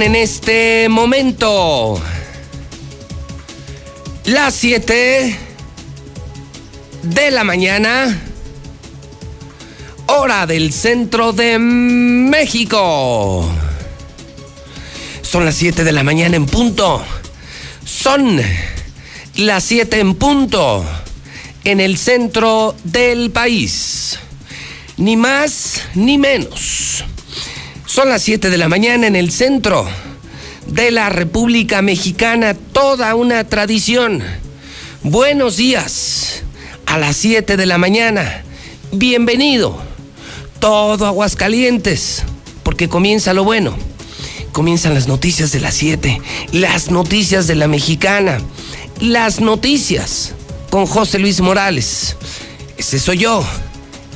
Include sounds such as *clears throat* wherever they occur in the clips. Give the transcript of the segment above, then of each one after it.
En este momento las 7 de la mañana, hora del centro de México. Son las 7 de la mañana en punto. Son las 7 en punto en el centro del país. Ni más ni menos. Son las 7 de la mañana en el centro de la República Mexicana, toda una tradición. Buenos días a las 7 de la mañana. Bienvenido. Todo Aguascalientes, porque comienza lo bueno. Comienzan las noticias de las 7, las noticias de la mexicana, las noticias con José Luis Morales. Ese soy yo,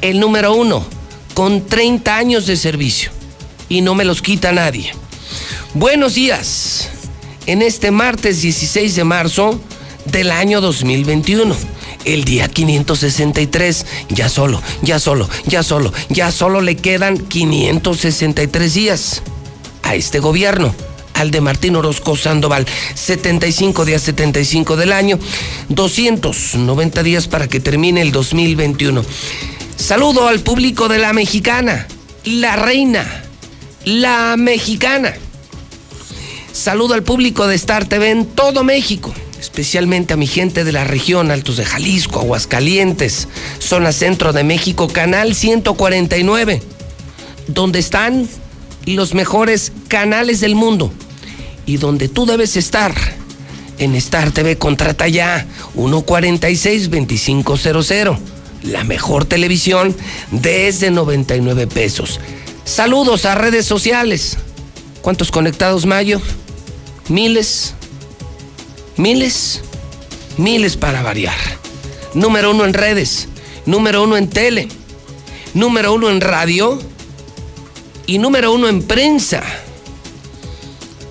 el número uno, con 30 años de servicio. Y no me los quita nadie. Buenos días. En este martes 16 de marzo del año 2021 el día 563. Ya solo, ya solo, ya solo, ya solo le quedan 563 días a este gobierno, al de Martín Orozco Sandoval. 75 días, 75 del año, 290 días para que termine el 2021. Saludo al público de la mexicana, la reina, la mexicana. Saludo al público de Star TV en todo México especialmente a mi gente de la región, Altos de Jalisco, Aguascalientes, zona centro de México, canal 149, donde están los mejores canales del mundo y donde tú debes estar. En Star TV contrata ya 146-2500, la mejor televisión desde 99 pesos. Saludos a redes sociales. ¿Cuántos conectados, Mayo? Miles Miles, miles para variar. Número uno en redes, número uno en tele, número uno en radio y número uno en prensa.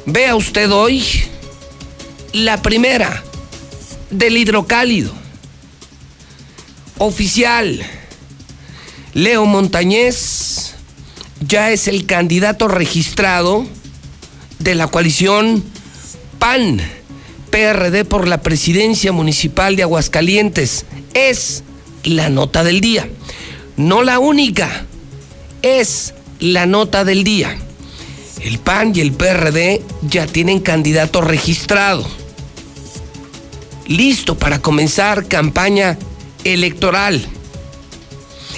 Vea usted hoy la primera del hidrocálido. Oficial, Leo Montañez ya es el candidato registrado de la coalición PAN PRD por la presidencia municipal de Aguascalientes. Es la nota del día. No la única, es la nota del día. El PAN y el PRD ya tienen candidato registrado. Listo para comenzar campaña electoral.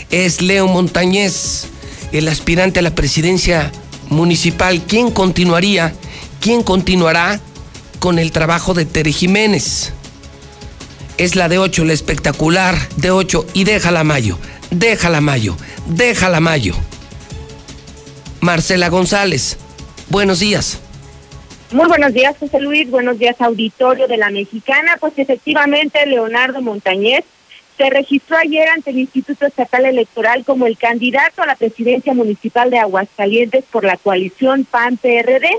Es Leo Montañez, el aspirante a la presidencia municipal. ¿Quién continuaría? ¿Quién continuará? con el trabajo de Tere Jiménez. Es la de 8, la espectacular de 8 y déjala Mayo, déjala Mayo, déjala Mayo. Marcela González, buenos días. Muy buenos días, José Luis. Buenos días, auditorio de la Mexicana. Pues efectivamente, Leonardo Montañez se registró ayer ante el Instituto Estatal Electoral como el candidato a la presidencia municipal de Aguascalientes por la coalición PAN-PRD.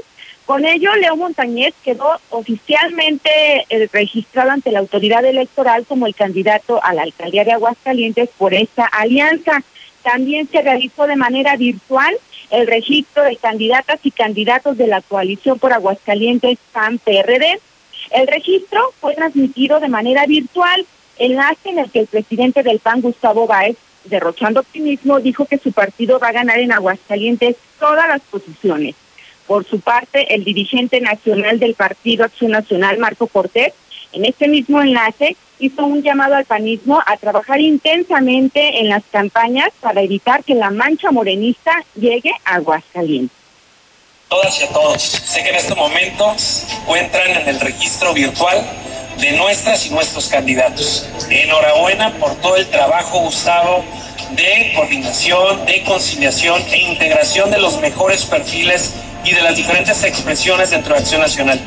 Con ello, Leo Montañez quedó oficialmente eh, registrado ante la autoridad electoral como el candidato a la alcaldía de Aguascalientes por esta alianza. También se realizó de manera virtual el registro de candidatas y candidatos de la coalición por Aguascalientes PAN-PRD. El registro fue transmitido de manera virtual, enlace en el que el presidente del PAN, Gustavo Báez, derrochando optimismo, dijo que su partido va a ganar en Aguascalientes todas las posiciones. Por su parte, el dirigente nacional del Partido Acción Nacional, Marco Cortés, en este mismo enlace hizo un llamado al panismo a trabajar intensamente en las campañas para evitar que la mancha morenista llegue a Aguascalientes. Todas y a todos, sé que en este momento encuentran en el registro virtual de nuestras y nuestros candidatos. Enhorabuena por todo el trabajo, Gustavo, de coordinación, de conciliación e integración de los mejores perfiles y de las diferentes expresiones dentro de Acción Nacional.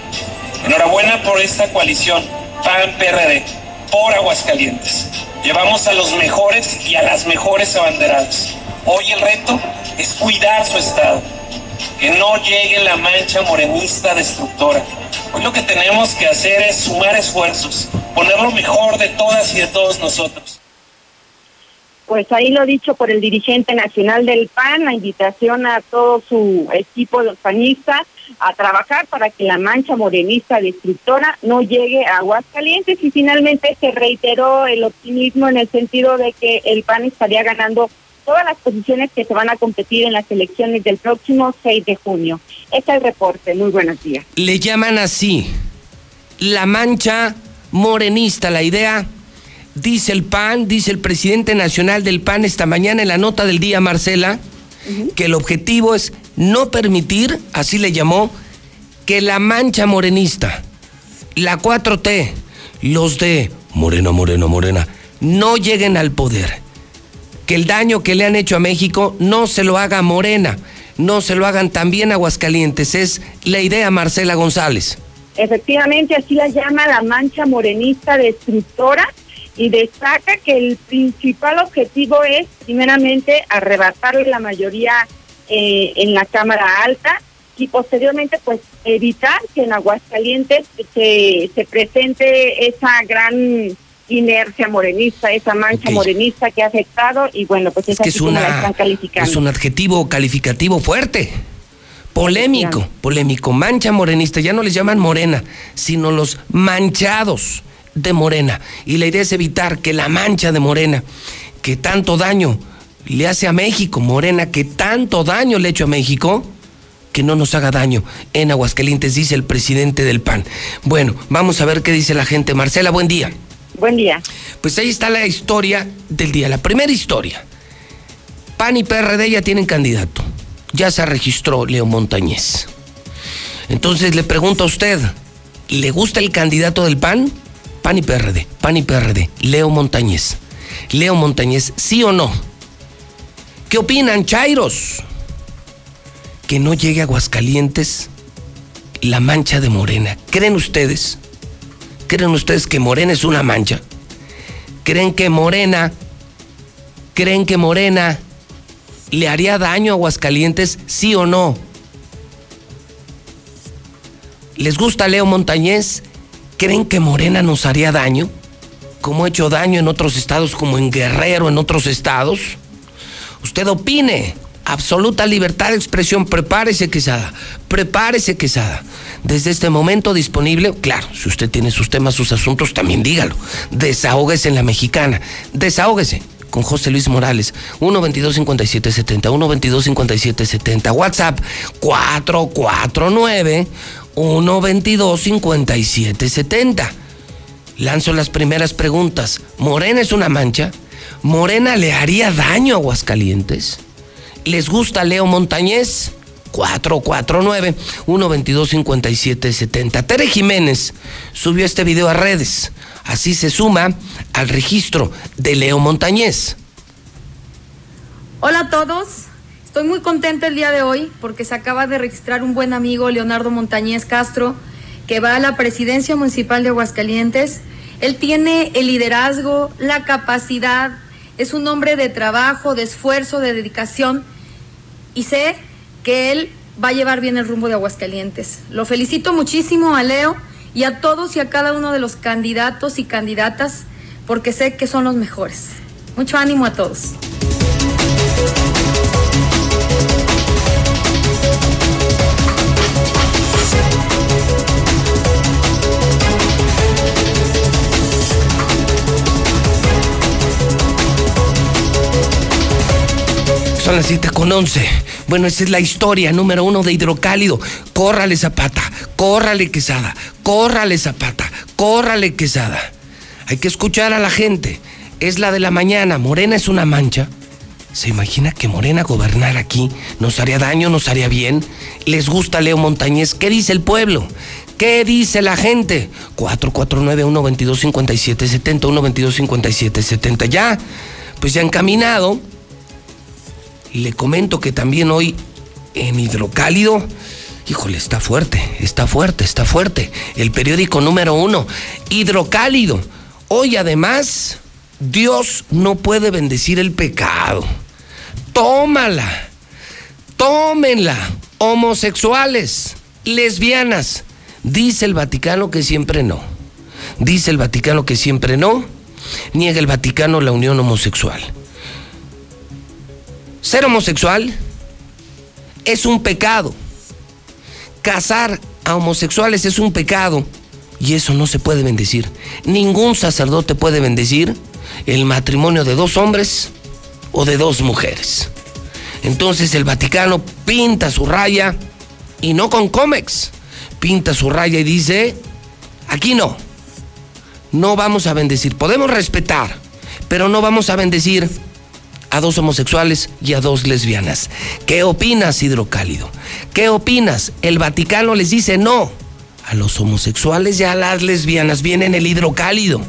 Enhorabuena por esta coalición PAN-PRD por Aguascalientes. Llevamos a los mejores y a las mejores abanderadas. Hoy el reto es cuidar su estado, que no llegue la mancha morenista destructora. Hoy lo que tenemos que hacer es sumar esfuerzos, poner lo mejor de todas y de todos nosotros. Pues ahí lo dicho por el dirigente nacional del PAN, la invitación a todo su equipo de panistas a trabajar para que la mancha morenista destructora no llegue a Aguascalientes y finalmente se reiteró el optimismo en el sentido de que el PAN estaría ganando todas las posiciones que se van a competir en las elecciones del próximo 6 de junio. Este es el reporte. Muy buenos días. Le llaman así la mancha morenista, la idea, dice el PAN, dice el presidente nacional del PAN esta mañana en la nota del día, Marcela, que el objetivo es no permitir, así le llamó, que la mancha morenista, la 4T, los de Morena, Morena, Morena, no lleguen al poder. Que el daño que le han hecho a México no se lo haga Morena, no se lo hagan también Aguascalientes. Es la idea, Marcela González. Efectivamente, así la llama la mancha morenista destructora y destaca que el principal objetivo es, primeramente, arrebatarle la mayoría eh, en la Cámara Alta y posteriormente, pues, evitar que en Aguascalientes se presente esa gran inercia morenista, esa mancha morenista que ha afectado y bueno, pues es, es una, Es un adjetivo calificativo fuerte. Polémico, polémico. Mancha morenista, ya no les llaman morena, sino los manchados de morena. Y la idea es evitar que la mancha de morena, que tanto daño le hace a México, morena, que tanto daño le ha hecho a México, que no nos haga daño en Aguascalientes, dice el presidente del PAN. Bueno, vamos a ver qué dice la gente. Marcela, buen día. Buen día. Pues ahí está la historia del día, la primera historia. PAN y PRD ya tienen candidato ya se registró Leo Montañez. Entonces le pregunto a usted, ¿le gusta el candidato del PAN? PAN y PRD, PAN y PRD, Leo Montañez. Leo Montañez, ¿sí o no? ¿Qué opinan, Chairos? Que no llegue a Aguascalientes la mancha de Morena. ¿Creen ustedes? ¿Creen ustedes que Morena es una mancha? ¿Creen que Morena, creen que Morena ¿Le haría daño a Aguascalientes, sí o no? ¿Les gusta Leo Montañez? ¿Creen que Morena nos haría daño? ¿Cómo ha hecho daño en otros estados como en Guerrero, en otros estados? Usted opine. Absoluta libertad de expresión. Prepárese, Quesada. Prepárese, Quesada. Desde este momento disponible, claro, si usted tiene sus temas, sus asuntos, también dígalo. Desahógese en la mexicana. Desahógese con José Luis Morales. 122-5770, 122-5770. WhatsApp 449 122-5770. Lanzo las primeras preguntas. ¿Morena es una mancha? ¿Morena le haría daño a Aguascalientes? ¿Les gusta Leo Montañez? 449-122-5770. Tere Jiménez subió este video a redes. Así se suma al registro de Leo Montañez. Hola a todos. Estoy muy contenta el día de hoy porque se acaba de registrar un buen amigo, Leonardo Montañez Castro, que va a la presidencia municipal de Aguascalientes. Él tiene el liderazgo, la capacidad, es un hombre de trabajo, de esfuerzo, de dedicación y sé que él va a llevar bien el rumbo de Aguascalientes. Lo felicito muchísimo a Leo y a todos y a cada uno de los candidatos y candidatas porque sé que son los mejores. Mucho ánimo a todos. Son las 7 con 11. Bueno, esa es la historia número uno de Hidrocálido. Córrale Zapata, córrale Quesada, córrale Zapata, córrale Quesada. Hay que escuchar a la gente. Es la de la mañana. Morena es una mancha. ¿Se imagina que Morena gobernar aquí nos haría daño, nos haría bien? ¿Les gusta Leo Montañez? ¿Qué dice el pueblo? ¿Qué dice la gente? 449-122-5770, 122-5770. Ya, pues ya encaminado le comento que también hoy en Hidrocálido, híjole, está fuerte, está fuerte, está fuerte. El periódico número uno, Hidrocálido. Hoy además, Dios no puede bendecir el pecado. Tómala, tómenla, homosexuales, lesbianas. Dice el Vaticano que siempre no. Dice el Vaticano que siempre no. Niega el Vaticano la unión homosexual. Ser homosexual es un pecado. Casar a homosexuales es un pecado y eso no se puede bendecir. Ningún sacerdote puede bendecir el matrimonio de dos hombres o de dos mujeres. Entonces el Vaticano pinta su raya y no con cómex. Pinta su raya y dice, aquí no. No vamos a bendecir. Podemos respetar, pero no vamos a bendecir a dos homosexuales y a dos lesbianas. ¿Qué opinas, Hidrocálido? ¿Qué opinas? El Vaticano les dice no. A los homosexuales y a las lesbianas viene el hidrocálido.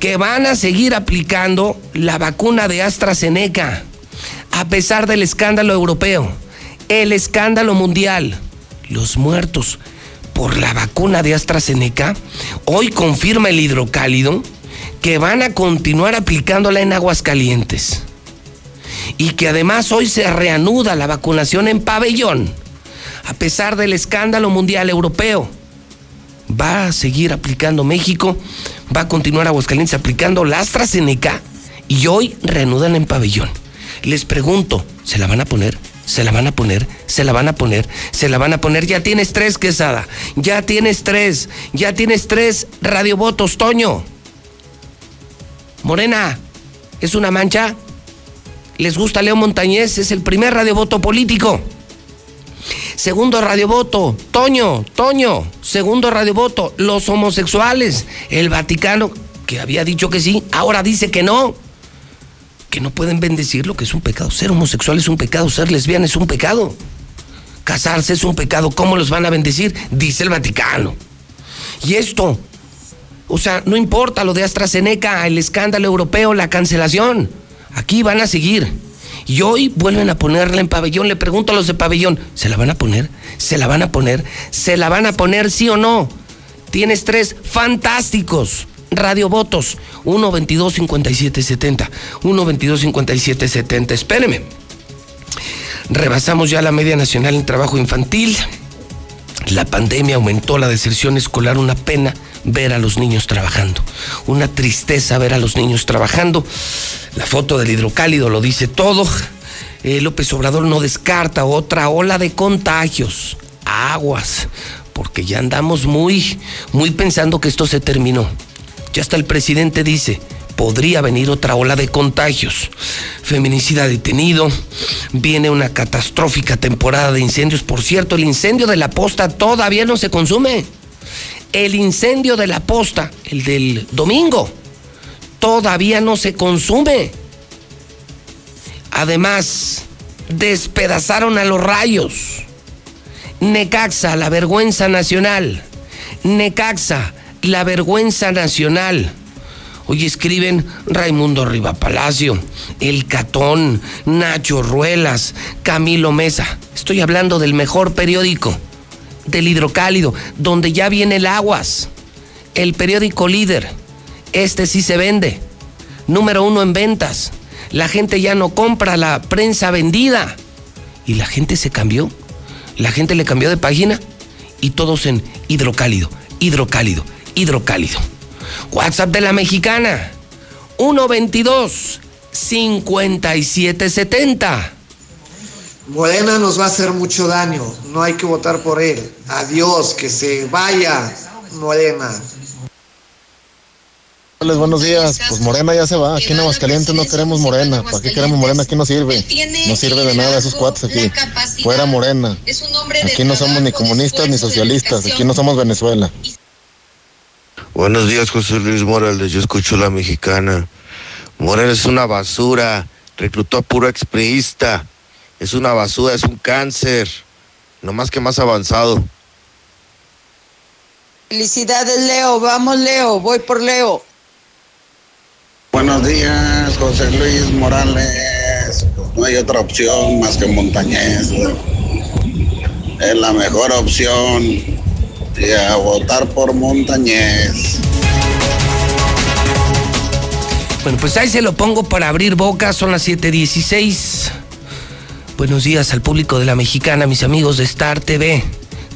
Que van a seguir aplicando la vacuna de AstraZeneca a pesar del escándalo europeo, el escándalo mundial, los muertos por la vacuna de AstraZeneca, hoy confirma el hidrocálido que van a continuar aplicándola en aguas calientes. Y que además hoy se reanuda la vacunación en pabellón, a pesar del escándalo mundial europeo. Va a seguir aplicando México, va a continuar Aguascalientes aplicando la AstraZeneca y hoy reanudan en pabellón. Les pregunto, ¿se la van a poner? ¿Se la van a poner? ¿Se la van a poner? ¿Se la van a poner? Ya tienes tres, Quesada. Ya tienes tres. Ya tienes tres radiovotos, Toño. Morena, ¿es una mancha? ¿Les gusta Leo Montañez? Es el primer radiovoto político. Segundo radiovoto, Toño, Toño. Segundo radiovoto, los homosexuales. El Vaticano, que había dicho que sí, ahora dice que no que no pueden bendecir lo que es un pecado. Ser homosexual es un pecado, ser lesbiana es un pecado. Casarse es un pecado. ¿Cómo los van a bendecir? Dice el Vaticano. Y esto, o sea, no importa lo de AstraZeneca, el escándalo europeo, la cancelación. Aquí van a seguir. Y hoy vuelven a ponerla en pabellón. Le pregunto a los de pabellón, ¿se la van a poner? ¿Se la van a poner? ¿Se la van a poner sí o no? Tienes tres fantásticos Radio Votos, 122 5770 122 5770 Espéreme. Rebasamos ya la media nacional en trabajo infantil. La pandemia aumentó la deserción escolar, una pena ver a los niños trabajando. Una tristeza ver a los niños trabajando. La foto del hidrocálido lo dice todo. Eh, López Obrador no descarta otra ola de contagios. Aguas, porque ya andamos muy, muy pensando que esto se terminó. Ya hasta el presidente dice, podría venir otra ola de contagios. Feminicida detenido, viene una catastrófica temporada de incendios. Por cierto, el incendio de la posta todavía no se consume. El incendio de la posta, el del domingo, todavía no se consume. Además, despedazaron a los rayos. Necaxa, la vergüenza nacional. Necaxa, la vergüenza nacional. Hoy escriben Raimundo Riva Palacio, El Catón, Nacho Ruelas, Camilo Mesa. Estoy hablando del mejor periódico, del hidrocálido, donde ya viene el aguas. El periódico líder. Este sí se vende. Número uno en ventas. La gente ya no compra la prensa vendida. Y la gente se cambió. La gente le cambió de página y todos en hidrocálido, hidrocálido hidrocálido. WhatsApp de la mexicana, 122 5770. Morena nos va a hacer mucho daño, no hay que votar por él. Adiós, que se vaya Morena. Buenos días, pues Morena ya se va, aquí en Aguascalientes no queremos Morena, ¿para qué queremos Morena? Aquí no sirve, no sirve de nada esos cuates aquí, fuera Morena, aquí no somos ni comunistas ni socialistas, aquí no somos Venezuela. Buenos días, José Luis Morales. Yo escucho la mexicana. Morales es una basura. Reclutó a puro expriista. Es una basura, es un cáncer. No más que más avanzado. Felicidades, Leo. Vamos, Leo. Voy por Leo. Buenos días, José Luis Morales. no hay otra opción más que Montañez. Es la mejor opción y a votar por Montañez. Bueno, pues ahí se lo pongo para abrir boca, son las 7:16. Buenos días al público de la mexicana, mis amigos de Star TV,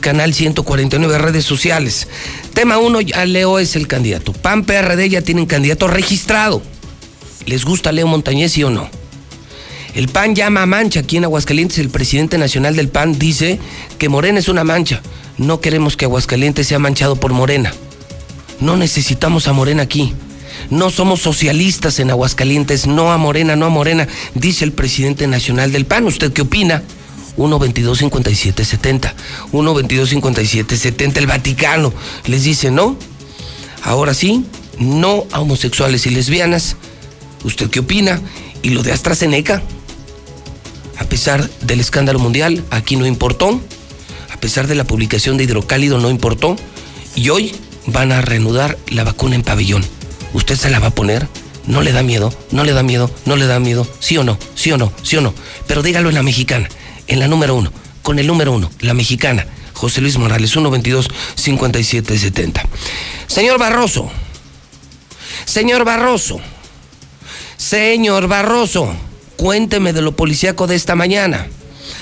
canal 149 redes sociales. Tema 1, ya Leo es el candidato. PAN PRD ya tienen candidato registrado. ¿Les gusta Leo Montañez, sí o no? El PAN llama a mancha aquí en Aguascalientes. El presidente nacional del PAN dice que Morena es una mancha. No queremos que Aguascalientes sea manchado por Morena. No necesitamos a Morena aquí. No somos socialistas en Aguascalientes. No a Morena, no a Morena, dice el presidente nacional del PAN. ¿Usted qué opina? 1-22-57-70. 1-22-57-70. El Vaticano les dice no. Ahora sí, no a homosexuales y lesbianas. ¿Usted qué opina? Y lo de AstraZeneca, a pesar del escándalo mundial, aquí no importó. A pesar de la publicación de Hidrocálido, no importó. Y hoy van a reanudar la vacuna en pabellón. ¿Usted se la va a poner? ¿No le da miedo? ¿No le da miedo? ¿No le da miedo? ¿Sí o no? ¿Sí o no? ¿Sí o no? Pero dígalo en la mexicana, en la número uno, con el número uno, la mexicana. José Luis Morales, 122-5770. Señor Barroso, señor Barroso, señor Barroso, cuénteme de lo policíaco de esta mañana.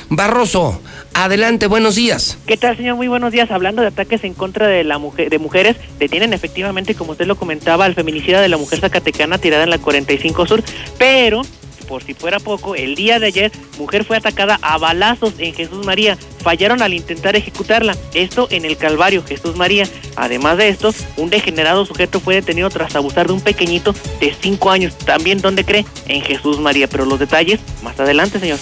Barroso, adelante, buenos días. ¿Qué tal, señor? Muy buenos días. Hablando de ataques en contra de la mujer, de mujeres, detienen efectivamente, como usted lo comentaba, al feminicida de la mujer zacatecana tirada en la 45 Sur, pero por si fuera poco, el día de ayer, mujer fue atacada a balazos en Jesús María. Fallaron al intentar ejecutarla. Esto en el Calvario Jesús María. Además de esto, un degenerado sujeto fue detenido tras abusar de un pequeñito de 5 años. También, ¿dónde cree? En Jesús María. Pero los detalles más adelante, señor.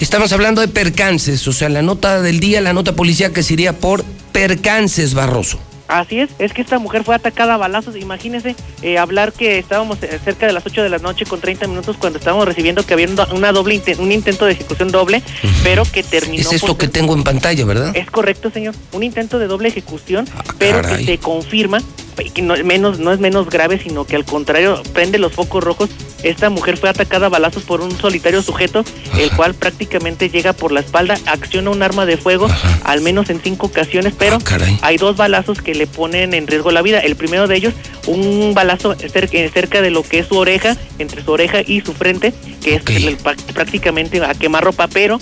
Estamos hablando de percances, o sea, la nota del día, la nota policía que sería por percances, Barroso. Así es, es que esta mujer fue atacada a balazos. Imagínense eh, hablar que estábamos eh, cerca de las 8 de la noche con 30 minutos cuando estábamos recibiendo que había una doble un intento de ejecución doble, pero que terminó. Es esto que tengo en pantalla, ¿verdad? Es correcto, señor. Un intento de doble ejecución, ah, pero que se confirma que no, menos, no es menos grave, sino que al contrario prende los focos rojos. Esta mujer fue atacada a balazos por un solitario sujeto, el cual prácticamente llega por la espalda, acciona un arma de fuego, al menos en cinco ocasiones, pero ah, hay dos balazos que le ponen en riesgo la vida. El primero de ellos, un balazo cerca, cerca de lo que es su oreja, entre su oreja y su frente, que es prácticamente a quemar ropa, pero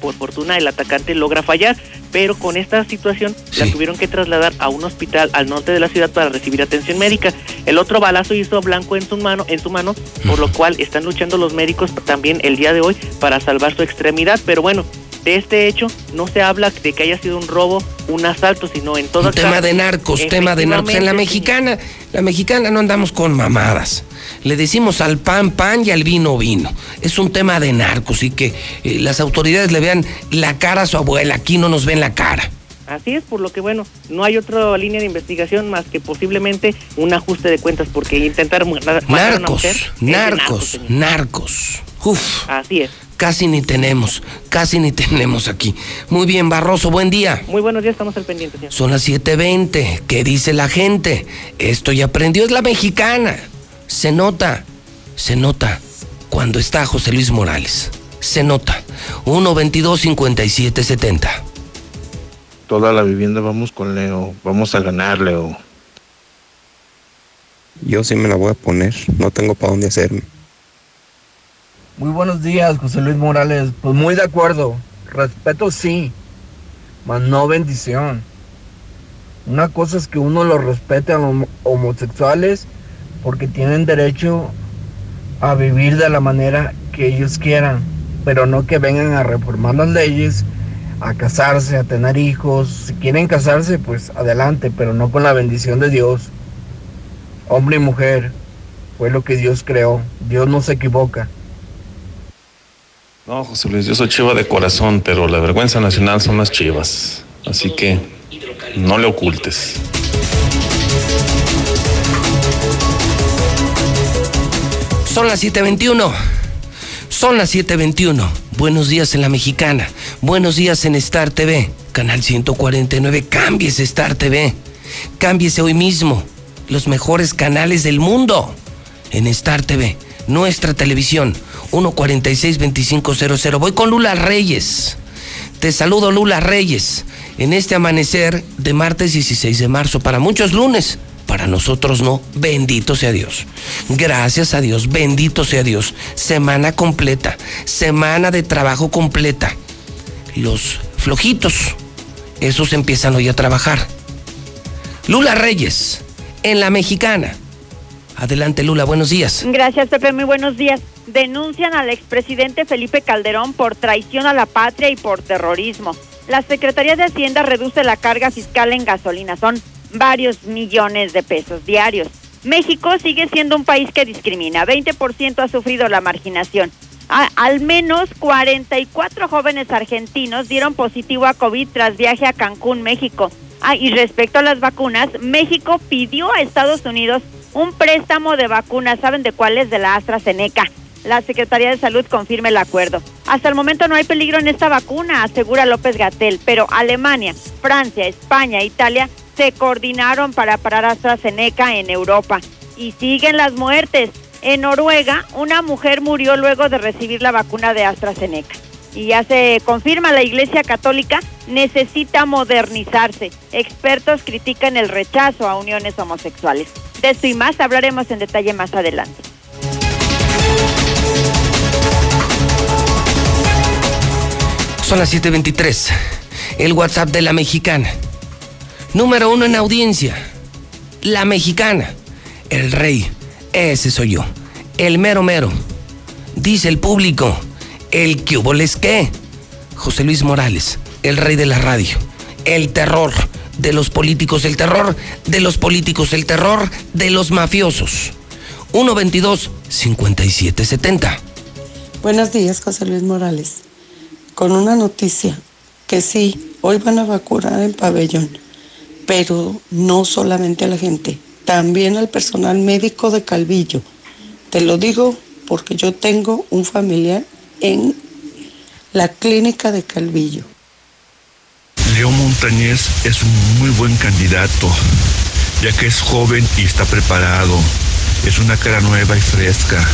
por fortuna el atacante logra fallar, pero con esta situación la tuvieron que trasladar a un hospital al norte de la ciudad para recibir atención médica. El otro balazo hizo blanco en su mano, en su mano, por lo cual están luchando los médicos también el día de hoy para salvar su extremidad, pero bueno, de este hecho no se habla de que haya sido un robo, un asalto, sino en todo tema de narcos, tema de narcos. En la mexicana, la mexicana no andamos con mamadas. Le decimos al pan pan y al vino vino. Es un tema de narcos y que eh, las autoridades le vean la cara a su abuela. Aquí no nos ven la cara. Así es, por lo que bueno, no hay otra línea de investigación más que posiblemente un ajuste de cuentas, porque intentar narcos, narcos, narcos, narcos. Uf. Así es. Casi ni tenemos, casi ni *laughs* tenemos aquí. Muy bien, Barroso, buen día. Muy buenos días, estamos al pendiente. Señor. Son las 7.20. ¿Qué dice la gente? Esto ya aprendió, es la mexicana. Se nota, se nota cuando está José Luis Morales. Se nota. 1-22-57-70. Toda la vivienda vamos con Leo. Vamos a ganar, Leo. Yo sí me la voy a poner. No tengo para dónde hacerme. Muy buenos días, José Luis Morales. Pues muy de acuerdo. Respeto sí, mas no bendición. Una cosa es que uno los respete a los homosexuales porque tienen derecho a vivir de la manera que ellos quieran, pero no que vengan a reformar las leyes, a casarse, a tener hijos. Si quieren casarse, pues adelante, pero no con la bendición de Dios. Hombre y mujer, fue lo que Dios creó. Dios no se equivoca. No, José Luis, yo soy chiva de corazón, pero la vergüenza nacional son las chivas. Así que no le ocultes. Son las 7:21. Son las 7:21. Buenos días en la mexicana. Buenos días en Star TV. Canal 149. Cámbiese Star TV. Cámbiese hoy mismo. Los mejores canales del mundo en Star TV. Nuestra televisión 146-2500. Voy con Lula Reyes. Te saludo Lula Reyes en este amanecer de martes 16 de marzo. Para muchos lunes, para nosotros no. Bendito sea Dios. Gracias a Dios. Bendito sea Dios. Semana completa. Semana de trabajo completa. Los flojitos, esos empiezan hoy a trabajar. Lula Reyes, en la mexicana. Adelante Lula, buenos días. Gracias Pepe, muy buenos días. Denuncian al expresidente Felipe Calderón por traición a la patria y por terrorismo. La Secretaría de Hacienda reduce la carga fiscal en gasolina. Son varios millones de pesos diarios. México sigue siendo un país que discrimina. 20% ha sufrido la marginación. al menos 44 jóvenes argentinos dieron positivo a COVID tras viaje a Cancún, México. Ah, y respecto a las vacunas, México pidió a Estados Unidos un préstamo de vacunas. ¿Saben de cuál es? De la AstraZeneca. La Secretaría de Salud confirma el acuerdo. Hasta el momento no hay peligro en esta vacuna, asegura López Gatel, pero Alemania, Francia, España, Italia se coordinaron para parar AstraZeneca en Europa. Y siguen las muertes. En Noruega, una mujer murió luego de recibir la vacuna de AstraZeneca. Y ya se confirma, la Iglesia Católica necesita modernizarse. Expertos critican el rechazo a uniones homosexuales. De esto y más hablaremos en detalle más adelante. Son las 7:23. El WhatsApp de la mexicana. Número uno en audiencia. La mexicana. El rey. Ese soy yo. El mero mero. Dice el público. El que hubo les qué. José Luis Morales. El rey de la radio. El terror de los políticos. El terror de los políticos. El terror de los mafiosos. 122-5770. Buenos días, José Luis Morales. Con una noticia, que sí, hoy van a vacunar en pabellón, pero no solamente a la gente, también al personal médico de Calvillo. Te lo digo porque yo tengo un familiar en la clínica de Calvillo. Leo Montañez es un muy buen candidato, ya que es joven y está preparado es una cara nueva y fresca.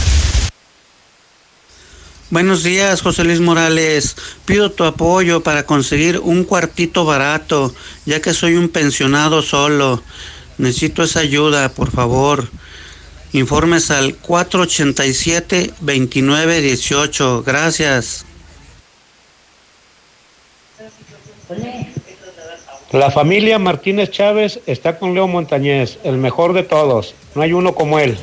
Buenos días, José Luis Morales. Pido tu apoyo para conseguir un cuartito barato, ya que soy un pensionado solo. Necesito esa ayuda, por favor. Informes al 487-2918. Gracias. La familia Martínez Chávez está con Leo Montañez, el mejor de todos. No hay uno como él.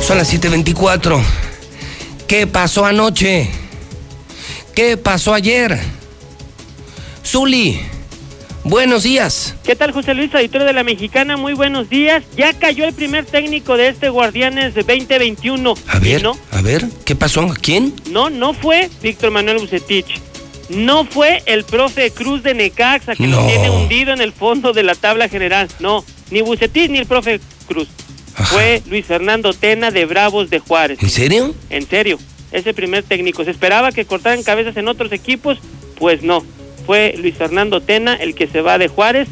Son las 7:24. ¿Qué pasó anoche? ¿Qué pasó ayer? Zuli. Buenos días. ¿Qué tal, José Luis, editor de la Mexicana? Muy buenos días. Ya cayó el primer técnico de este Guardianes de 2021. A ver, ¿no? a ver, ¿qué pasó? ¿A quién? No, no fue Víctor Manuel Bucetich. No fue el profe Cruz de Necaxa que lo tiene hundido en el fondo de la tabla general. No, ni Bucetich ni el profe Cruz. Fue Luis Fernando Tena de Bravos de Juárez. ¿En serio? En serio. Ese primer técnico. Se esperaba que cortaran cabezas en otros equipos, pues no fue Luis Fernando Tena el que se va de Juárez.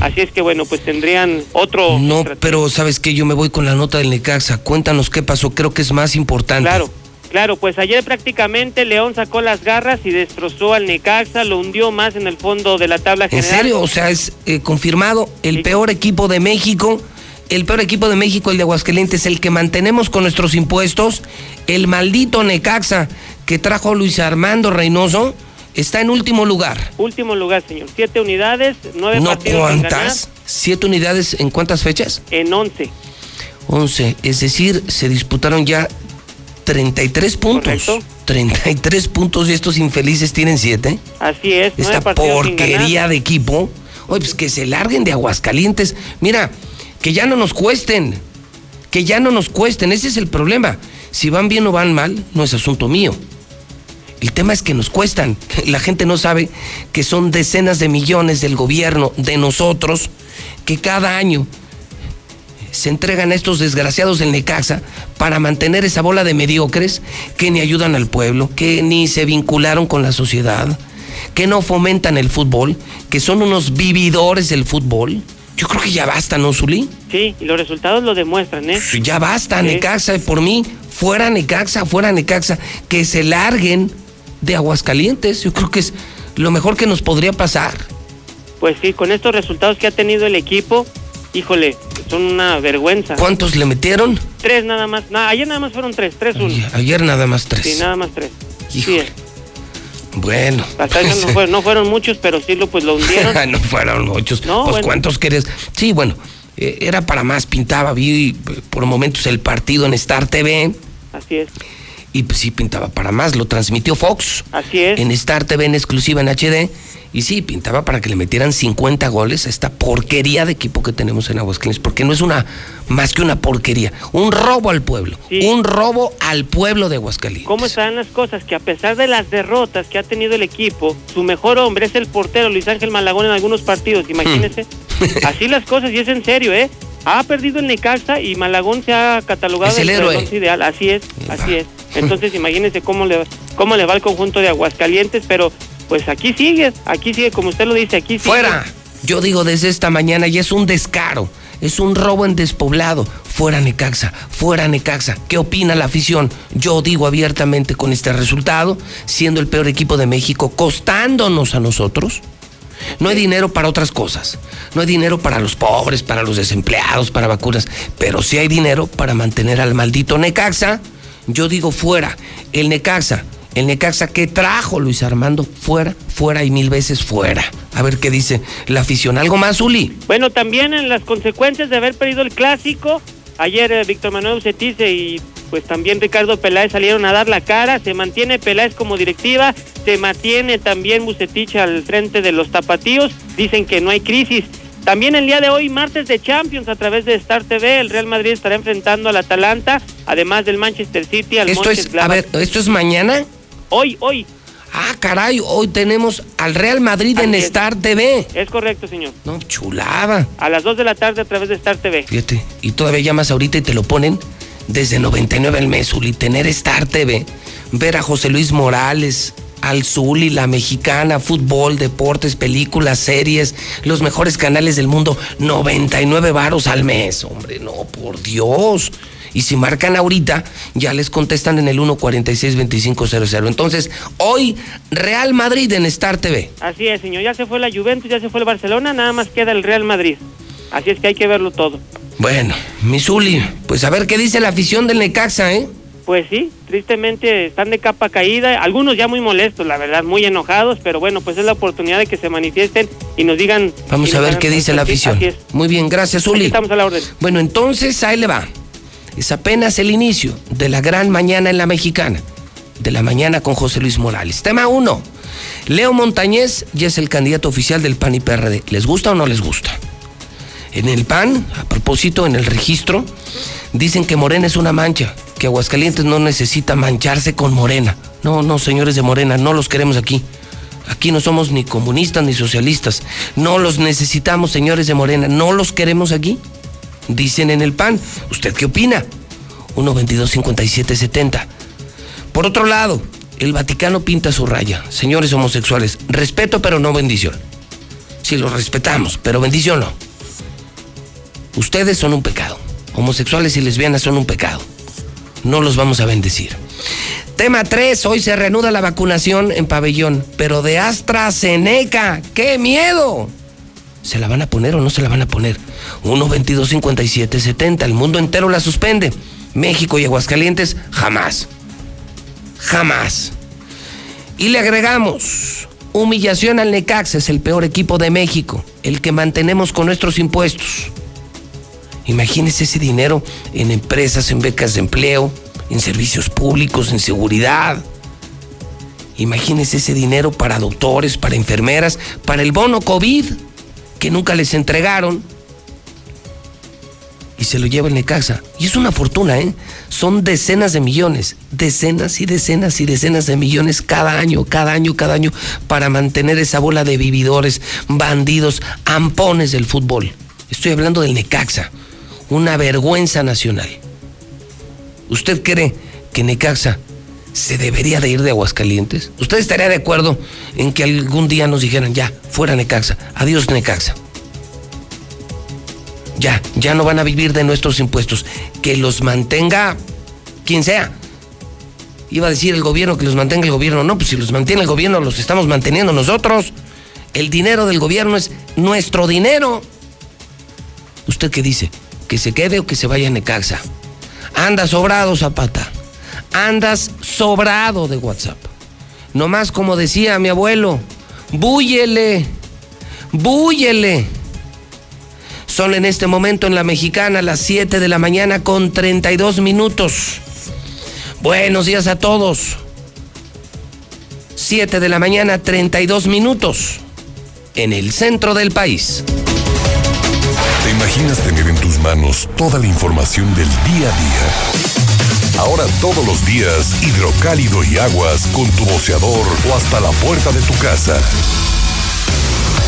Así es que bueno, pues tendrían otro. No, pero sabes que yo me voy con la nota del Necaxa. Cuéntanos qué pasó, creo que es más importante. Claro. Claro, pues ayer prácticamente León sacó las garras y destrozó al Necaxa, lo hundió más en el fondo de la tabla general. ¿En serio? O sea, es eh, confirmado el peor equipo de México, el peor equipo de México, el de Aguascalientes, el que mantenemos con nuestros impuestos, el maldito Necaxa que trajo Luis Armando Reynoso Está en último lugar. Último lugar, señor. Siete unidades, nueve no, ¿Cuántas? ¿Siete unidades en cuántas fechas? En once. Once. Es decir, se disputaron ya 33 puntos. Correcto. 33 puntos y estos infelices tienen siete. Así es. Esta porquería de equipo. Oye, pues que se larguen de Aguascalientes. Mira, que ya no nos cuesten. Que ya no nos cuesten. Ese es el problema. Si van bien o van mal, no es asunto mío. El tema es que nos cuestan. *laughs* La gente no sabe que son decenas de millones del gobierno, de nosotros, que cada año se entregan a estos desgraciados del Necaxa para mantener esa bola de mediocres que ni ayudan al pueblo, que ni se vincularon con la sociedad, que no fomentan el fútbol, que son unos vividores del fútbol. Yo creo que ya basta, ¿no, Zuli? Sí, y los resultados lo demuestran, ¿eh? Ya basta, Necaxa, por mí, fuera Necaxa, fuera Necaxa, que se larguen de Aguascalientes. Yo creo que es lo mejor que nos podría pasar. Pues sí, con estos resultados que ha tenido el equipo, híjole, son una vergüenza. ¿Cuántos le metieron? Tres nada más. No, ayer nada más fueron tres, tres uno. Ayer, ayer nada más tres. Sí, nada más tres. Híjole. Sí, Bueno. no, *laughs* fueron, no fueron muchos, pero sí lo, pues, lo hundieron. *laughs* no fueron muchos. No, pues bueno. ¿cuántos querés? Sí, bueno, eh, era para más, pintaba, vi por momentos el partido en Star TV Así es, y pues sí pintaba para más, lo transmitió Fox así es. en Star TV en exclusiva en HD y sí, pintaba para que le metieran 50 goles a esta porquería de equipo que tenemos en Aguascalientes, porque no es una más que una porquería, un robo al pueblo, Sí. un robo al pueblo de Aguascalientes. ¿Cómo están las cosas? Que a pesar de las derrotas que ha tenido el equipo, su mejor hombre es el portero Luis Ángel Malagón en algunos partidos, imagínense. *laughs* Así las cosas, y es en serio, ¿eh? Ha perdido el Necaxa y Malagón se ha catalogado Es el héroe. ideal. Así es, así es. Entonces, *laughs* imagínense cómo le, cómo le va al conjunto de Aguascalientes, pero pues aquí sigue, aquí sigue, como usted lo dice, aquí sigue. Fuera. Yo digo desde esta mañana y es un descaro. Es un robo en despoblado. Fuera Necaxa, fuera Necaxa. ¿Qué opina la afición? Yo digo abiertamente con este resultado, siendo el peor equipo de México, costándonos a nosotros. No hay dinero para otras cosas. No hay dinero para los pobres, para los desempleados, para vacunas. Pero sí hay dinero para mantener al maldito Necaxa. Yo digo fuera. El Necaxa. El Necaxa que trajo Luis Armando. Fuera, fuera y mil veces fuera. A ver qué dice la afición. ¿Algo más, Uli? Bueno, también en las consecuencias de haber perdido el clásico, ayer eh, Víctor Manuel Ucetice y pues también Ricardo Peláez salieron a dar la cara, se mantiene Peláez como directiva, se mantiene también Bucetich al frente de los tapatíos, dicen que no hay crisis. También el día de hoy, martes de Champions, a través de Star TV, el Real Madrid estará enfrentando al Atalanta, además del Manchester City, al Esto es, a ver, ¿esto es mañana? Hoy, hoy, Ah, caray, hoy tenemos al Real Madrid en es. Star TV. es correcto, señor. No, chulada. A las 2 de la tarde a través de Star TV. Fíjate, y todavía llamas ahorita y te lo ponen desde 99 al mes, Uli. Tener Star TV, ver a José Luis Morales, al Zuli, la mexicana, fútbol, deportes, películas, series, los mejores canales del mundo, 99 varos al mes. Hombre, no, por Dios. Y si marcan ahorita, ya les contestan en el 146-2500. Entonces, hoy, Real Madrid en Star TV. Así es, señor. Ya se fue la Juventus, ya se fue el Barcelona, nada más queda el Real Madrid. Así es que hay que verlo todo. Bueno, mi Zuli, pues a ver qué dice la afición del Necaxa, ¿eh? Pues sí, tristemente están de capa caída, algunos ya muy molestos, la verdad, muy enojados, pero bueno, pues es la oportunidad de que se manifiesten y nos digan... Vamos a ver qué dice la afición. Muy bien, gracias, Aquí Uli. estamos a la orden. Bueno, entonces ahí le va. Es apenas el inicio de la gran mañana en la mexicana. De la mañana con José Luis Morales. Tema 1. Leo Montañez ya es el candidato oficial del PAN y PRD. ¿Les gusta o no les gusta? En el PAN, a propósito, en el registro, dicen que Morena es una mancha, que Aguascalientes no necesita mancharse con Morena. No, no, señores de Morena, no los queremos aquí. Aquí no somos ni comunistas ni socialistas. No los necesitamos, señores de Morena. No los queremos aquí. Dicen en el PAN. ¿Usted qué opina? 1 22 57 70. Por otro lado, el Vaticano pinta su raya. Señores homosexuales, respeto pero no bendición. Sí, los respetamos, pero bendición no. Ustedes son un pecado. Homosexuales y lesbianas son un pecado. No los vamos a bendecir. Tema 3. Hoy se reanuda la vacunación en pabellón, pero de AstraZeneca. ¡Qué miedo! ¿Se la van a poner o no se la van a poner? 1 22 57 70. El mundo entero la suspende. México y Aguascalientes, jamás. Jamás. Y le agregamos, humillación al Necaxa es el peor equipo de México, el que mantenemos con nuestros impuestos. Imagínese ese dinero en empresas, en becas de empleo, en servicios públicos, en seguridad. Imagínese ese dinero para doctores, para enfermeras, para el bono COVID, que nunca les entregaron. Y se lo lleva el Necaxa. Y es una fortuna, ¿eh? Son decenas de millones, decenas y decenas y decenas de millones cada año, cada año, cada año, para mantener esa bola de vividores, bandidos, ampones del fútbol. Estoy hablando del Necaxa, una vergüenza nacional. ¿Usted cree que Necaxa se debería de ir de Aguascalientes? ¿Usted estaría de acuerdo en que algún día nos dijeran, ya, fuera Necaxa, adiós Necaxa? Ya, ya no van a vivir de nuestros impuestos. Que los mantenga quien sea. Iba a decir el gobierno que los mantenga el gobierno. No, pues si los mantiene el gobierno, los estamos manteniendo nosotros. El dinero del gobierno es nuestro dinero. ¿Usted qué dice? ¿Que se quede o que se vaya a Necaxa? Anda sobrado, Zapata. Andas sobrado de WhatsApp. Nomás como decía mi abuelo, búyele, búyele. Son en este momento en la mexicana las 7 de la mañana con 32 minutos. Buenos días a todos. 7 de la mañana 32 minutos en el centro del país. ¿Te imaginas tener en tus manos toda la información del día a día? Ahora todos los días, hidrocálido y aguas con tu boceador o hasta la puerta de tu casa.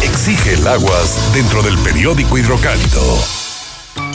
Exige el aguas dentro del periódico hidrocálido.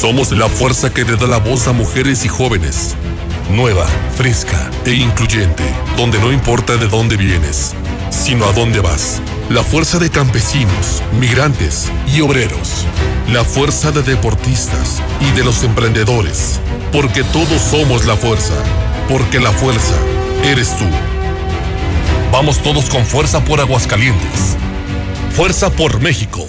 Somos la fuerza que le da la voz a mujeres y jóvenes. Nueva, fresca e incluyente, donde no importa de dónde vienes, sino a dónde vas. La fuerza de campesinos, migrantes y obreros. La fuerza de deportistas y de los emprendedores. Porque todos somos la fuerza. Porque la fuerza eres tú. Vamos todos con fuerza por Aguascalientes. Fuerza por México.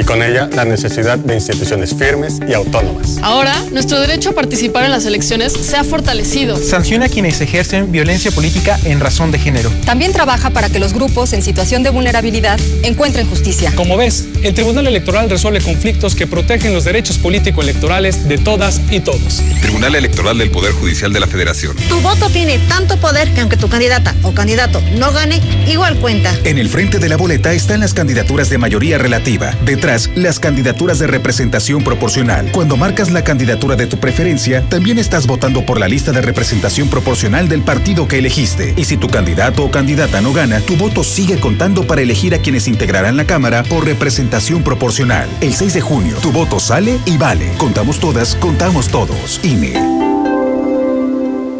y con ella la necesidad de instituciones firmes y autónomas. Ahora, nuestro derecho a participar en las elecciones se ha fortalecido. Sanciona a quienes ejercen violencia política en razón de género. También trabaja para que los grupos en situación de vulnerabilidad encuentren justicia. Como ves, el Tribunal Electoral resuelve conflictos que protegen los derechos político-electorales de todas y todos. Tribunal Electoral del Poder Judicial de la Federación. Tu voto tiene tanto poder que aunque tu candidata o candidato no gane, igual cuenta. En el frente de la boleta están las candidaturas de mayoría relativa. Detrás, las candidaturas de representación proporcional. Cuando marcas la candidatura de tu preferencia, también estás votando por la lista de representación proporcional del partido que elegiste. Y si tu candidato o candidata no gana, tu voto sigue contando para elegir a quienes integrarán la Cámara por representación proporcional. El 6 de junio, tu voto sale y vale. Contamos todas, contamos todos. INE.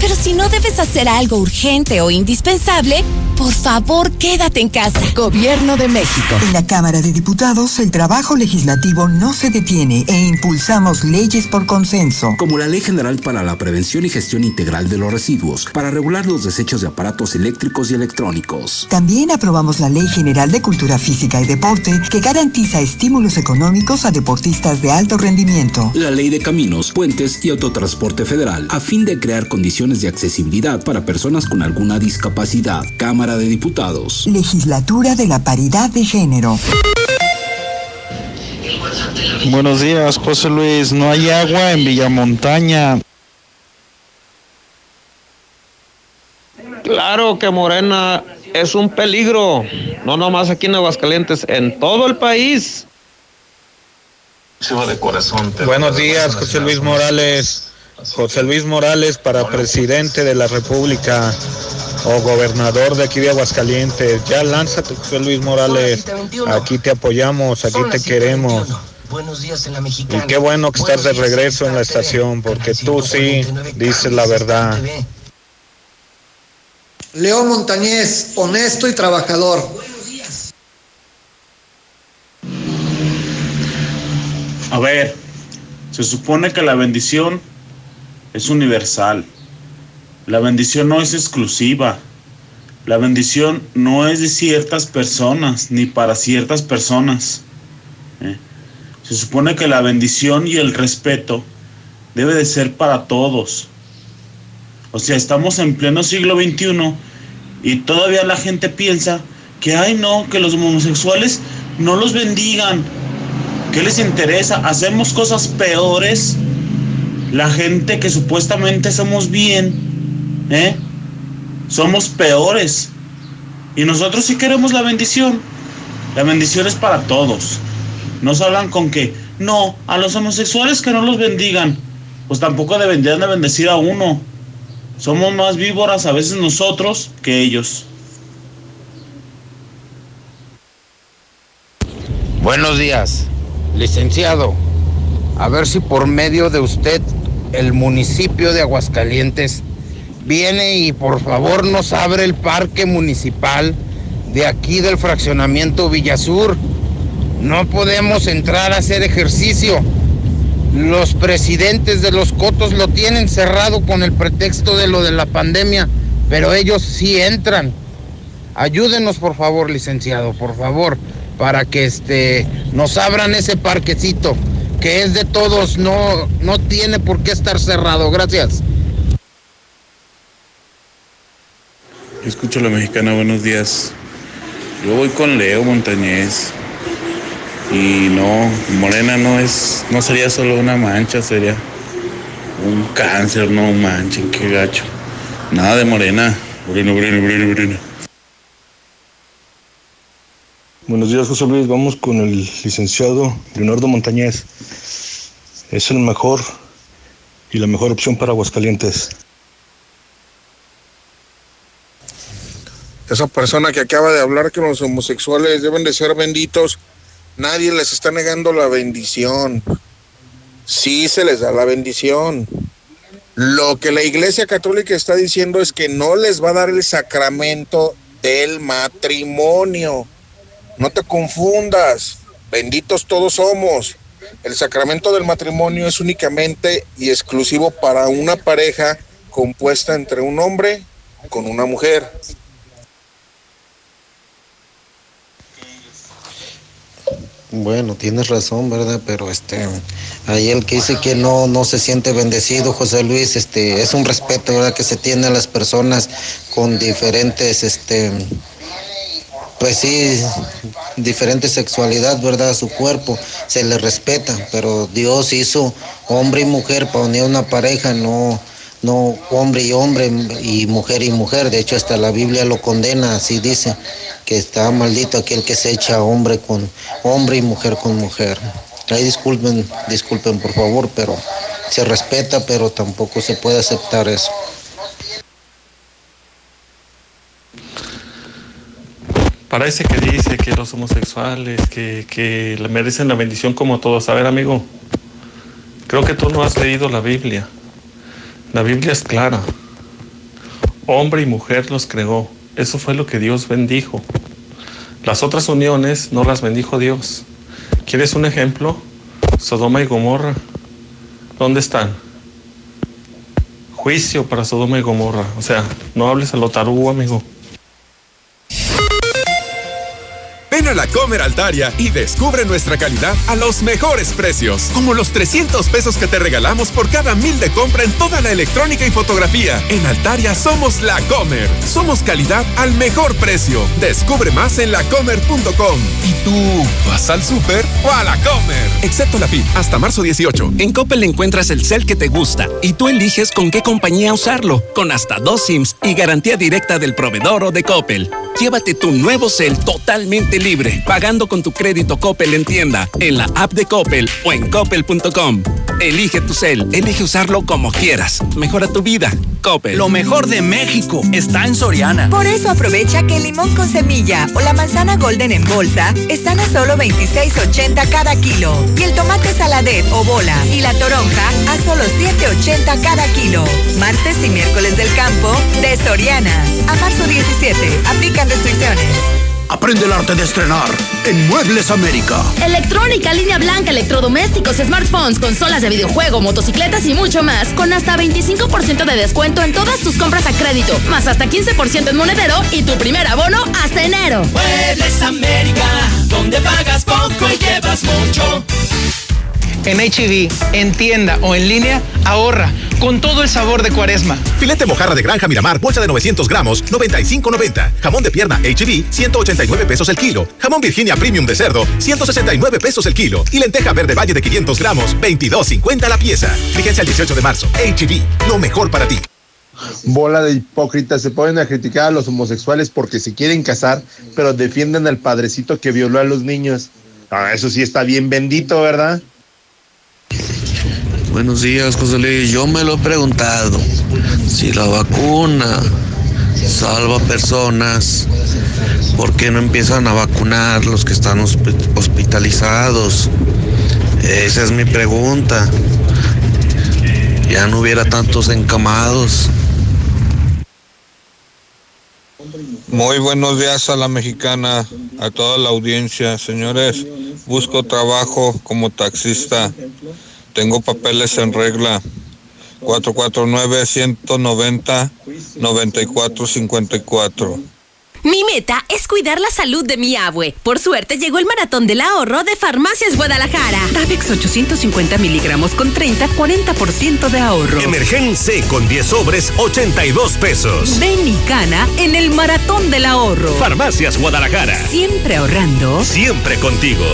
Pero si no debes hacer algo urgente o indispensable, Por favor, quédate en casa. Gobierno de México. En la Cámara de Diputados, el trabajo legislativo no se detiene e impulsamos leyes por consenso. Como la Ley General para la Prevención y Gestión Integral de los Residuos, para regular los desechos de aparatos eléctricos y electrónicos. También aprobamos la Ley General de Cultura Física y Deporte, que garantiza estímulos económicos a deportistas de alto rendimiento. La Ley de Caminos, Puentes y Autotransporte Federal, a fin de crear condiciones de accesibilidad para personas con alguna discapacidad. Cámara de Diputados. Legislatura de la Paridad de Género. Buenos días, José Luis. No hay agua en Villamontaña. Claro que Morena es un peligro, no nomás aquí en Aguascalientes, en todo el país. De corazón, Buenos días, José Luis Morales. José Luis Morales para presidente de la República o gobernador de aquí de Aguascalientes. Ya lánzate, José Luis Morales. Aquí te apoyamos, aquí te queremos. Buenos días en la mexicana. Y qué bueno que estás de regreso en la estación, porque tú sí dices la verdad. León Montañez, honesto y trabajador. A ver, se supone que la bendición es universal. La bendición no es exclusiva. La bendición no es de ciertas personas ni para ciertas personas. ¿eh? Se supone que la bendición y el respeto debe de ser para todos. O sea, estamos en pleno siglo XXI y todavía la gente piensa que, ay no, que los homosexuales no los bendigan. ¿Qué les interesa? Hacemos cosas peores. La gente que supuestamente somos bien, ¿eh? Somos peores. Y nosotros sí queremos la bendición. La bendición es para todos. Nos hablan con que, no, a los homosexuales que no los bendigan. Pues tampoco deberían de bendecir a uno. Somos más víboras a veces nosotros que ellos. Buenos días, licenciado. A ver si por medio de usted el municipio de Aguascalientes viene y por favor nos abre el parque municipal de aquí del fraccionamiento Villasur. No podemos entrar a hacer ejercicio. Los presidentes de los cotos lo tienen cerrado con el pretexto de lo de la pandemia, pero ellos sí entran. Ayúdenos por favor, licenciado, por favor, para que este nos abran ese parquecito que es de todos, no no tiene por qué estar cerrado. Gracias. Escucho la mexicana, buenos días. Yo voy con Leo Montañez. Y no, Morena no es, no sería solo una mancha, sería un cáncer, no un mancha, qué gacho. Nada de Morena. Morena, Morena, Morena, Morena. Buenos días, José Luis. Vamos con el licenciado Leonardo Montañez. Es el mejor y la mejor opción para Aguascalientes. Esa persona que acaba de hablar que los homosexuales deben de ser benditos, nadie les está negando la bendición. Sí se les da la bendición. Lo que la Iglesia Católica está diciendo es que no les va a dar el sacramento del matrimonio. No te confundas, benditos todos somos. El sacramento del matrimonio es únicamente y exclusivo para una pareja compuesta entre un hombre con una mujer. Bueno, tienes razón, ¿verdad? Pero este, ahí el que dice que no, no se siente bendecido, José Luis, este, es un respeto, ¿verdad? Que se tiene a las personas con diferentes, este, pues sí, diferente sexualidad, ¿verdad? Su cuerpo, se le respeta, pero Dios hizo hombre y mujer para unir una pareja, no, no hombre y hombre y mujer y mujer. De hecho, hasta la Biblia lo condena, así dice, que está maldito aquel que se echa hombre con hombre y mujer con mujer. Ahí disculpen, disculpen por favor, pero se respeta, pero tampoco se puede aceptar eso. Parece que dice que los homosexuales, que, que merecen la bendición como todos. A ver, amigo, creo que tú no has leído la Biblia. La Biblia es clara. Hombre y mujer los creó Eso fue lo que Dios bendijo. Las otras uniones no las bendijo Dios. ¿Quieres un ejemplo? Sodoma y Gomorra. ¿Dónde están? Juicio para Sodoma y Gomorra. O sea, no hables a lo amigo. Ven a la Comer Altaria y descubre nuestra calidad a los mejores precios. Como los 300 pesos que te regalamos por cada mil de compra en toda la electrónica y fotografía. En Altaria somos la Comer. Somos calidad al mejor precio. Descubre más en lacomer.com. ¿Y tú vas al súper o a la Comer? Excepto la FIT, hasta marzo 18. En Coppel encuentras el cel que te gusta y tú eliges con qué compañía usarlo. Con hasta dos SIMs y garantía directa del proveedor o de Coppel. Llévate tu nuevo cel totalmente libre, pagando con tu crédito Coppel en tienda, en la app de Coppel o en coppel.com. Elige tu cel, elige usarlo como quieras. Mejora tu vida. Coppel. Lo mejor de México está en Soriana. Por eso aprovecha que el limón con semilla o la manzana golden en bolsa están a solo 26.80 cada kilo. Y el tomate saladet o bola y la toronja a solo 7.80 cada kilo. Martes y miércoles del campo de Soriana. A marzo 17. Aplican restricciones. Aprende el arte de estrenar en Muebles América. Electrónica, línea blanca, electrodomésticos, smartphones, consolas de videojuego, motocicletas y mucho más. Con hasta 25% de descuento en todas tus compras a crédito, más hasta 15% en monedero y tu primer abono hasta enero. Muebles América, donde pagas poco y llevas mucho. En HB, en tienda o en línea, ahorra con todo el sabor de cuaresma. Filete mojarra de granja Miramar, bolsa de 900 gramos, 95.90. Jamón de pierna HB, 189 pesos el kilo. Jamón Virginia Premium de cerdo, 169 pesos el kilo. Y lenteja verde valle de 500 gramos, 22.50 la pieza. Fíjense el 18 de marzo. HB, lo mejor para ti. Bola de hipócritas, se ponen a criticar a los homosexuales porque se quieren casar, pero defienden al padrecito que violó a los niños. Ah, eso sí está bien bendito, ¿verdad? Buenos días, José Luis. Yo me lo he preguntado. Si la vacuna salva personas, ¿por qué no empiezan a vacunar los que están hospitalizados? Esa es mi pregunta. Ya no hubiera tantos encamados. Muy buenos días a la mexicana, a toda la audiencia. Señores, busco trabajo como taxista. Tengo papeles en regla. 449-190-9454. Mi meta es cuidar la salud de mi abue. Por suerte llegó el maratón del ahorro de Farmacias Guadalajara. Davex 850 miligramos con 30, 40% de ahorro. Emergen con 10 sobres, 82 pesos. Ven y cana en el maratón del ahorro. Farmacias Guadalajara. Siempre ahorrando. Siempre contigo.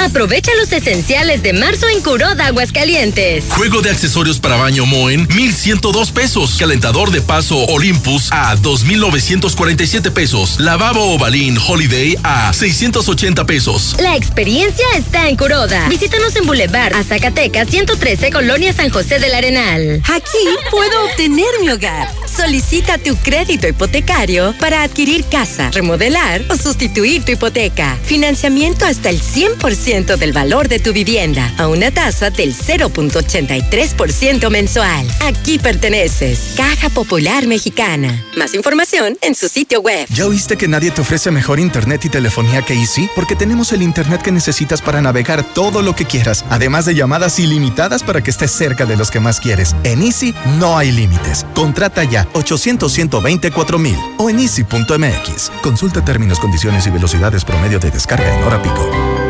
Aprovecha los esenciales de marzo en Curoda Aguascalientes. Juego de accesorios para baño Moen, 1102 pesos. Calentador de paso Olympus a 2947 pesos. Lavabo Ovalín Holiday a 680 pesos. La experiencia está en Curoda. Visítanos en Boulevard a Zacatecas 113 Colonia San José del Arenal. Aquí puedo obtener mi hogar. Solicita tu crédito hipotecario para adquirir casa, remodelar o sustituir tu hipoteca. Financiamiento hasta el 100% del valor de tu vivienda a una tasa del 0.83% mensual. Aquí perteneces. Caja Popular Mexicana. Más información en su sitio web. ¿Ya oíste que nadie te ofrece mejor internet y telefonía que Easy? Porque tenemos el internet que necesitas para navegar todo lo que quieras, además de llamadas ilimitadas para que estés cerca de los que más quieres. En Easy no hay límites. Contrata ya 800 124 mil o en easy.mx. Consulta términos, condiciones y velocidades promedio de descarga en hora pico.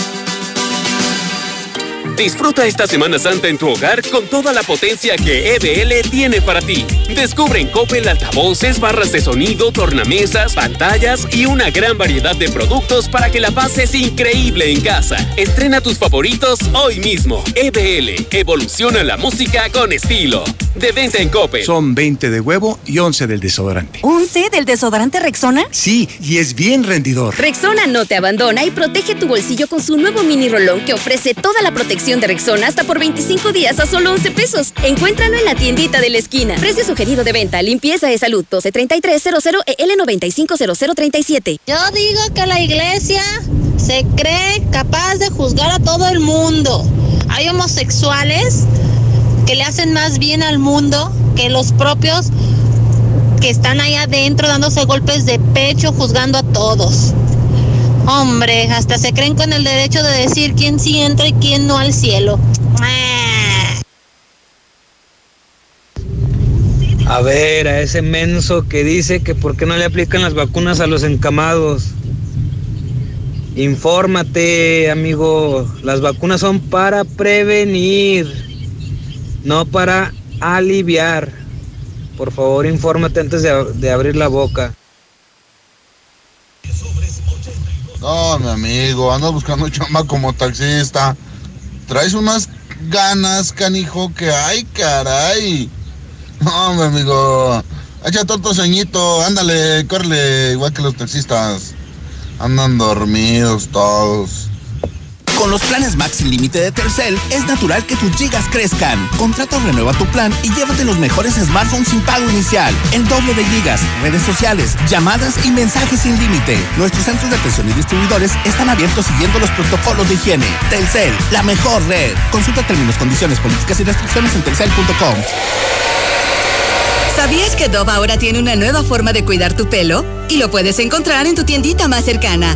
Disfruta esta Semana Santa en tu hogar con toda la potencia que EBL tiene para ti. Descubre en Coppel altavoces, barras de sonido, tornamesas, pantallas y una gran variedad de productos para que la pases increíble en casa. Estrena tus favoritos hoy mismo. EBL, evoluciona la música con estilo. De venta en Coppel. Son 20 de huevo y 11 del desodorante. ¿11 del desodorante Rexona? Sí, y es bien rendidor. Rexona no te abandona y protege tu bolsillo con su nuevo mini rolón que ofrece toda la protección de Rexona hasta por 25 días a solo 11 pesos. Encuéntralo en la tiendita de la esquina. Precio sugerido de venta. Limpieza de salud 123300 EL950037. Yo digo que la iglesia se cree capaz de juzgar a todo el mundo. Hay homosexuales que le hacen más bien al mundo que los propios que están ahí adentro dándose golpes de pecho juzgando a todos. Hombre, hasta se creen con el derecho de decir quién sí entra y quién no al cielo. A ver, a ese menso que dice que por qué no le aplican las vacunas a los encamados. Infórmate, amigo. Las vacunas son para prevenir, no para aliviar. Por favor, infórmate antes de, de abrir la boca. No, mi amigo, andas buscando *laughs* chamba como taxista. Traes unas ganas, canijo, que ay, caray. No, mi amigo. Échate otro ceñito, ándale, córrele, igual que los taxistas. Andan dormidos todos. Con los planes Max sin límite de Telcel, es natural que tus gigas crezcan. Contrata o renueva tu plan y llévate los mejores smartphones sin pago inicial. El doble de gigas, redes sociales, llamadas y mensajes sin límite. Nuestros centros de atención y distribuidores están abiertos siguiendo los protocolos de higiene. Telcel, la mejor red. Consulta términos, condiciones, políticas y restricciones en telcel.com. ¿Sabías que Dove ahora tiene una nueva forma de cuidar tu pelo? Y lo puedes encontrar en tu tiendita más cercana.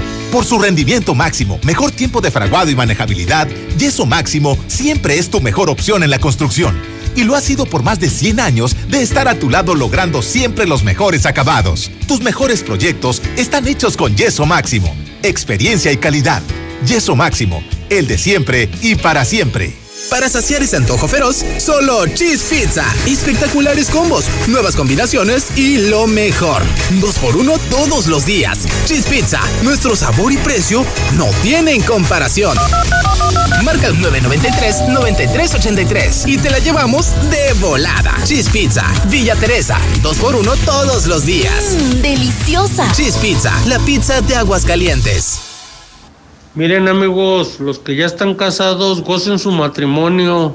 Por su rendimiento máximo, mejor tiempo de fraguado y manejabilidad, Yeso Máximo siempre es tu mejor opción en la construcción. Y lo ha sido por más de 100 años de estar a tu lado logrando siempre los mejores acabados. Tus mejores proyectos están hechos con Yeso Máximo. Experiencia y calidad. Yeso Máximo, el de siempre y para siempre. Para saciar ese antojo feroz, solo Cheese Pizza. Espectaculares combos, nuevas combinaciones y lo mejor. Dos por uno todos los días. Cheese Pizza, nuestro sabor y precio no tienen comparación. Marca el 993-9383 y te la llevamos de volada. Cheese Pizza, Villa Teresa, dos por uno todos los días. Mmm, deliciosa. Cheese Pizza, la pizza de aguas calientes. Miren amigos, los que ya están casados, gocen su matrimonio,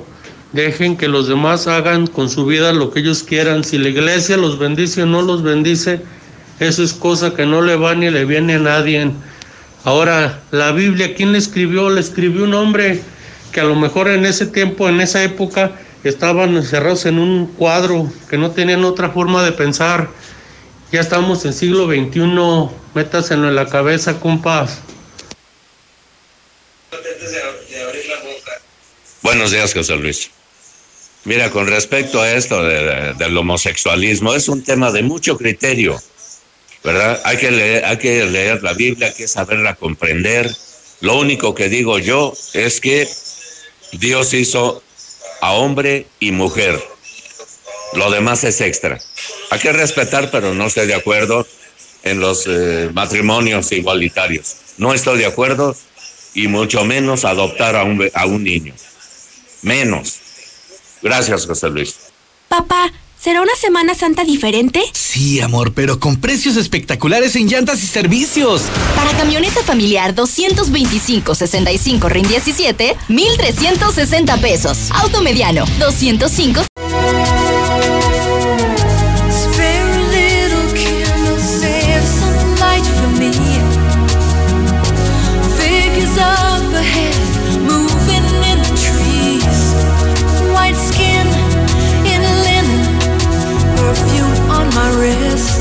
dejen que los demás hagan con su vida lo que ellos quieran. Si la iglesia los bendice o no los bendice, eso es cosa que no le va ni le viene a nadie. Ahora, la Biblia, ¿quién la escribió? La escribió un hombre que a lo mejor en ese tiempo, en esa época, estaban encerrados en un cuadro, que no tenían otra forma de pensar. Ya estamos en siglo XXI, métaselo en la cabeza, compas. Buenos días, José Luis. Mira, con respecto a esto de- del homosexualismo, es un tema de mucho criterio, ¿verdad? Hay que, leer, hay que leer la Biblia, hay que saberla comprender. Lo único que digo yo es que Dios hizo a hombre y mujer. Lo demás es extra. Hay que respetar, pero no estoy de acuerdo en los eh, matrimonios igualitarios. No estoy de acuerdo y mucho menos adoptar a un, a un niño. Menos. Gracias, José Luis. Papá, ¿será una Semana Santa diferente? Sí, amor, pero con precios espectaculares en llantas y servicios. Para camioneta familiar 225-65 RIN 17, 1,360 pesos. Auto mediano 205. My wrist,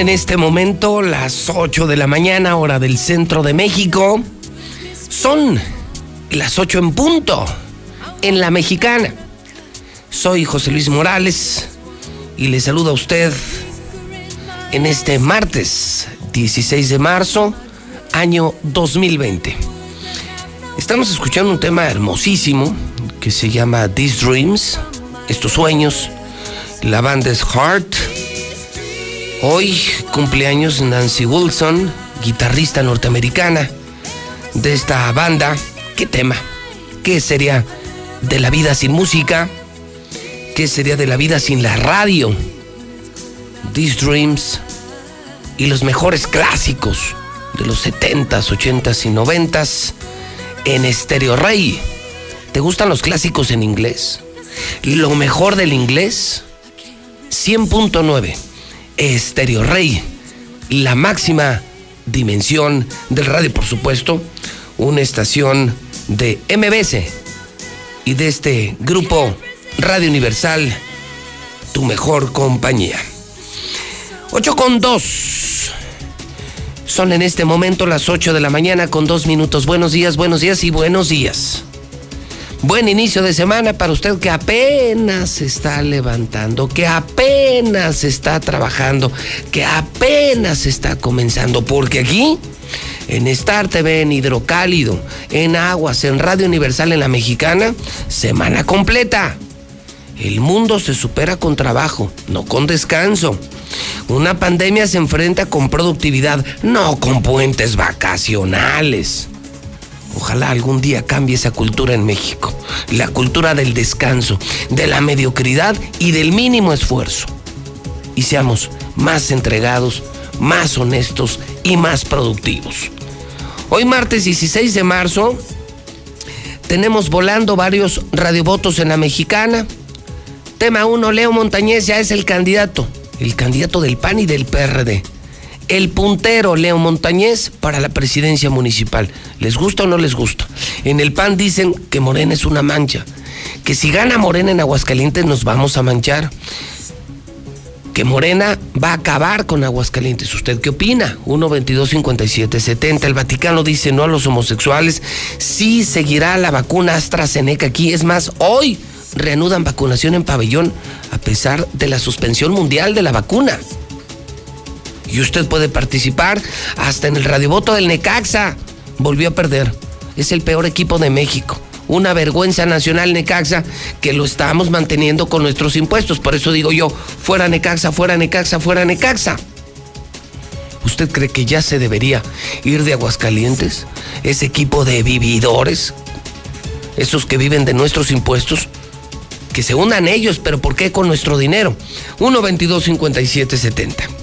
en este momento las 8 de la mañana, hora del centro de México. Son las 8 en punto, en la mexicana. Soy José Luis Morales y le saludo a usted en este martes 16 de marzo, año 2020. Estamos escuchando un tema hermosísimo que se llama These Dreams, estos sueños. La banda es Heart. Hoy cumpleaños Nancy Wilson, guitarrista norteamericana de esta banda. ¿Qué tema? ¿Qué sería de la vida sin música? ¿Qué sería de la vida sin la radio? These Dreams y los mejores clásicos de los 70s, 80s y 90s en Stereo Rey. ¿Te gustan los clásicos en inglés? Lo mejor del inglés, 100.9. Estéreo Rey, la máxima dimensión del radio, por supuesto, una estación de MBS y de este grupo Radio Universal, tu mejor compañía. 8 con 2. Son en este momento las 8 de la mañana con dos minutos. Buenos días, buenos días y buenos días. Buen inicio de semana para usted que apenas se está levantando, que apenas está trabajando, que apenas está comenzando, porque aquí, en Star TV, en Hidrocálido, en Aguas, en Radio Universal, en La Mexicana, semana completa. El mundo se supera con trabajo, no con descanso. Una pandemia se enfrenta con productividad, no con puentes vacacionales. Ojalá algún día cambie esa cultura en México. La cultura del descanso, de la mediocridad y del mínimo esfuerzo. Y seamos más entregados, más honestos y más productivos. Hoy martes 16 de marzo tenemos volando varios radiovotos en la mexicana. Tema 1, Leo Montañez ya es el candidato, el candidato del PAN y del PRD el puntero Leo Montañez para la presidencia municipal. ¿Les gusta o no les gusta? En el PAN dicen que Morena es una mancha, que si gana Morena en Aguascalientes nos vamos a manchar, que Morena va a acabar con Aguascalientes. ¿Usted qué opina? 1 22 57 70. El Vaticano dice no a los homosexuales. Sí seguirá la vacuna AstraZeneca aquí. Es más, hoy reanudan vacunación en pabellón a pesar de la suspensión mundial de la vacuna y usted puede participar hasta en el radiovoto del Necaxa. Volvió a perder. Es el peor equipo de México. Una vergüenza nacional Necaxa que lo estamos manteniendo con nuestros impuestos. Por eso digo yo, fuera Necaxa, fuera Necaxa, fuera Necaxa. ¿Usted cree que ya se debería ir de Aguascalientes? Ese equipo de vividores, esos que viven de nuestros impuestos, que se unan ellos, pero ¿por qué con nuestro dinero? 1 22 57 70.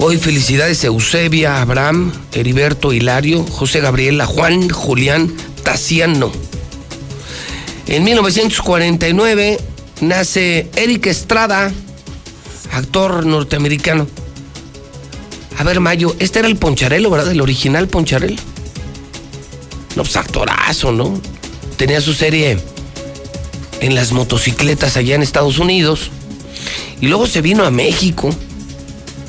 Hoy felicidades Eusebia, Abraham, Heriberto, Hilario, José Gabriela, Juan, Julián, Taciano. En 1949 nace Eric Estrada, actor norteamericano. A ver, Mayo, este era el Poncharelo, ¿verdad? El original Poncharelo. No, pues actorazo, ¿no? Tenía su serie en las motocicletas allá en Estados Unidos. Y luego se vino a México.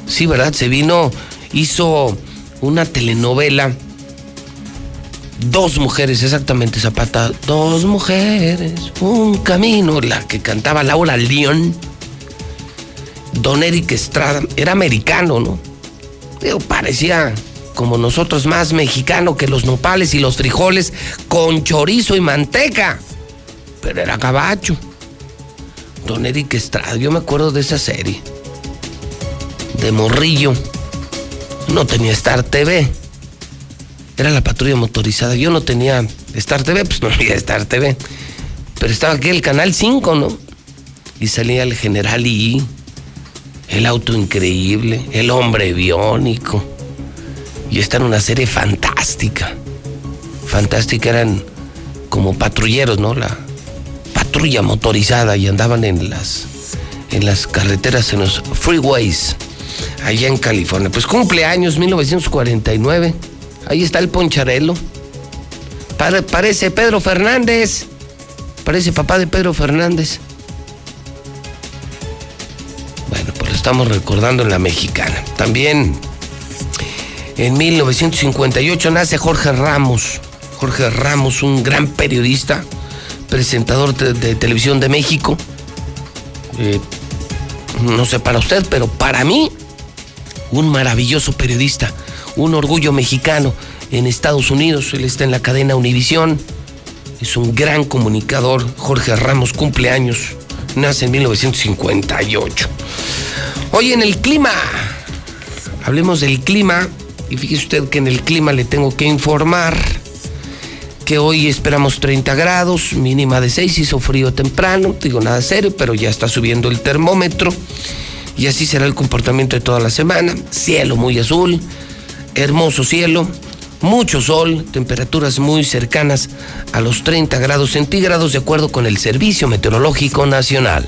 Sí, ¿verdad? Se vino, hizo una telenovela. Dos mujeres, exactamente, Zapata. Dos mujeres, un camino. La que cantaba Laura León. Don Eric Estrada. Era americano, ¿no? Digo, parecía como nosotros más mexicano que los nopales y los frijoles con chorizo y manteca. Pero era gabacho. Don Eric Estrada, yo me acuerdo de esa serie de morrillo. No tenía Star TV. Era la patrulla motorizada. Yo no tenía Star TV, pues no había Star TV. Pero estaba aquí el Canal 5, ¿no? Y salía el General I, el auto increíble, el hombre biónico. Y esta era una serie fantástica. Fantástica, eran como patrulleros, ¿no? La patrulla motorizada y andaban en las, en las carreteras, en los freeways, allá en California. Pues cumpleaños 1949. Ahí está el poncharelo. Pare- parece Pedro Fernández. Parece papá de Pedro Fernández. Bueno, pues lo estamos recordando en la mexicana. También en 1958 nace Jorge Ramos. Jorge Ramos, un gran periodista, presentador de, de televisión de México. Eh, no sé para usted, pero para mí, un maravilloso periodista, un orgullo mexicano en Estados Unidos. Él está en la cadena Univisión. Es un gran comunicador. Jorge Ramos cumple años. Nace en 1958. Hoy en el clima. Hablemos del clima. Y fíjese usted que en el clima le tengo que informar que hoy esperamos 30 grados, mínima de 6, hizo frío temprano, digo nada serio, pero ya está subiendo el termómetro y así será el comportamiento de toda la semana. Cielo muy azul, hermoso cielo, mucho sol, temperaturas muy cercanas a los 30 grados centígrados de acuerdo con el Servicio Meteorológico Nacional.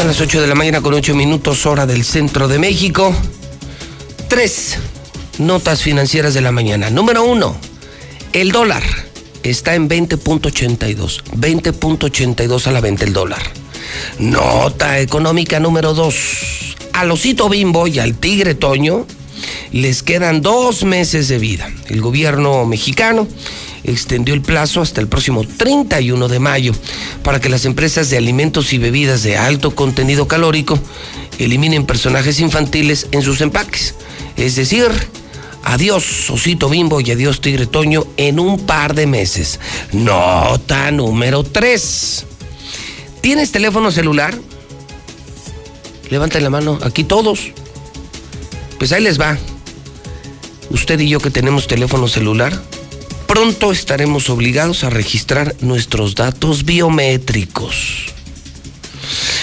Son las 8 de la mañana con 8 minutos hora del centro de México. Tres notas financieras de la mañana. Número uno, el dólar está en 20.82. 20.82 a la venta el dólar. Nota económica número dos. Al osito bimbo y al tigre toño les quedan dos meses de vida. El gobierno mexicano extendió el plazo hasta el próximo 31 de mayo para que las empresas de alimentos y bebidas de alto contenido calórico eliminen personajes infantiles en sus empaques. Es decir, adiós Osito Bimbo y adiós Tigre Toño en un par de meses. Nota número 3. ¿Tienes teléfono celular? Levanten la mano, aquí todos. Pues ahí les va. Usted y yo que tenemos teléfono celular, pronto estaremos obligados a registrar nuestros datos biométricos.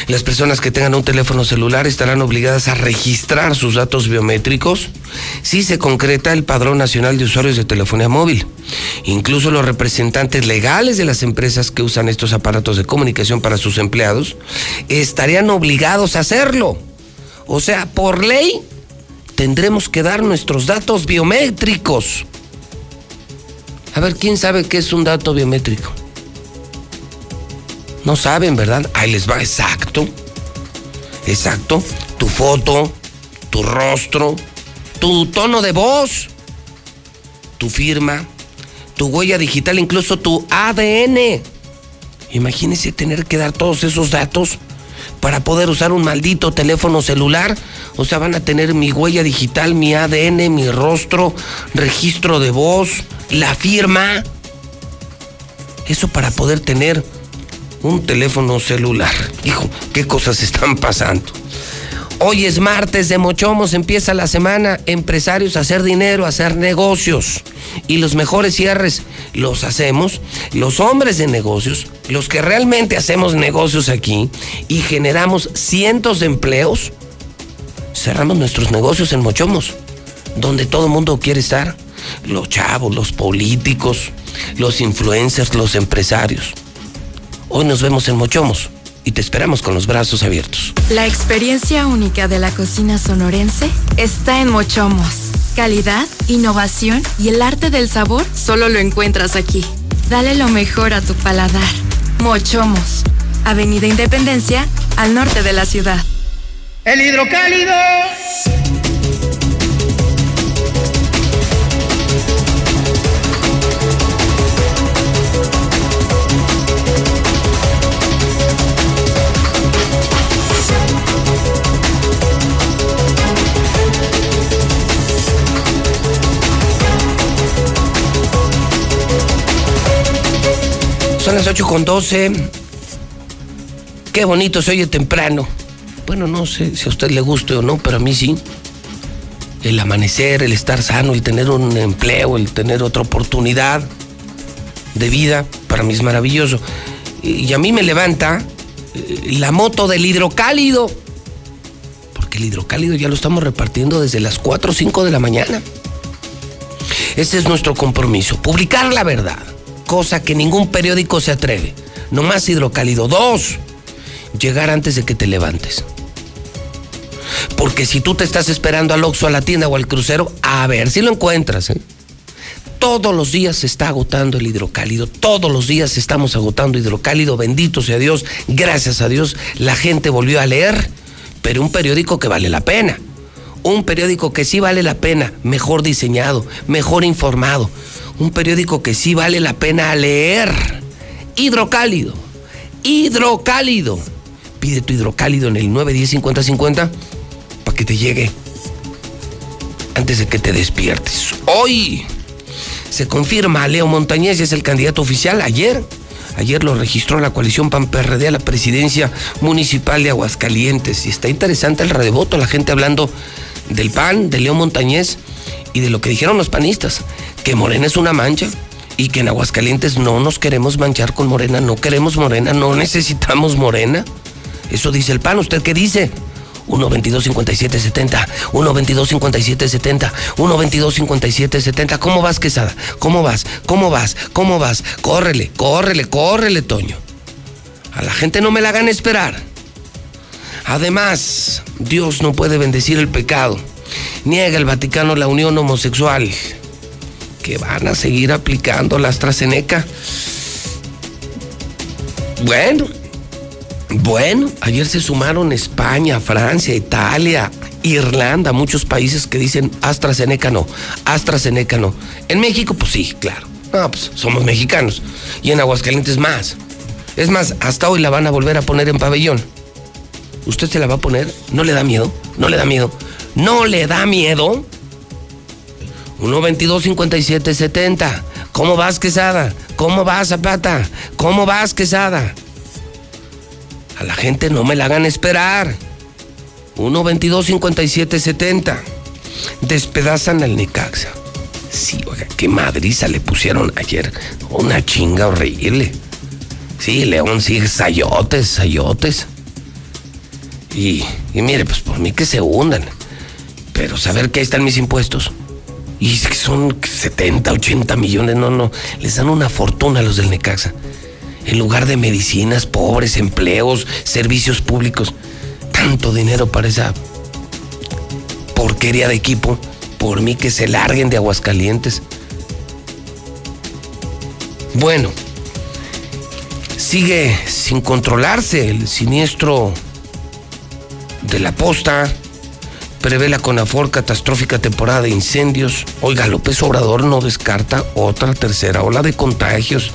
Las personas que tengan un teléfono celular estarán obligadas a registrar sus datos biométricos si se concreta el Padrón Nacional de Usuarios de Telefonía Móvil. Incluso los representantes legales de las empresas que usan estos aparatos de comunicación para sus empleados estarían obligados a hacerlo. O sea, por ley tendremos que dar nuestros datos biométricos. A ver, ¿quién sabe qué es un dato biométrico? No saben, ¿verdad? Ahí les va, exacto. Exacto. Tu foto, tu rostro, tu tono de voz, tu firma, tu huella digital, incluso tu ADN. Imagínense tener que dar todos esos datos para poder usar un maldito teléfono celular. O sea, van a tener mi huella digital, mi ADN, mi rostro, registro de voz, la firma. Eso para poder tener un teléfono celular. Hijo, qué cosas están pasando. Hoy es martes de Mochomos, empieza la semana. Empresarios hacer dinero, hacer negocios. Y los mejores cierres los hacemos los hombres de negocios, los que realmente hacemos negocios aquí y generamos cientos de empleos. Cerramos nuestros negocios en Mochomos, donde todo el mundo quiere estar. Los chavos, los políticos, los influencers, los empresarios. Hoy nos vemos en Mochomos y te esperamos con los brazos abiertos. La experiencia única de la cocina sonorense está en Mochomos. Calidad, innovación y el arte del sabor solo lo encuentras aquí. Dale lo mejor a tu paladar. Mochomos, Avenida Independencia, al norte de la ciudad. El hidrocálido. Son las 8 con 12. Qué bonito se oye temprano. Bueno, no sé si a usted le guste o no, pero a mí sí. El amanecer, el estar sano, el tener un empleo, el tener otra oportunidad de vida, para mí es maravilloso. Y a mí me levanta eh, la moto del hidrocálido. Porque el hidrocálido ya lo estamos repartiendo desde las 4 o 5 de la mañana. Ese es nuestro compromiso, publicar la verdad, cosa que ningún periódico se atreve. No más hidrocálido. Dos, llegar antes de que te levantes. Porque si tú te estás esperando al Oxxo, a la tienda o al crucero, a ver si lo encuentras. ¿eh? Todos los días se está agotando el hidrocálido. Todos los días estamos agotando hidrocálido. Bendito sea Dios. Gracias a Dios la gente volvió a leer. Pero un periódico que vale la pena. Un periódico que sí vale la pena. Mejor diseñado, mejor informado. Un periódico que sí vale la pena leer. Hidrocálido. Hidrocálido. Pide tu hidrocálido en el 910-5050 para que te llegue antes de que te despiertes. Hoy se confirma Leo Montañez, es el candidato oficial. Ayer, ayer lo registró la coalición PAN-PRD a la presidencia municipal de Aguascalientes. Y está interesante el reboto, la gente hablando del PAN, de Leo Montañez y de lo que dijeron los panistas, que Morena es una mancha y que en Aguascalientes no nos queremos manchar con Morena, no queremos Morena, no necesitamos Morena. Eso dice el PAN, ¿usted qué dice? 1 22 57 70 1 22 57 70 1 22 57 70 ¿Cómo vas, Quesada? ¿Cómo vas? ¿Cómo vas? ¿Cómo vas? Córrele, córrele, córrele, Toño. A la gente no me la hagan esperar. Además, Dios no puede bendecir el pecado. Niega el Vaticano la unión homosexual. Que van a seguir aplicando la AstraZeneca. Bueno, bueno, ayer se sumaron España, Francia, Italia, Irlanda, muchos países que dicen AstraZeneca no, AstraZeneca no. En México, pues sí, claro. No, pues somos mexicanos. Y en Aguascalientes más. Es más, hasta hoy la van a volver a poner en pabellón. ¿Usted se la va a poner? ¿No le da miedo? ¿No le da miedo? ¿No le da miedo? 1 22 57 70 ¿Cómo vas, Quesada? ¿Cómo vas, Zapata? ¿Cómo vas, Quesada? A la gente no me la hagan esperar. 1 22 57 70 Despedazan al Necaxa. Sí, oiga, qué madriza le pusieron ayer. Una chinga horrible. Sí, León sigue sayotes, sayotes. Y, y mire, pues por mí que se hundan. Pero saber que ahí están mis impuestos. Y son 70, 80 millones, no, no. Les dan una fortuna a los del Necaxa. En lugar de medicinas, pobres, empleos, servicios públicos. Tanto dinero para esa porquería de equipo. Por mí que se larguen de Aguascalientes. Bueno, sigue sin controlarse el siniestro de la posta. Prevé la CONAFOR catastrófica temporada de incendios. Oiga, López Obrador no descarta otra tercera ola de contagios.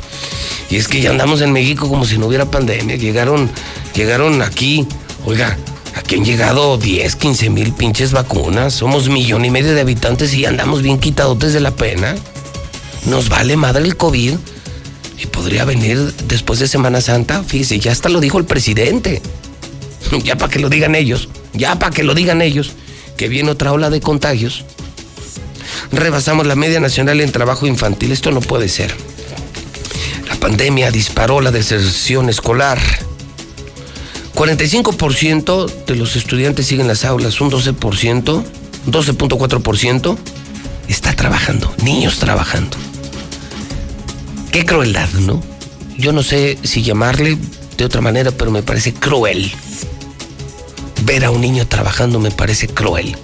Y es que ya andamos en México como si no hubiera pandemia. Llegaron, llegaron aquí, oiga, aquí han llegado 10, 15 mil pinches vacunas. Somos millón y medio de habitantes y andamos bien quitadotes de la pena. Nos vale madre el COVID. Y podría venir después de Semana Santa. Fíjese, ya hasta lo dijo el presidente. *laughs* Ya para que lo digan ellos. Ya para que lo digan ellos. Que viene otra ola de contagios. Rebasamos la media nacional en trabajo infantil. Esto no puede ser. La pandemia disparó la deserción escolar. 45% de los estudiantes siguen las aulas, un 12%, 12.4% está trabajando, niños trabajando. Qué crueldad, ¿no? Yo no sé si llamarle de otra manera, pero me parece cruel. Ver a un niño trabajando me parece cruel.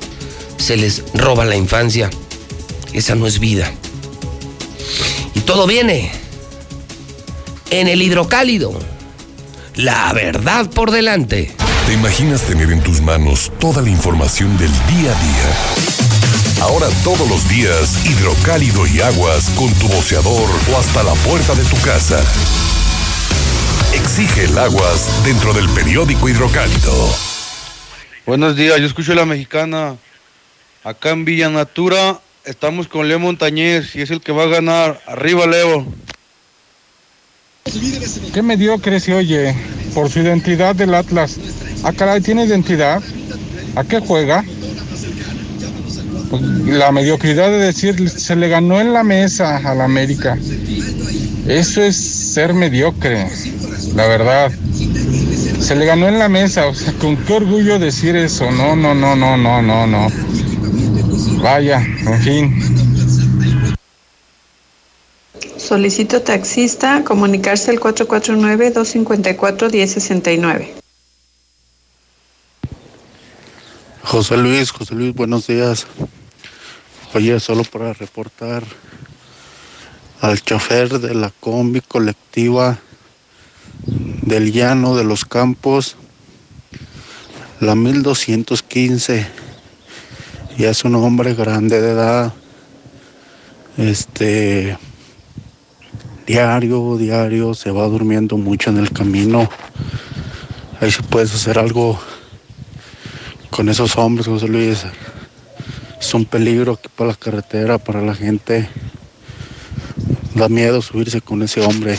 Se les roba la infancia. Esa no es vida. Y todo viene en el hidrocálido. La verdad por delante. ¿Te imaginas tener en tus manos toda la información del día a día? Ahora todos los días, hidrocálido y aguas con tu boceador o hasta la puerta de tu casa. Exige el aguas dentro del periódico hidrocálido. Buenos días, yo escucho la mexicana. Acá en Villa Natura estamos con Leo Montañez y es el que va a ganar. Arriba, Leo. Qué mediocre se oye por su identidad del Atlas. Ah, caray, ¿tiene identidad? ¿A qué juega? Pues, la mediocridad de decir se le ganó en la mesa al América. Eso es ser mediocre, la verdad. Se le ganó en la mesa, o sea, con qué orgullo decir eso. No, no, no, no, no, no, no. Vaya, en fin. Solicito taxista comunicarse al 449-254-1069. José Luis, José Luis, buenos días. Oye, solo para reportar al chofer de la combi colectiva del llano de los campos, la 1215. Ya es un hombre grande de edad. Este diario, diario, se va durmiendo mucho en el camino. Ahí si puedes hacer algo con esos hombres, José Luis. Es un peligro aquí para la carretera, para la gente. Da miedo subirse con ese hombre.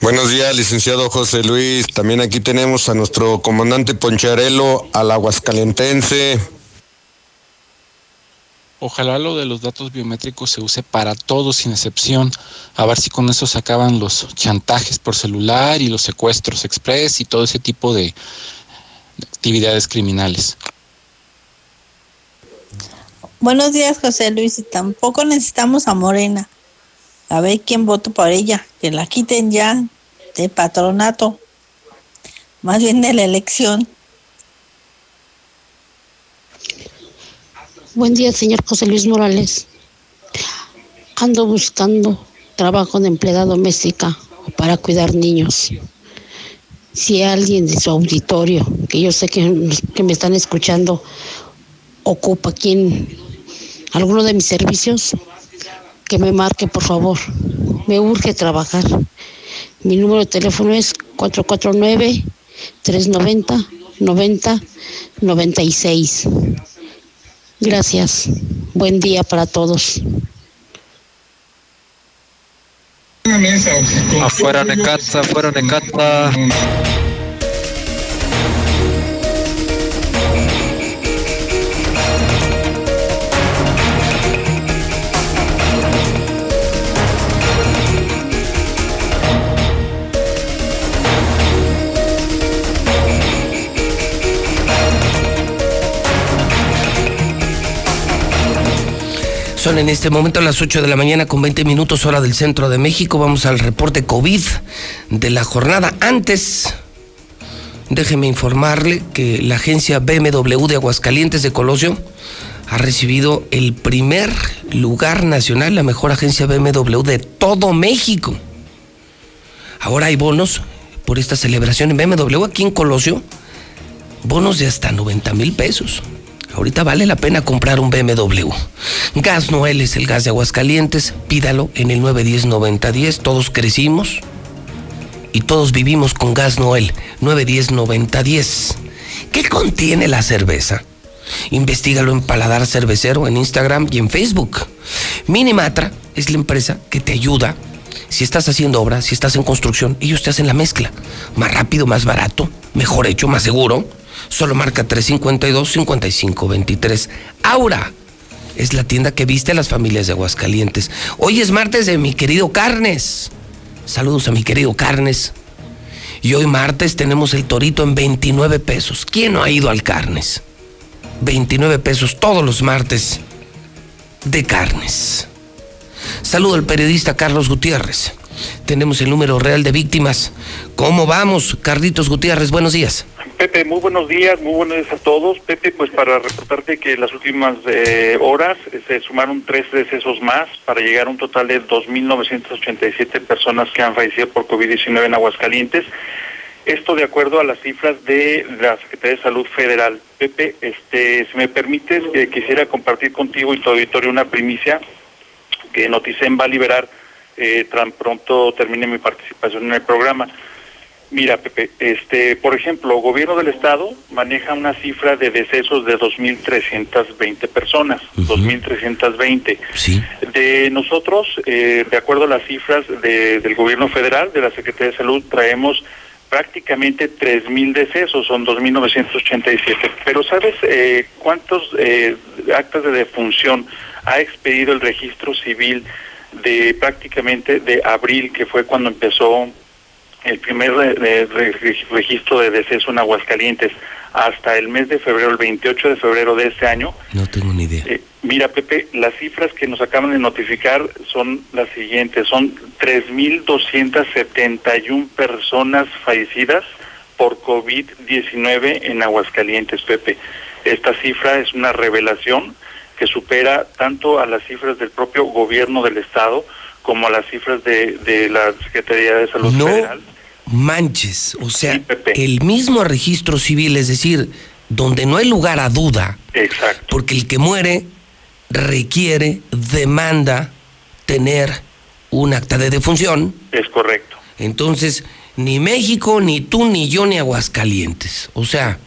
Buenos días, licenciado José Luis. También aquí tenemos a nuestro comandante Poncharelo, al Aguascalentense. Ojalá lo de los datos biométricos se use para todos sin excepción. A ver si con eso se acaban los chantajes por celular y los secuestros express y todo ese tipo de de actividades criminales. Buenos días, José Luis. Y tampoco necesitamos a Morena. A ver quién votó por ella. Que la quiten ya de patronato. Más bien de la elección. Buen día, señor José Luis Morales. Ando buscando trabajo de empleada doméstica para cuidar niños. Si alguien de su auditorio, que yo sé que, que me están escuchando, ocupa quien alguno de mis servicios, que me marque, por favor. Me urge trabajar. Mi número de teléfono es 449 390 90 96. Gracias. Buen día para todos. Afuera Necaxa, afuera Necaxa. Son en este momento las 8 de la mañana con 20 minutos hora del centro de México. Vamos al reporte COVID de la jornada. Antes, déjeme informarle que la agencia BMW de Aguascalientes de Colosio ha recibido el primer lugar nacional, la mejor agencia BMW de todo México. Ahora hay bonos por esta celebración en BMW aquí en Colosio, bonos de hasta 90 mil pesos. Ahorita vale la pena comprar un BMW. Gas Noel es el gas de Aguascalientes. Pídalo en el 910-9010. Todos crecimos y todos vivimos con Gas Noel. 910-9010. ¿Qué contiene la cerveza? Investígalo en Paladar Cervecero en Instagram y en Facebook. Minimatra es la empresa que te ayuda. Si estás haciendo obra, si estás en construcción, ellos te hacen la mezcla. Más rápido, más barato, mejor hecho, más seguro. Solo marca 352-5523. Aura es la tienda que viste a las familias de Aguascalientes. Hoy es martes de mi querido Carnes. Saludos a mi querido Carnes. Y hoy martes tenemos el torito en 29 pesos. ¿Quién no ha ido al Carnes? 29 pesos todos los martes de Carnes. Saludo al periodista Carlos Gutiérrez. Tenemos el número real de víctimas. ¿Cómo vamos, Carlitos Gutiérrez? Buenos días. Pepe, muy buenos días, muy buenos días a todos. Pepe, pues para reportarte que las últimas eh, horas se sumaron tres decesos más para llegar a un total de 2.987 personas que han fallecido por COVID-19 en Aguascalientes. Esto de acuerdo a las cifras de la Secretaría de Salud Federal. Pepe, este, si me permites, eh, quisiera compartir contigo y tu auditorio una primicia que Noticen va a liberar eh, tan pronto termine mi participación en el programa. Mira, Pepe, este, por ejemplo, gobierno del estado maneja una cifra de decesos de 2.320 personas, 2.320. Sí. De nosotros, eh, de acuerdo a las cifras de- del gobierno federal, de la Secretaría de Salud, traemos prácticamente 3.000 decesos, son 2.987. Pero ¿sabes eh, cuántos eh, actas de defunción ha expedido el registro civil de prácticamente de abril, que fue cuando empezó el primer re- re- re- registro de deceso en Aguascalientes, hasta el mes de febrero, el 28 de febrero de este año? No tengo ni idea. Eh, mira, Pepe, las cifras que nos acaban de notificar son las siguientes. Son 3.271 personas fallecidas por COVID-19 en Aguascalientes, Pepe. Esta cifra es una revelación que supera tanto a las cifras del propio gobierno del Estado como las cifras de, de la Secretaría de Salud No Federal. manches, o sea, el mismo registro civil, es decir, donde no hay lugar a duda, Exacto. porque el que muere requiere, demanda tener un acta de defunción. Es correcto. Entonces, ni México, ni tú, ni yo, ni Aguascalientes. O sea,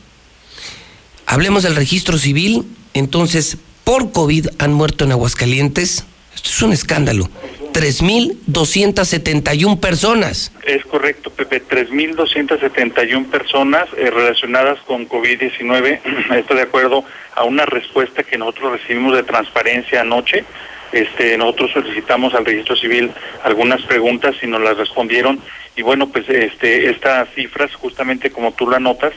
hablemos del registro civil, entonces, por COVID han muerto en Aguascalientes. Esto es un escándalo. 3.271 personas. Es correcto, Pepe. 3.271 personas eh, relacionadas con COVID-19. *clears throat* Esto de acuerdo a una respuesta que nosotros recibimos de transparencia anoche. Este, nosotros solicitamos al registro civil algunas preguntas y nos las respondieron. Y bueno, pues este, estas cifras, justamente como tú la notas,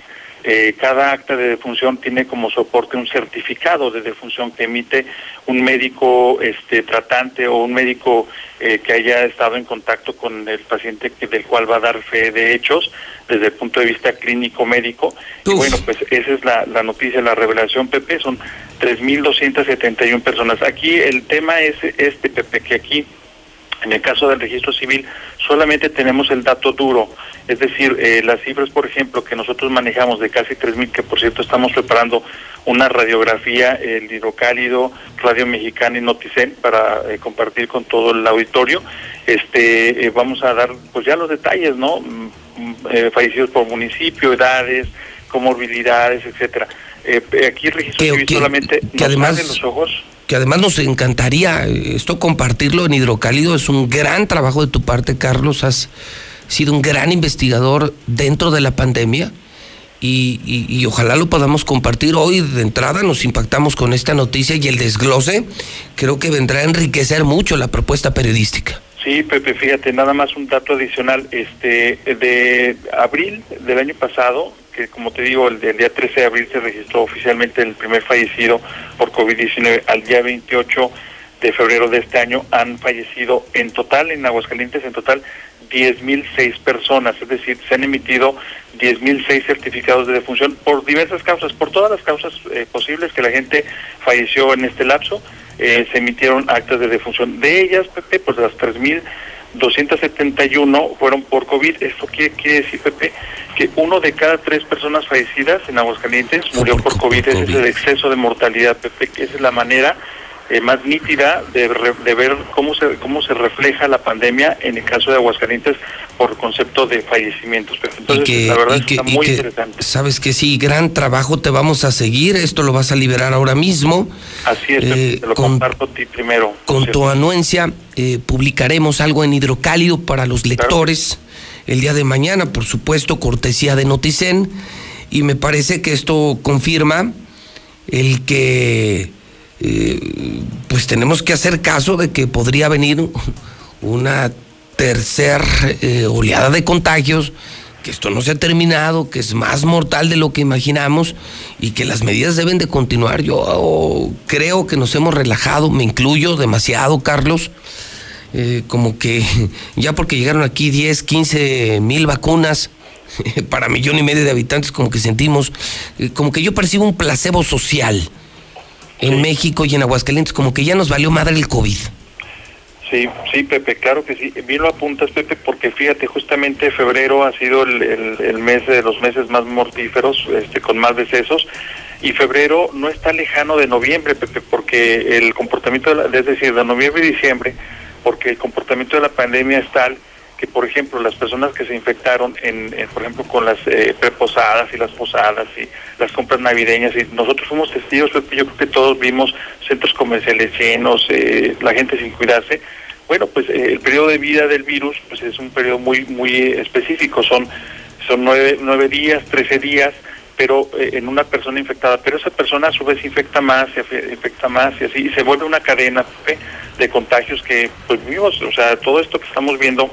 eh, cada acta de defunción tiene como soporte un certificado de defunción que emite un médico este, tratante o un médico eh, que haya estado en contacto con el paciente que, del cual va a dar fe de hechos desde el punto de vista clínico médico. Y bueno, pues esa es la, la noticia, la revelación, Pepe, son 3.271 personas. Aquí el tema es este, Pepe, que aquí en el caso del registro civil solamente tenemos el dato duro, es decir, eh, las cifras, por ejemplo, que nosotros manejamos de casi 3.000, que por cierto estamos preparando una radiografía, el hidrocálido, Radio Mexicana y Noticen para eh, compartir con todo el auditorio. Este, eh, vamos a dar pues ya los detalles, ¿no? Mm, eh, fallecidos por municipio, edades, comorbilidades, etcétera. Eh, aquí el registro civil solamente que nos además- los ojos. que además nos encantaría esto compartirlo en Hidrocálido. Es un gran trabajo de tu parte, Carlos. Has sido un gran investigador dentro de la pandemia y, ojalá lo podamos compartir. Hoy de entrada nos impactamos con esta noticia y el desglose creo que vendrá a enriquecer mucho la propuesta periodística. Sí, Pepe, fíjate, nada más un dato adicional. Este, de abril del año pasado, que como te digo, el, el día 13 de abril se registró oficialmente el primer fallecido por COVID-19, al día 28 de febrero de este año han fallecido en total, en Aguascalientes, en total 10.006 personas, es decir, se han emitido 10.006 certificados de defunción por diversas causas, por todas las causas eh, posibles que la gente falleció en este lapso, eh, se emitieron actas de defunción. De ellas, Pepe, pues las 3.271 fueron por COVID. Esto quiere, quiere decir, Pepe, que uno de cada tres personas fallecidas en Aguascalientes murió por COVID. Ese es el exceso de mortalidad, Pepe, que esa es la manera eh, más nítida de, re- de ver cómo se cómo se refleja la pandemia en el caso de Aguascalientes por concepto de fallecimientos. Entonces, que- la verdad que está muy que- interesante. Sabes que sí, gran trabajo te vamos a seguir. Esto lo vas a liberar ahora mismo. Así es, Eh, te lo con- comparto a ti primero. Con tu anuencia eh, publicaremos algo en Hidrocálido para los lectores el día de mañana, por supuesto, cortesía de Noticen. Y me parece que esto confirma el que eh, pues tenemos que hacer caso de que podría venir una tercera oleada de contagios, que esto no se ha terminado, que es más mortal de lo que imaginamos y que las medidas deben de continuar. Yo oh, creo que nos hemos relajado, me incluyo demasiado, Carlos. Eh, como que *laughs* ya porque llegaron aquí 10, 15 mil vacunas *laughs* para millón y medio de habitantes, como que sentimos, eh, como que yo percibo un placebo social en México y en Aguascalientes, como que ya nos valió madre el COVID. Sí, sí, Pepe, claro que sí. Bien lo apuntas, Pepe, porque fíjate, justamente febrero ha sido el, el- el mes de los meses más mortíferos, este, con más decesos, y febrero no está lejano de noviembre, Pepe, porque el comportamiento, de la- es decir, de noviembre y diciembre, porque el comportamiento de la pandemia es tal que, por ejemplo, las personas que se infectaron, en, en, por ejemplo, con las eh, preposadas y las posadas y las compras navideñas, y nosotros fuimos testigos, yo creo que todos vimos centros comerciales llenos, eh, la gente sin cuidarse. Bueno, pues eh, el periodo de vida del virus pues es un periodo muy muy específico, son son nueve, nueve días, trece días, pero eh, en una persona infectada, pero esa persona a su vez infecta más, se infecta más y así, y se vuelve una cadena de contagios que pues vivimos, o sea, todo esto que estamos viendo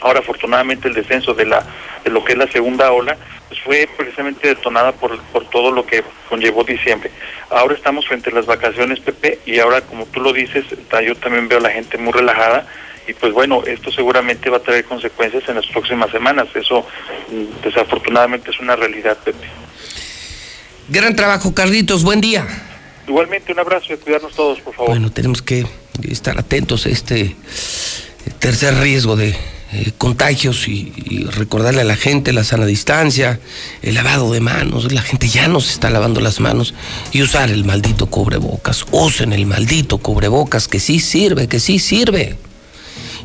ahora afortunadamente el descenso de la de lo que es la segunda ola pues fue precisamente detonada por, por todo lo que conllevó diciembre. Ahora estamos frente a las vacaciones, Pepe, y ahora como tú lo dices, yo también veo a la gente muy relajada y pues bueno, esto seguramente va a traer consecuencias en las próximas semanas. Eso mm, desafortunadamente es una realidad, Pepe. Gran trabajo, Carlitos. Buen día. Igualmente un abrazo y cuidarnos todos, por favor. Bueno, tenemos que estar atentos a este tercer riesgo de eh, contagios y, recordarle a la gente la sana distancia, el lavado de manos. La gente ya no se está lavando las manos y usar el maldito cubrebocas. Usen el maldito cubrebocas que sí sirve, que sí sirve.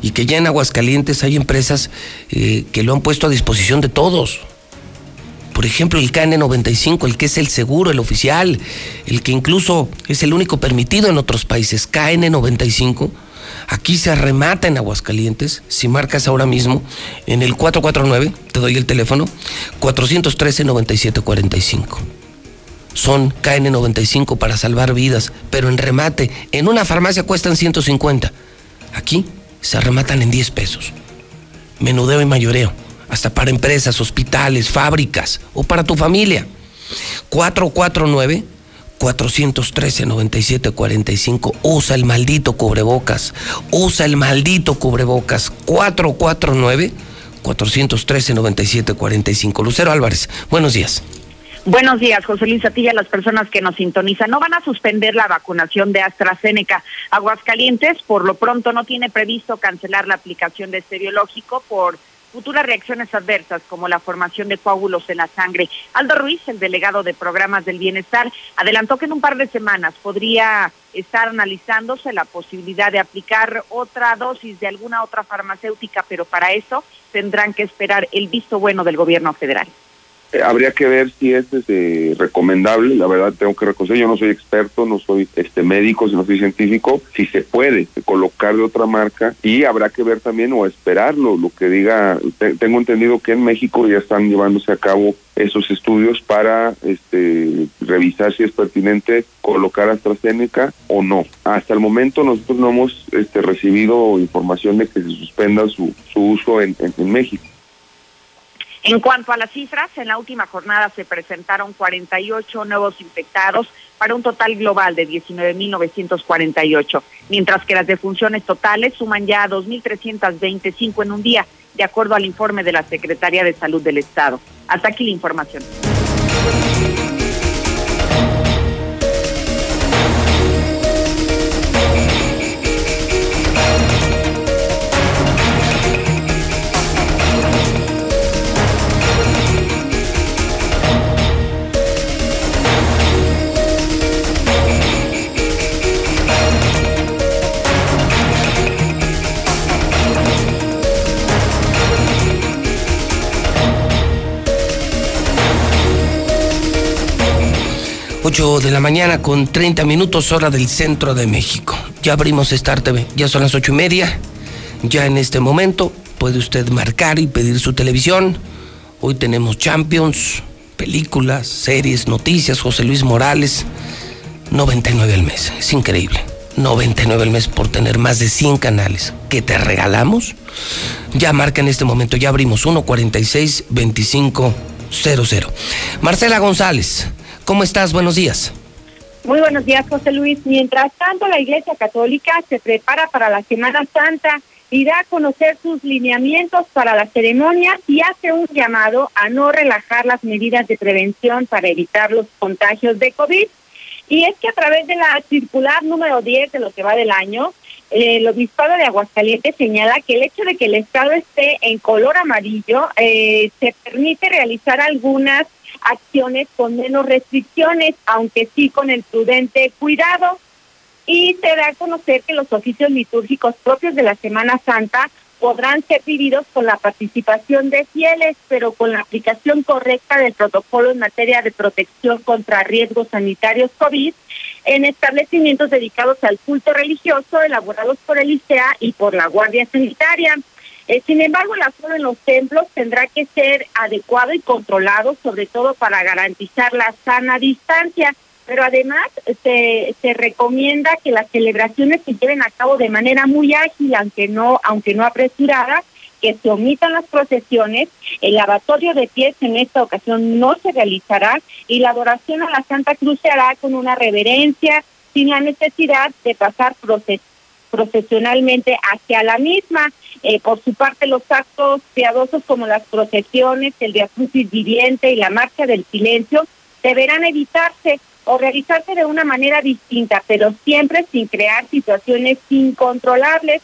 Y que ya en Aguascalientes hay empresas eh, que lo han puesto a disposición de todos. Por ejemplo, el KN95, el que es el seguro, el oficial, el que incluso es el único permitido en otros países, KN95. Aquí se remata en Aguascalientes. Si marcas ahora mismo en el 449, te doy el teléfono, 413-9745. Son KN95 para salvar vidas, pero en remate, en una farmacia cuestan 150. Aquí se rematan en 10 pesos. Menudeo y mayoreo hasta para empresas, hospitales, fábricas o para tu familia. 449 413 9745. Usa el maldito cubrebocas. Usa el maldito cubrebocas. 449 413 9745. Lucero Álvarez, buenos días. Buenos días, José Luis a las personas que nos sintonizan. No van a suspender la vacunación de AstraZeneca. Aguascalientes, por lo pronto, no tiene previsto cancelar la aplicación de estereológico por futuras reacciones adversas como la formación de coágulos en la sangre. Aldo Ruiz, el delegado de programas del bienestar, adelantó que en un par de semanas podría estar analizándose la posibilidad de aplicar otra dosis de alguna otra farmacéutica, pero para eso tendrán que esperar el visto bueno del gobierno federal. Eh, habría que ver si es este, recomendable, la verdad tengo que reconocer, yo no soy experto, no soy este médico, no soy científico, si se puede colocar de otra marca y habrá que ver también o esperarlo, lo que diga, te- tengo entendido que en México ya están llevándose a cabo esos estudios para este revisar si es pertinente colocar AstraZeneca o no. Hasta el momento nosotros no hemos este, recibido información de que se suspenda su, su uso en México. En cuanto a las cifras, en la última jornada se presentaron 48 nuevos infectados para un total global de 19.948, mientras que las defunciones totales suman ya 2.325 en un día, de acuerdo al informe de la Secretaría de Salud del Estado. Hasta aquí la información. Ocho de la mañana con 30 minutos hora del centro de México. Ya abrimos Star TV, ya son las ocho y media. Ya en este momento puede usted marcar y pedir su televisión. Hoy tenemos Champions, películas, series, noticias, José Luis Morales. 99 al mes, es increíble. 99 al mes por tener más de 100 canales que te regalamos. Ya marca en este momento, ya abrimos 146 2500. Marcela González, ¿cómo estás? Buenos días. Muy buenos días, José Luis. Mientras tanto, la Iglesia Católica se prepara para la Semana Santa y da a conocer sus lineamientos para la ceremonia y hace un llamado a no relajar las medidas de prevención para evitar los contagios de COVID. Y es que a través de la circular número 10 de lo que va del año, eh, el obispado de Aguascalientes señala que el hecho de que el estado esté en color amarillo eh, se permite realizar algunas acciones con menos restricciones, aunque sí con el prudente cuidado. Y se da a conocer que los oficios litúrgicos propios de la Semana Santa podrán ser vividos con la participación de fieles, pero con la aplicación correcta del protocolo en materia de protección contra riesgos sanitarios COVID en establecimientos dedicados al culto religioso elaborados por el ICEA y por la Guardia Sanitaria. Eh, sin embargo, el aforo en los templos tendrá que ser adecuado y controlado, sobre todo para garantizar la sana distancia. Pero además se, se recomienda que las celebraciones se lleven a cabo de manera muy ágil, aunque no, aunque no apresurada, que se omitan las procesiones, el lavatorio de pies en esta ocasión no se realizará y la adoración a la Santa Cruz se hará con una reverencia, sin la necesidad de pasar proces- profesionalmente hacia la misma. Eh, por su parte, los actos piadosos como las procesiones, el Via Crucis viviente y la marcha del silencio deberán evitarse o realizarse de una manera distinta, pero siempre sin crear situaciones incontrolables.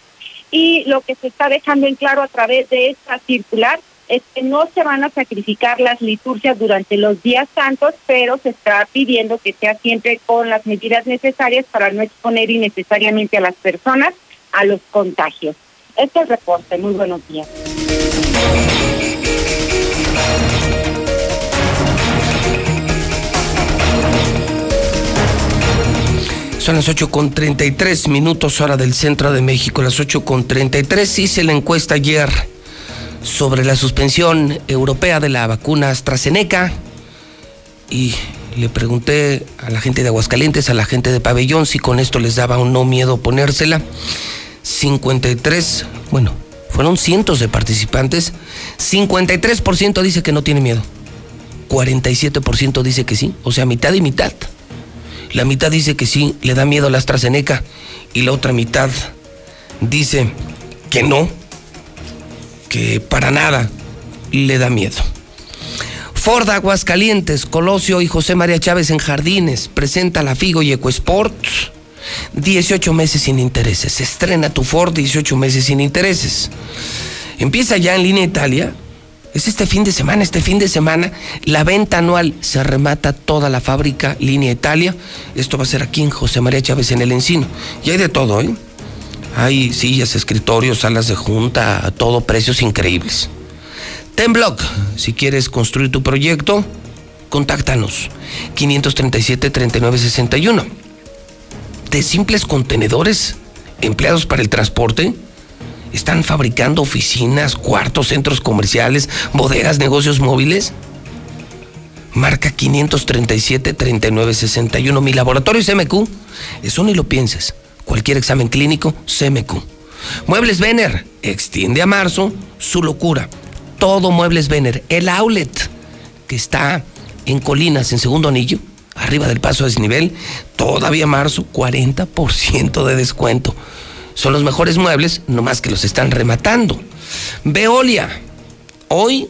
Y lo que se está dejando en claro a través de esta circular es que no se van a sacrificar las liturgias durante los días santos, pero se está pidiendo que sea siempre con las medidas necesarias para no exponer innecesariamente a las personas a los contagios. Este es el reporte. Muy buenos días. Son las 8 con 33 minutos hora del centro de México, las 8 con 33. Hice la encuesta ayer sobre la suspensión europea de la vacuna AstraZeneca y le pregunté a la gente de Aguascalientes, a la gente de Pabellón, si con esto les daba o no miedo ponérsela. 53, bueno, fueron cientos de participantes. 53% dice que no tiene miedo. 47% dice que sí, o sea, mitad y mitad. La mitad dice que sí, le da miedo a la AstraZeneca y la otra mitad dice que no, que para nada le da miedo. Ford Aguascalientes, Colosio y José María Chávez en Jardines presenta la Figo y EcoSport. 18 meses sin intereses. Estrena tu Ford 18 meses sin intereses. Empieza ya en línea Italia. Es este fin de semana, este fin de semana, la venta anual se remata toda la fábrica Línea Italia. Esto va a ser aquí en José María Chávez en el Encino. Y hay de todo, ¿eh? Hay sillas, escritorios, salas de junta, todo, precios increíbles. Tenblock, si quieres construir tu proyecto, contáctanos. 537-3961. De simples contenedores empleados para el transporte, están fabricando oficinas, cuartos, centros comerciales, bodegas, negocios móviles. Marca 537-3961. Mi laboratorio CMQ. Eso ni lo pienses. Cualquier examen clínico, CMQ. Muebles Vener. Extiende a marzo su locura. Todo Muebles Vener. El outlet que está en Colinas, en segundo anillo, arriba del paso a desnivel. Todavía marzo, 40% de descuento. Son los mejores muebles, nomás que los están rematando. Veolia. Hoy,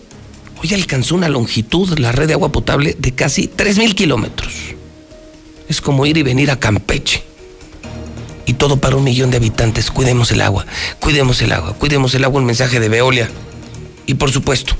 hoy alcanzó una longitud, la red de agua potable, de casi 3.000 kilómetros. Es como ir y venir a Campeche. Y todo para un millón de habitantes. Cuidemos el agua, cuidemos el agua, cuidemos el agua, un mensaje de Veolia. Y por supuesto,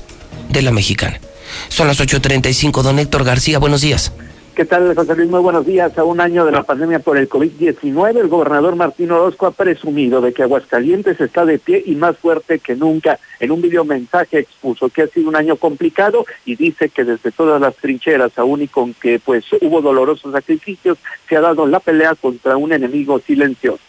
de la mexicana. Son las 8.35, don Héctor García, buenos días. ¿Qué tal, José Luis? Muy buenos días. A un año de la pandemia por el COVID-19, el gobernador Martín Orozco ha presumido de que Aguascalientes está de pie y más fuerte que nunca. En un video mensaje expuso que ha sido un año complicado y dice que desde todas las trincheras, aún y con que pues hubo dolorosos sacrificios, se ha dado la pelea contra un enemigo silencioso.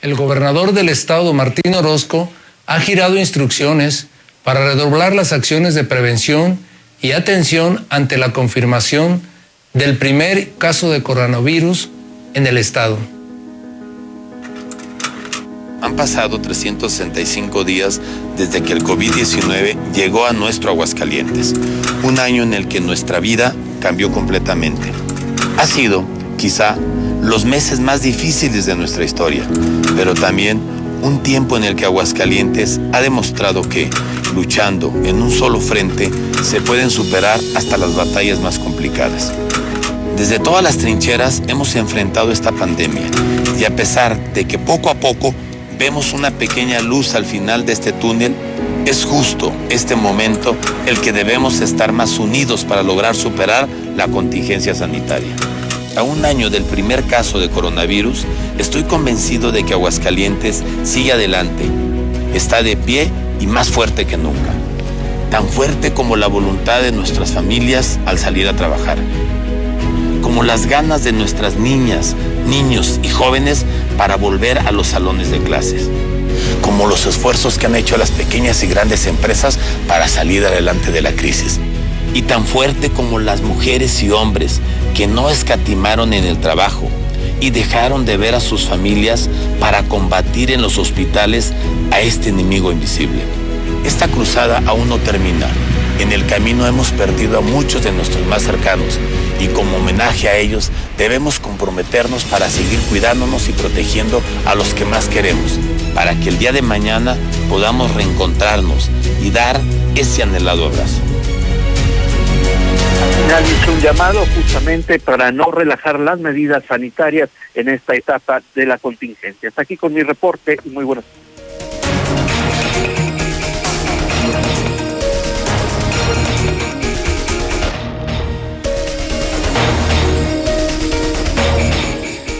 El gobernador del estado, Martín Orozco, ha girado instrucciones para redoblar las acciones de prevención y atención ante la confirmación del primer caso de coronavirus en el estado. Han pasado 365 días desde que el COVID-19 llegó a nuestro Aguascalientes, un año en el que nuestra vida cambió completamente. Ha sido, quizá, los meses más difíciles de nuestra historia, pero también un tiempo en el que Aguascalientes ha demostrado que, luchando en un solo frente, se pueden superar hasta las batallas más complicadas. Desde todas las trincheras hemos enfrentado esta pandemia y a pesar de que poco a poco vemos una pequeña luz al final de este túnel, es justo este momento el que debemos estar más unidos para lograr superar la contingencia sanitaria. A un año del primer caso de coronavirus, estoy convencido de que Aguascalientes sigue adelante está de pie y más fuerte que nunca. Tan fuerte como la voluntad de nuestras familias al salir a trabajar. Como las ganas de nuestras niñas, niños y jóvenes para volver a los salones de clases. Como los esfuerzos que han hecho las pequeñas y grandes empresas para salir adelante de la crisis. Y tan fuerte como las mujeres y hombres que no escatimaron en el trabajo, y dejaron de ver a sus familias para combatir en los hospitales a este enemigo invisible. Esta cruzada aún no termina. En el camino hemos perdido a muchos de nuestros más cercanos y como homenaje a ellos debemos comprometernos para seguir cuidándonos y protegiendo a los que más queremos, para que el día de mañana podamos reencontrarnos y dar ese anhelado abrazo hizo un llamado justamente para no relajar las medidas sanitarias en esta etapa de la contingencia. Hasta aquí con mi reporte muy buenas.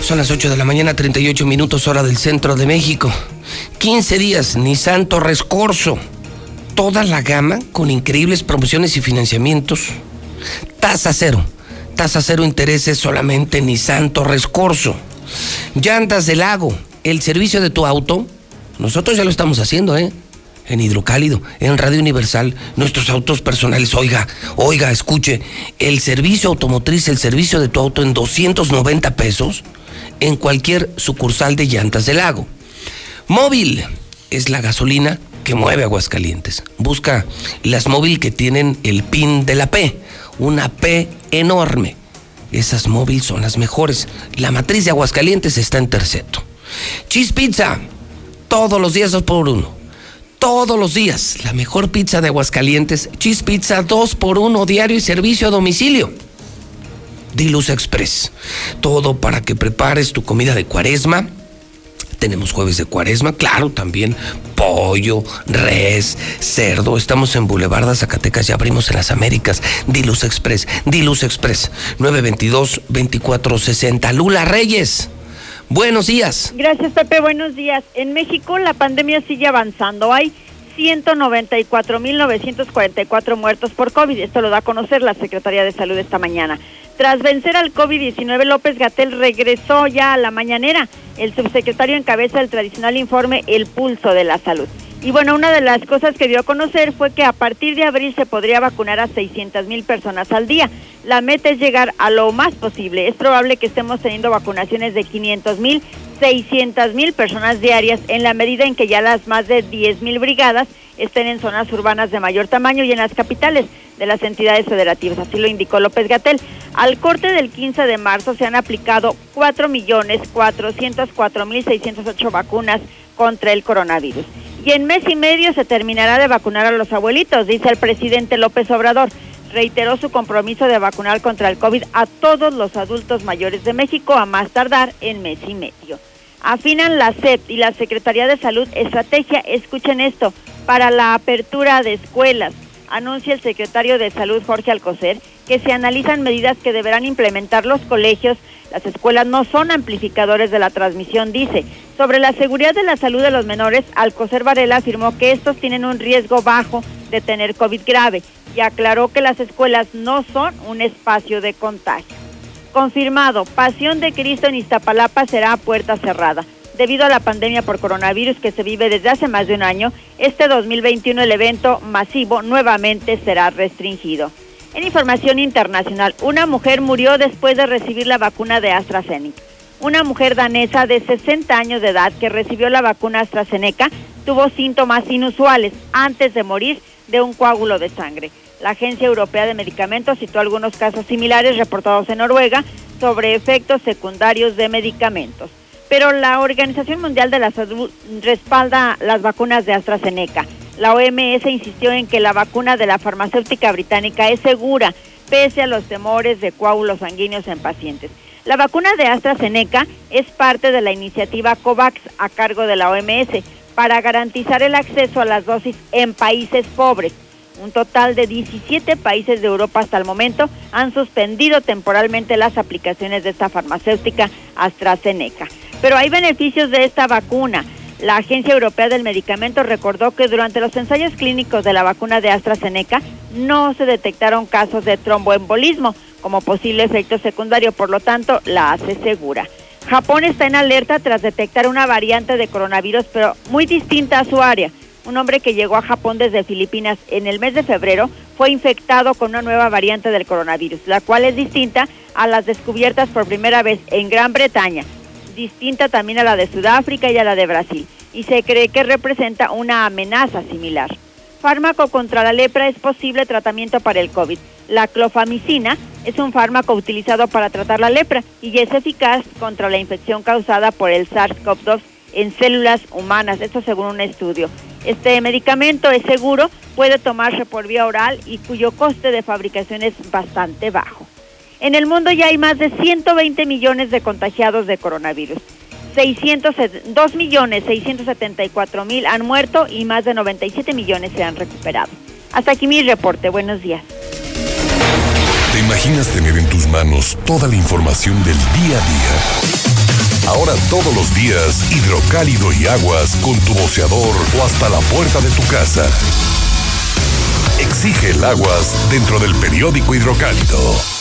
Son las 8 de la mañana, 38 minutos hora del centro de México. 15 días, ni santo rescorso. Toda la gama con increíbles promociones y financiamientos Tasa cero. Tasa cero intereses solamente ni santo rescorso. Llantas del lago. El servicio de tu auto. Nosotros ya lo estamos haciendo, ¿eh? En Hidrocálido, en Radio Universal, nuestros autos personales. Oiga, oiga, escuche. El servicio automotriz, el servicio de tu auto en 290 pesos en cualquier sucursal de Llantas del Lago. Móvil es la gasolina que mueve Aguascalientes. Busca las móvil que tienen el PIN de la P una P enorme. Esas móviles son las mejores. La matriz de Aguascalientes está en terceto. Cheese Pizza, todos los días dos por uno. Todos los días, la mejor pizza de Aguascalientes. Cheese Pizza dos por uno diario y servicio a domicilio. Diluz Express, todo para que prepares tu comida de cuaresma tenemos jueves de cuaresma, claro, también pollo, res, cerdo. Estamos en Boulevard Zacatecas, ya abrimos en las Américas. Diluz Express, Diluz Express, 922-2460. Lula Reyes. Buenos días. Gracias, Pepe. Buenos días. En México la pandemia sigue avanzando. Hay 194.944 muertos por COVID. Esto lo da a conocer la Secretaría de Salud esta mañana. Tras vencer al COVID-19, López Gatel regresó ya a la mañanera. El subsecretario encabeza el tradicional informe El Pulso de la Salud. Y bueno, una de las cosas que dio a conocer fue que a partir de abril se podría vacunar a 600 mil personas al día. La meta es llegar a lo más posible. Es probable que estemos teniendo vacunaciones de 500 mil, 600 mil personas diarias en la medida en que ya las más de 10 mil brigadas estén en zonas urbanas de mayor tamaño y en las capitales de las entidades federativas. Así lo indicó López Gatel. Al corte del 15 de marzo se han aplicado 4.404.608 vacunas contra el coronavirus. Y en mes y medio se terminará de vacunar a los abuelitos, dice el presidente López Obrador. Reiteró su compromiso de vacunar contra el COVID a todos los adultos mayores de México a más tardar en mes y medio. Afinan la SEP y la Secretaría de Salud estrategia, escuchen esto, para la apertura de escuelas. Anuncia el secretario de Salud Jorge Alcocer que se analizan medidas que deberán implementar los colegios. Las escuelas no son amplificadores de la transmisión, dice. Sobre la seguridad de la salud de los menores, Alcocer Varela afirmó que estos tienen un riesgo bajo de tener COVID grave y aclaró que las escuelas no son un espacio de contagio. Confirmado, Pasión de Cristo en Iztapalapa será a puerta cerrada. Debido a la pandemia por coronavirus que se vive desde hace más de un año, este 2021 el evento masivo nuevamente será restringido. En información internacional, una mujer murió después de recibir la vacuna de AstraZeneca. Una mujer danesa de 60 años de edad que recibió la vacuna AstraZeneca tuvo síntomas inusuales antes de morir de un coágulo de sangre. La Agencia Europea de Medicamentos citó algunos casos similares reportados en Noruega sobre efectos secundarios de medicamentos. Pero la Organización Mundial de la Salud respalda las vacunas de AstraZeneca. La OMS insistió en que la vacuna de la farmacéutica británica es segura, pese a los temores de coágulos sanguíneos en pacientes. La vacuna de AstraZeneca es parte de la iniciativa COVAX a cargo de la OMS para garantizar el acceso a las dosis en países pobres. Un total de 17 países de Europa hasta el momento han suspendido temporalmente las aplicaciones de esta farmacéutica AstraZeneca. Pero hay beneficios de esta vacuna. La Agencia Europea del Medicamento recordó que durante los ensayos clínicos de la vacuna de AstraZeneca no se detectaron casos de tromboembolismo como posible efecto secundario, por lo tanto la hace segura. Japón está en alerta tras detectar una variante de coronavirus, pero muy distinta a su área. Un hombre que llegó a Japón desde Filipinas en el mes de febrero fue infectado con una nueva variante del coronavirus, la cual es distinta a las descubiertas por primera vez en Gran Bretaña, distinta también a la de Sudáfrica y a la de Brasil, y se cree que representa una amenaza similar. Fármaco contra la lepra es posible tratamiento para el COVID. La clofamicina es un fármaco utilizado para tratar la lepra y es eficaz contra la infección causada por el SARS-CoV-2 en células humanas, esto según un estudio. Este medicamento es seguro, puede tomarse por vía oral y cuyo coste de fabricación es bastante bajo. En el mundo ya hay más de 120 millones de contagiados de coronavirus. 600, 2 millones 674 mil han muerto y más de 97 millones se han recuperado. Hasta aquí mi reporte. Buenos días. ¿Te imaginas tener en tus manos toda la información del día a día? Ahora todos los días, hidrocálido y aguas con tu boceador o hasta la puerta de tu casa. Exige el aguas dentro del periódico hidrocálido.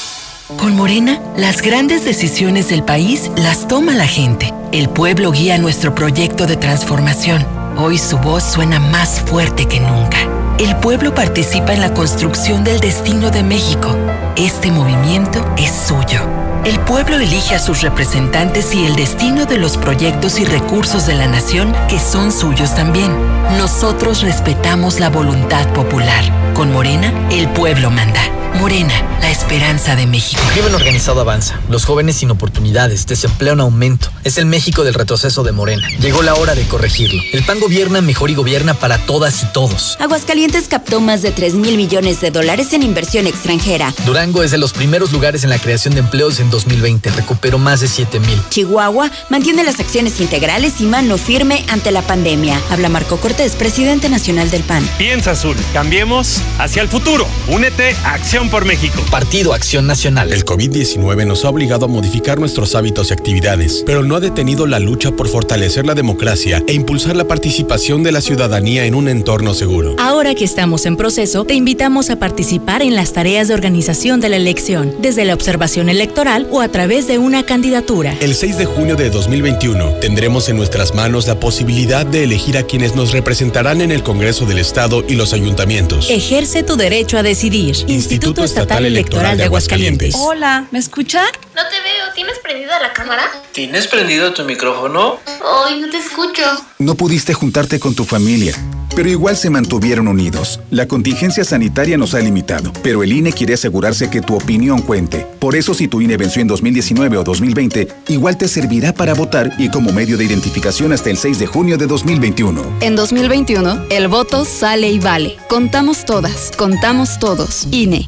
Con Morena, las grandes decisiones del país las toma la gente. El pueblo guía nuestro proyecto de transformación. Hoy su voz suena más fuerte que nunca. El pueblo participa en la construcción del destino de México. Este movimiento es suyo. El pueblo elige a sus representantes y el destino de los proyectos y recursos de la nación que son suyos también. Nosotros respetamos la voluntad popular. Con Morena, el pueblo manda. Morena, la esperanza de México. El crimen organizado avanza. Los jóvenes sin oportunidades, desempleo en aumento. Es el México del retroceso de Morena. Llegó la hora de corregirlo. El PAN gobierna mejor y gobierna para todas y todos. Aguascalientes captó más de 3 mil millones de dólares en inversión extranjera. Durango es de los primeros lugares en la creación de empleos en 2020. Recuperó más de 7 mil. Chihuahua mantiene las acciones integrales y mano firme ante la pandemia. Habla Marco Cortés, presidente nacional del PAN. Piensa azul. Cambiemos hacia el futuro. Únete a Acción por México. Partido Acción Nacional. El COVID-19 nos ha obligado a modificar nuestros hábitos y actividades, pero no ha detenido la lucha por fortalecer la democracia e impulsar la participación de la ciudadanía en un entorno seguro. Ahora que estamos en proceso, te invitamos a participar en las tareas de organización de la elección, desde la observación electoral o a través de una candidatura. El 6 de junio de 2021 tendremos en nuestras manos la posibilidad de elegir a quienes nos representarán en el Congreso del Estado y los ayuntamientos. Ejerce tu derecho a decidir. Instituto Estatal Electoral de Aguascalientes. Hola, ¿me escuchan? No te veo, ¿tienes prendida la cámara? ¿Tienes prendido tu micrófono? Ay, no te escucho. No pudiste juntarte con tu familia, pero igual se mantuvieron unidos. La contingencia sanitaria nos ha limitado, pero el INE quiere asegurarse que tu opinión cuente. Por eso si tu INE venció en 2019 o 2020, igual te servirá para votar y como medio de identificación hasta el 6 de junio de 2021. En 2021, el voto sale y vale. Contamos todas, contamos todos. INE.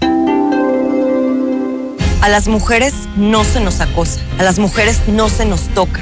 A las mujeres no se nos acosa, a las mujeres no se nos toca,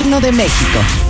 de México.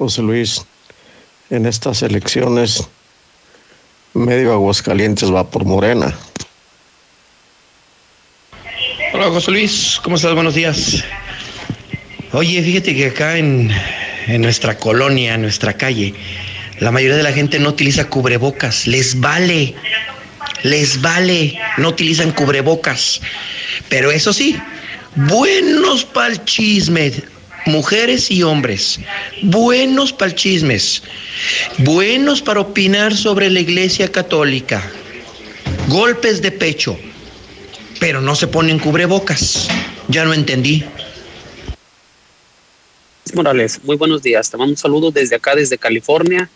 José Luis, en estas elecciones medio Aguascalientes va por Morena. Hola José Luis, ¿cómo estás? Buenos días. Oye, fíjate que acá en, en nuestra colonia, en nuestra calle, la mayoría de la gente no utiliza cubrebocas, les vale, les vale, no utilizan cubrebocas. Pero eso sí, buenos pa'l chisme, mujeres y hombres, buenos para chismes, buenos para opinar sobre la iglesia católica, golpes de pecho, pero no se ponen cubrebocas. Ya no entendí. Morales, muy buenos días. Te mando un saludo desde acá, desde California.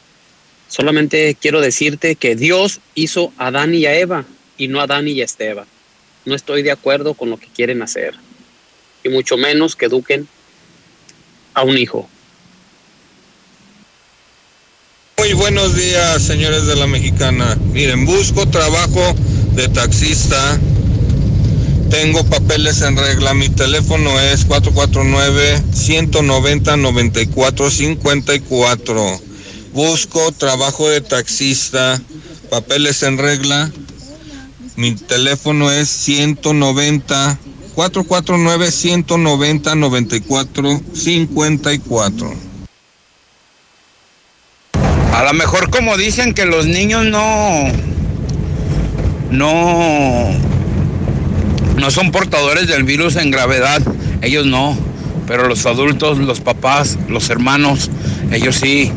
Solamente quiero decirte que Dios hizo a Adán y a Eva y no a Adán y a Esteban. No estoy de acuerdo con lo que quieren hacer. Y mucho menos que eduquen a un hijo. Muy buenos días, señores de la Mexicana. Miren, busco trabajo de taxista. Tengo papeles en regla. Mi teléfono es 449-190-9454. Busco trabajo de taxista. Papeles en regla. Mi teléfono es 190 449-190-94-54. A lo mejor como dicen que los niños no, no, no son portadores del virus en gravedad, ellos no, pero los adultos, los papás, los hermanos, ellos sí.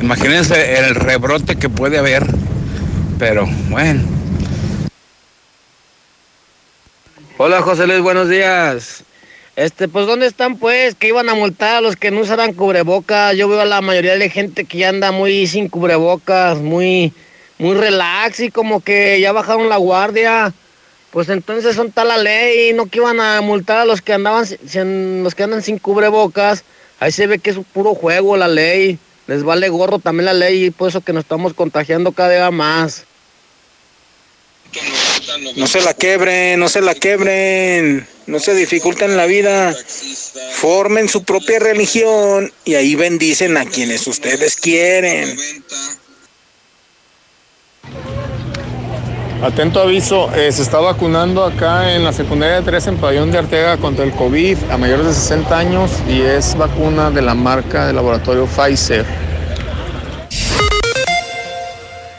Imagínense el rebrote que puede haber, pero bueno. Hola José Luis, buenos días. Este, pues ¿dónde están pues? Que iban a multar a los que no usaran cubrebocas. Yo veo a la mayoría de gente que ya anda muy sin cubrebocas, muy, muy relax y como que ya bajaron la guardia. Pues entonces son tal la ley, no que iban a multar a los que andaban, los que andan sin cubrebocas. Ahí se ve que es un puro juego la ley. Les vale gorro también la ley y por eso que nos estamos contagiando cada día más. No se la quebren, no se la quebren, no se dificulten la vida. Formen su propia religión y ahí bendicen a quienes ustedes quieren. Atento aviso, eh, se está vacunando acá en la secundaria 3 en Pabellón de Arteaga contra el COVID a mayores de 60 años y es vacuna de la marca de laboratorio Pfizer.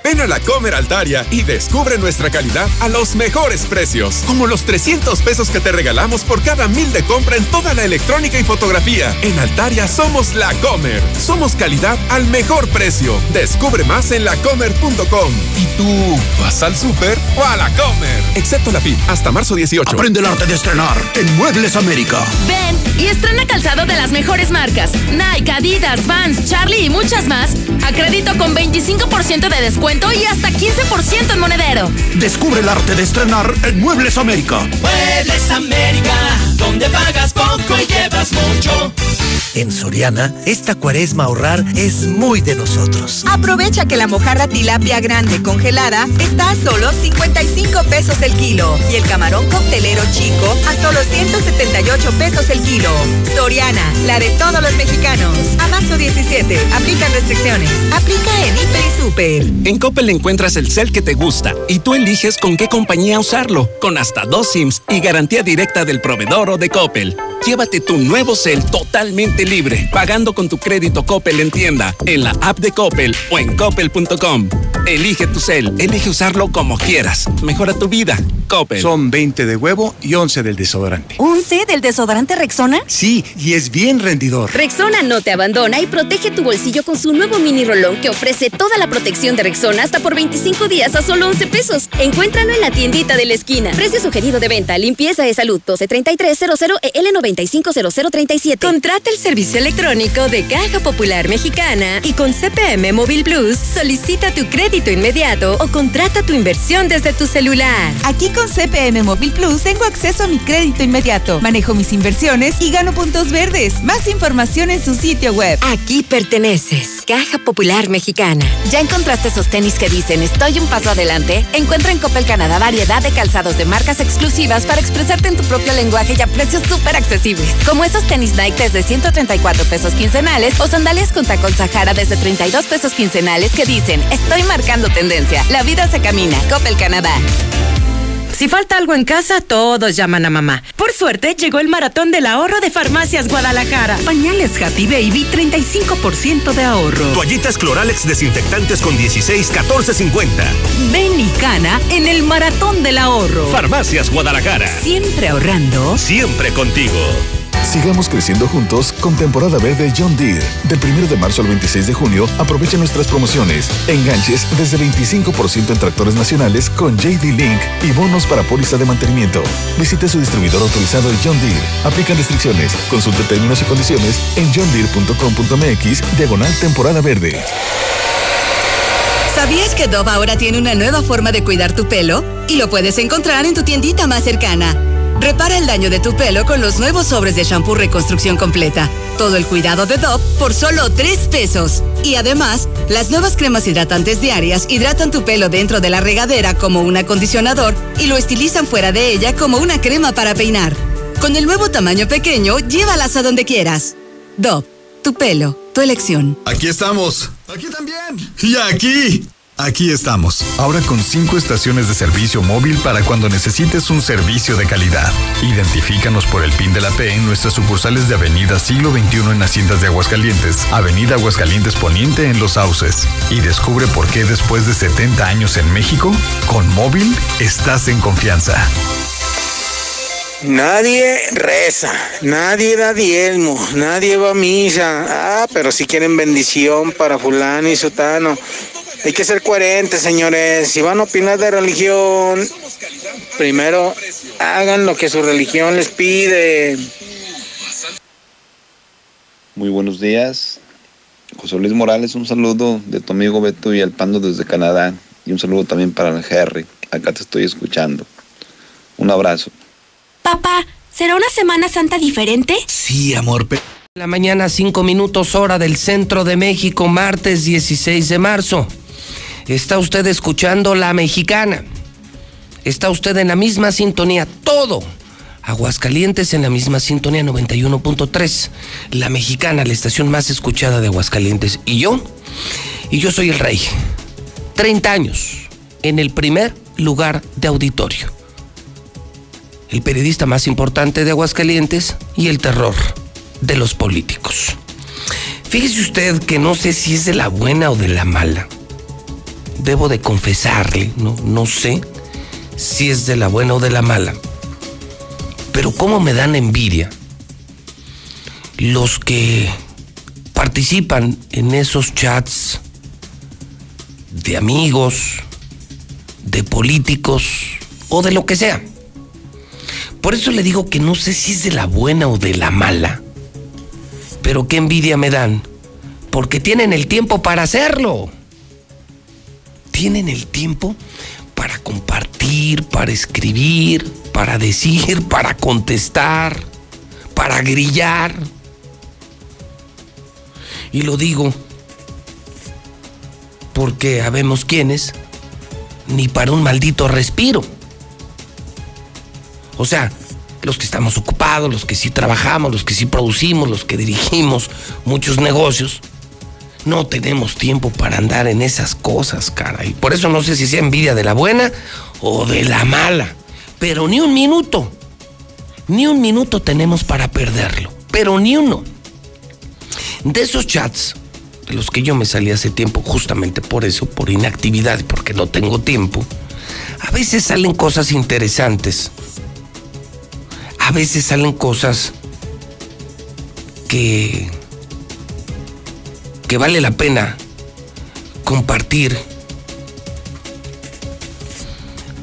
Ven a la Comer Altaria y descubre nuestra calidad a los mejores precios, como los 300 pesos que te regalamos por cada mil de compra en toda la electrónica y fotografía. En Altaria somos la Comer. Somos calidad al mejor precio. Descubre más en lacomer.com. ¿Y tú vas al súper o a la Comer? Excepto la FIP, hasta marzo 18. Aprende el arte de estrenar en Muebles América. Ven y estrena calzado de las mejores marcas. Nike, Adidas, Vans, Charlie y muchas más. Acredito con 25% de descuento y hasta 15% en monedero. Descubre el arte de estrenar en Muebles América. Muebles América, donde pagas poco y llevas mucho. En Soriana, esta cuaresma ahorrar es muy de nosotros. Aprovecha que la mojarra tilapia grande congelada está a solo 55 pesos el kilo y el camarón coctelero chico a solo 178 pesos el kilo. Soriana, la de todos los mexicanos. A marzo 17, aplican restricciones. Aplica en Hiper y Super. En Coppel encuentras el cel que te gusta y tú eliges con qué compañía usarlo, con hasta dos SIMs y garantía directa del proveedor o de Coppel. Llévate tu nuevo cel totalmente libre, pagando con tu crédito Coppel en tienda, en la app de Coppel o en coppel.com. Elige tu cel, elige usarlo como quieras. Mejora tu vida. Coppel. Son 20 de huevo y 11 del desodorante. ¿11 del desodorante Rexona? Sí, y es bien rendidor. Rexona no te abandona y protege tu bolsillo con su nuevo mini rolón que ofrece toda la protección de Rexona hasta por 25 días a solo 11 pesos. Encuéntralo en la tiendita de la esquina. Precio sugerido de venta, limpieza de salud 123300 EL 950037. Contrata el servicio electrónico de Caja Popular Mexicana y con CPM Móvil Plus solicita tu crédito inmediato o contrata tu inversión desde tu celular. Aquí con CPM Móvil Plus tengo acceso a mi crédito inmediato, manejo mis inversiones y gano puntos verdes. Más información en su sitio web. Aquí perteneces. Caja Popular Mexicana. ¿Ya encontraste esos tenis que dicen estoy un paso adelante? Encuentra en Coppel Canadá variedad de calzados de marcas exclusivas para expresarte en tu propio lenguaje y a precios súper accesibles. Como esos tenis Nike desde 134 pesos quincenales o sandalias con tacón Sahara desde 32 pesos quincenales que dicen estoy marcando tendencia. La vida se camina. Coppel Canadá. Si falta algo en casa, todos llaman a mamá. Por suerte, llegó el maratón del ahorro de Farmacias Guadalajara. Pañales Happy Baby, 35% de ahorro. Toallitas Cloralex desinfectantes con 16, 14.50. Ven y cana en el maratón del ahorro. Farmacias Guadalajara. Siempre ahorrando. Siempre contigo. Sigamos creciendo juntos con temporada verde John Deere. Del 1 de marzo al 26 de junio, aprovecha nuestras promociones. Enganches desde 25% en tractores nacionales con JD Link y bonos para póliza de mantenimiento. Visite su distribuidor autorizado John Deere. Aplican restricciones. Consulte términos y condiciones en johndeere.com.mx diagonal temporada verde. ¿Sabías que Dove ahora tiene una nueva forma de cuidar tu pelo? Y lo puedes encontrar en tu tiendita más cercana. Repara el daño de tu pelo con los nuevos sobres de shampoo reconstrucción completa. Todo el cuidado de Dove por solo 3 pesos. Y además, las nuevas cremas hidratantes diarias hidratan tu pelo dentro de la regadera como un acondicionador y lo estilizan fuera de ella como una crema para peinar. Con el nuevo tamaño pequeño, llévalas a donde quieras. Dove, tu pelo, tu elección. Aquí estamos. Aquí también. Y aquí. Aquí estamos, ahora con cinco estaciones de servicio móvil para cuando necesites un servicio de calidad. Identifícanos por el PIN de la P en nuestras sucursales de Avenida Siglo XXI en Haciendas de Aguascalientes, Avenida Aguascalientes Poniente en Los Sauces. Y descubre por qué después de 70 años en México, con móvil estás en confianza. Nadie reza, nadie da diezmo, nadie va a misa. Ah, pero si quieren bendición para fulano y sutano. Hay que ser coherentes, señores. Si van a opinar de religión, primero hagan lo que su religión les pide. Muy buenos días. José Luis Morales, un saludo de tu amigo Beto y Pando desde Canadá. Y un saludo también para el Harry. Acá te estoy escuchando. Un abrazo. Papá, ¿será una Semana Santa diferente? Sí, amor. La mañana, cinco minutos hora del centro de México, martes 16 de marzo. Está usted escuchando La Mexicana. Está usted en la misma sintonía. Todo. Aguascalientes en la misma sintonía 91.3. La Mexicana, la estación más escuchada de Aguascalientes. Y yo, y yo soy el rey. 30 años en el primer lugar de auditorio. El periodista más importante de Aguascalientes y el terror de los políticos. Fíjese usted que no sé si es de la buena o de la mala. Debo de confesarle, no, no sé si es de la buena o de la mala. Pero cómo me dan envidia los que participan en esos chats de amigos, de políticos o de lo que sea. Por eso le digo que no sé si es de la buena o de la mala. Pero qué envidia me dan. Porque tienen el tiempo para hacerlo. Tienen el tiempo para compartir, para escribir, para decir, *laughs* para contestar, para grillar. Y lo digo porque habemos quienes ni para un maldito respiro. O sea, los que estamos ocupados, los que sí trabajamos, los que sí producimos, los que dirigimos muchos negocios, no tenemos tiempo para andar en esas cosas, cara. Y por eso no sé si sea envidia de la buena o de la mala. Pero ni un minuto. Ni un minuto tenemos para perderlo, pero ni uno. De esos chats, de los que yo me salí hace tiempo, justamente por eso, por inactividad, porque no tengo tiempo, a veces salen cosas interesantes. A veces salen cosas que, que vale la pena compartir.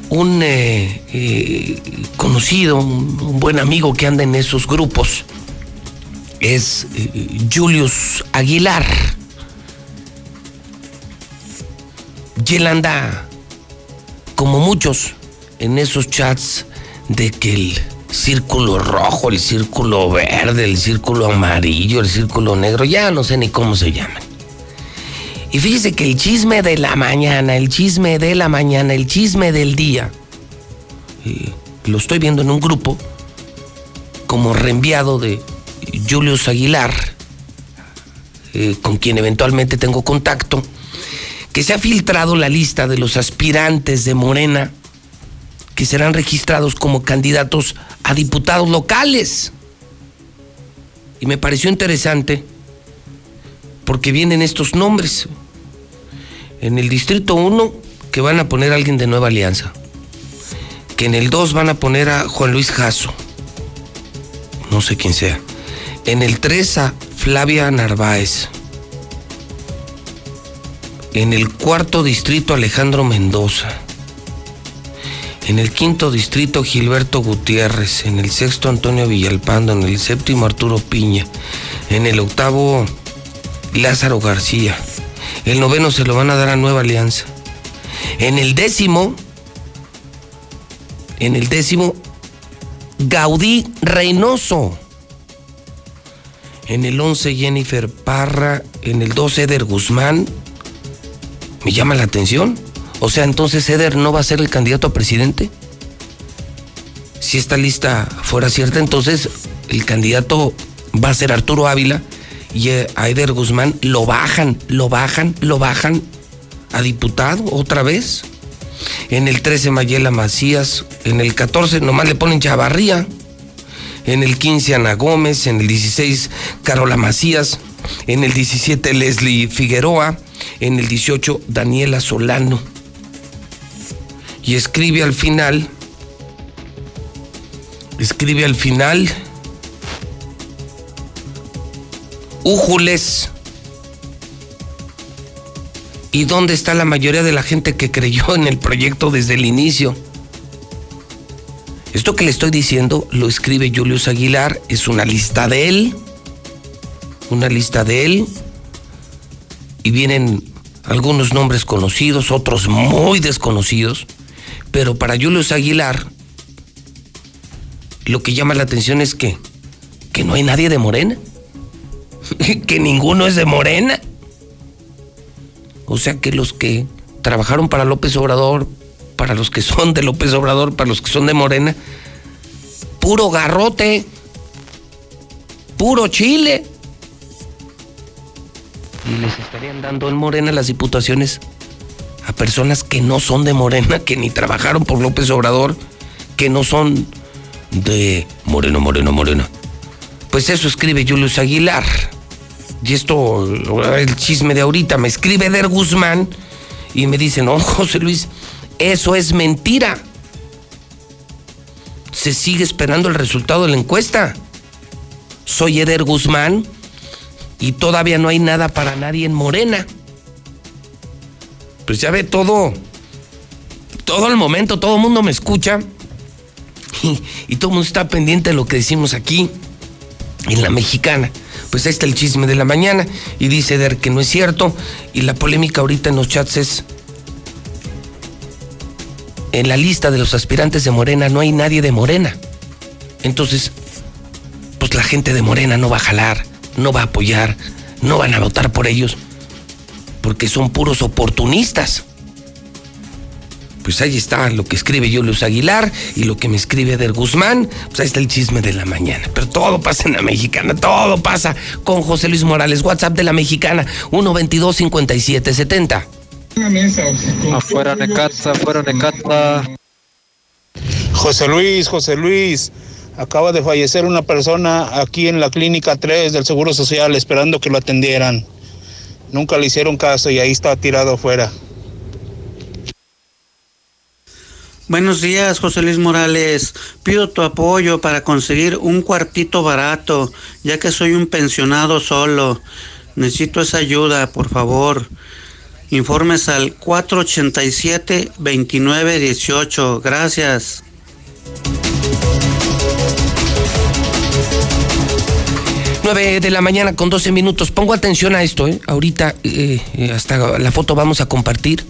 Un eh, eh, conocido, un, buen amigo que anda en esos grupos es eh, Julius Aguilar. Y él anda, como muchos, en esos chats de que el círculo rojo, el círculo verde, el círculo amarillo, el círculo negro, ya no sé ni cómo se llaman. Y fíjese que el chisme de la mañana, el chisme de la mañana, el chisme del día, lo estoy viendo en un grupo como reenviado de Julius Aguilar, eh, con quien eventualmente tengo contacto, que se ha filtrado la lista de los aspirantes de Morena que serán registrados como candidatos a diputados locales. Y me pareció interesante porque vienen estos nombres. En el Distrito 1, que van a poner a alguien de Nueva Alianza. Que en el 2 van a poner a Juan Luis Jasso. No sé quién sea. En el 3 a Flavia Narváez. En el cuarto distrito Alejandro Mendoza. En el quinto distrito Gilberto Gutiérrez. En el sexto Antonio Villalpando. En el séptimo Arturo Piña. En el octavo Lázaro García. El noveno se lo van a dar a Nueva Alianza. En el décimo, en el décimo, Gaudí Reynoso. En el 11, Jennifer Parra. En el 12, Eder Guzmán. Me llama la atención. O sea, entonces Eder no va a ser el candidato a presidente. Si esta lista fuera cierta, entonces el candidato va a ser Arturo Ávila y a Eder Guzmán lo bajan, lo bajan, lo bajan a diputado otra vez. En el 13 Mayela Macías, en el 14 nomás le ponen Chavarría, en el 15 Ana Gómez, en el 16 Carola Macías, en el 17 Leslie Figueroa, en el 18 Daniela Solano. Y escribe al final, escribe al final, Újules. ¿Y dónde está la mayoría de la gente que creyó en el proyecto desde el inicio? Esto que le estoy diciendo lo escribe Julius Aguilar, es una lista de él, una lista de él, y vienen algunos nombres conocidos, otros muy desconocidos, pero para Julius Aguilar lo que llama la atención es que, que no hay nadie de Morena, *laughs* que ninguno es de Morena. O sea que los que trabajaron para López Obrador, para los que son de López Obrador, para los que son de Morena, puro garrote, puro chile. Y les estarían dando en Morena las diputaciones a personas que no son de Morena, que ni trabajaron por López Obrador, que no son de Moreno, Moreno, Moreno. Pues eso escribe Julius Aguilar. Y esto, el chisme de ahorita, me escribe Der Guzmán y me dice, no, *laughs* José Luis, eso es mentira. Se sigue esperando el resultado de la encuesta. Soy Eder Guzmán y todavía no hay nada para nadie en Morena. Pues ya ve todo, todo el momento, todo el mundo me escucha y, todo el mundo está pendiente de lo que decimos aquí en la mexicana. Pues ahí está el chisme de la mañana y dice Eder que no es cierto y la polémica ahorita en los chats es en la lista de los aspirantes de Morena no hay nadie de Morena. Entonces, pues la gente de Morena no va a jalar, no va a apoyar, no van a votar por ellos, porque son puros oportunistas. Pues ahí está lo que escribe Julius Aguilar y lo que me escribe Eder Guzmán. Pues ahí está el chisme de la mañana. Pero todo pasa en la mexicana, todo pasa con José Luis Morales. WhatsApp de la mexicana, 122 5770 Afuera Necaxa, afuera Necaxa. José Luis, José Luis, Acaba de fallecer una persona aquí en la clínica 3 del Seguro Social esperando que lo atendieran. Nunca le hicieron caso y ahí está tirado afuera. Buenos días, José Luis Morales. Pido tu apoyo para conseguir un cuartito barato, ya que soy un pensionado solo. Necesito esa ayuda, por favor. Informes al 487-2918. Gracias. 9 de la mañana con 12 minutos. Pongo atención a esto, ¿eh? Ahorita, eh, eh, hasta la foto vamos a compartir.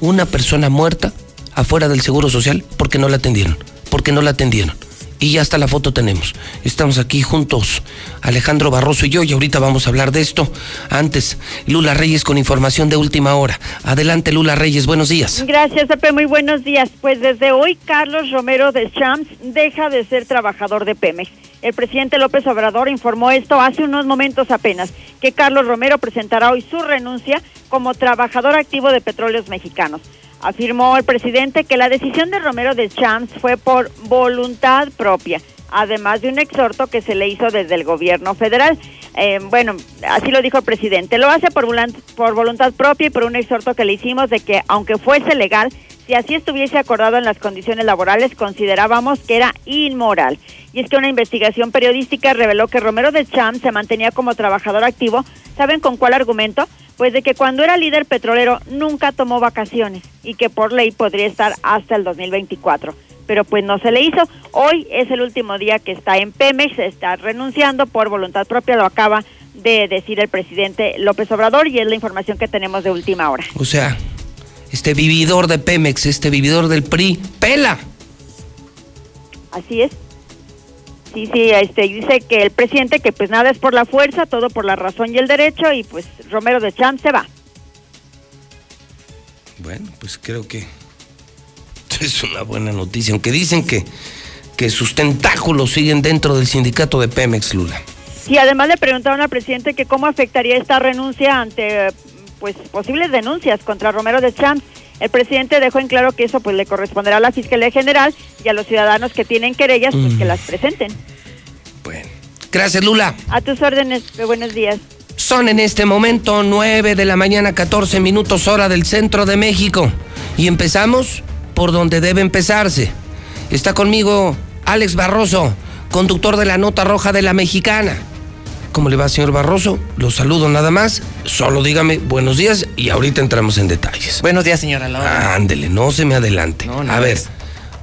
Una persona muerta afuera del Seguro Social porque no la atendieron. Porque no la atendieron y ya hasta la foto tenemos. Estamos aquí juntos, Alejandro Barroso y yo, y ahorita vamos a hablar de esto. Antes, Lula Reyes con información de última hora. Adelante, Lula Reyes, buenos días. Gracias, Pepe, muy buenos días. Pues desde hoy, Carlos Romero de Champs deja de ser trabajador de Pemex. El presidente López Obrador informó esto hace unos momentos apenas, que Carlos Romero presentará hoy su renuncia como trabajador activo de Petróleos Mexicanos. Afirmó el presidente que la decisión de Romero de Champs fue por voluntad propia, además de un exhorto que se le hizo desde el gobierno federal. Eh, bueno, así lo dijo el presidente. Lo hace por, por voluntad propia y por un exhorto que le hicimos de que, aunque fuese legal, si así estuviese acordado en las condiciones laborales, considerábamos que era inmoral. Y es que una investigación periodística reveló que Romero de Champs se mantenía como trabajador activo. ¿Saben con cuál argumento? Pues de que cuando era líder petrolero nunca tomó vacaciones y que por ley podría estar hasta el 2024. Pero pues no se le hizo. Hoy es el último día que está en Pemex, está renunciando por voluntad propia, lo acaba de decir el presidente López Obrador y es la información que tenemos de última hora. O sea, este vividor de Pemex, este vividor del PRI, pela. Así es. Sí, sí, este, dice que el presidente que pues nada es por la fuerza, todo por la razón y el derecho y pues Romero de Champ se va. Bueno, pues creo que es una buena noticia, aunque dicen que, que sus tentáculos siguen dentro del sindicato de Pemex, Lula. Sí, además le preguntaron al presidente que cómo afectaría esta renuncia ante pues posibles denuncias contra Romero de Champs. El presidente dejó en claro que eso pues le corresponderá a la Fiscalía General y a los ciudadanos que tienen querellas pues que las presenten. Bueno, gracias Lula. A tus órdenes, buenos días. Son en este momento 9 de la mañana, 14 minutos hora del centro de México. Y empezamos por donde debe empezarse. Está conmigo Alex Barroso, conductor de la Nota Roja de la Mexicana. ¿Cómo le va, señor Barroso? Lo saludo nada más. Solo dígame buenos días y ahorita entramos en detalles. Buenos días, señora Laura. Ándele, no se me adelante. A ver,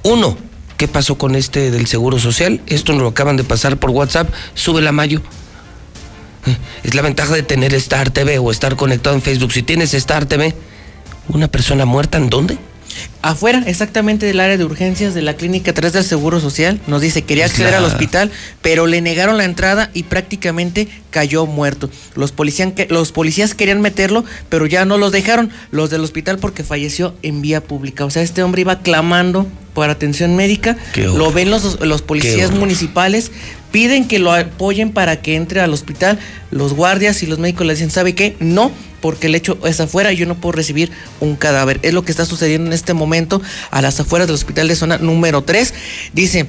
uno, ¿qué pasó con este del Seguro Social? Esto nos lo acaban de pasar por WhatsApp. Sube la mayo. Eh, es la ventaja de tener Star TV o estar conectado en Facebook. Si tienes Star TV, una persona muerta, ¿en dónde? Afuera, exactamente del área de urgencias de la clínica 3 del Seguro Social, nos dice quería acceder al *laughs* hospital, pero le negaron la entrada y prácticamente cayó muerto. Los, los policías querían meterlo, pero ya no los dejaron, los del hospital porque falleció en vía pública. O sea, este hombre iba clamando por atención médica, lo ven los, los policías municipales, piden que lo apoyen para que entre al hospital. Los guardias y los médicos le dicen, ¿sabe qué? No, porque el hecho es afuera y yo no puedo recibir un cadáver. Es lo que está sucediendo en este momento a las afueras del hospital de zona número 3. Dice,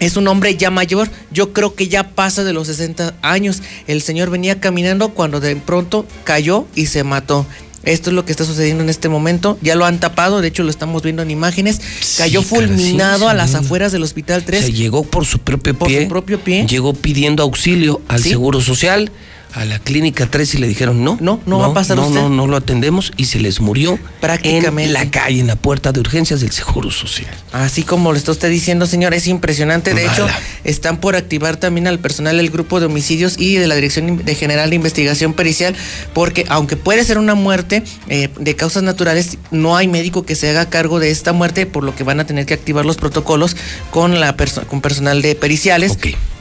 es un hombre ya mayor, yo creo que ya pasa de los 60 años. El señor venía caminando cuando de pronto cayó y se mató. Esto es lo que está sucediendo en este momento. Ya lo han tapado, de hecho lo estamos viendo en imágenes. Cayó fulminado a las afueras del Hospital 3. Se llegó por su propio pie. Por su propio pie. Llegó pidiendo auxilio al Seguro Social a la clínica 3 y le dijeron no. No, no, va a pasar no, usted. No, no lo atendemos y se les murió prácticamente en la calle, en la puerta de urgencias del Seguro Social. Así como le está usted diciendo, señor, es impresionante. De hecho, están por activar también al personal del grupo de homicidios y de la Dirección de General de Investigación Pericial, porque aunque puede ser una muerte eh, de causas naturales, no hay médico que se haga cargo de esta muerte, por lo que van a tener que activar los protocolos con la con personal de periciales.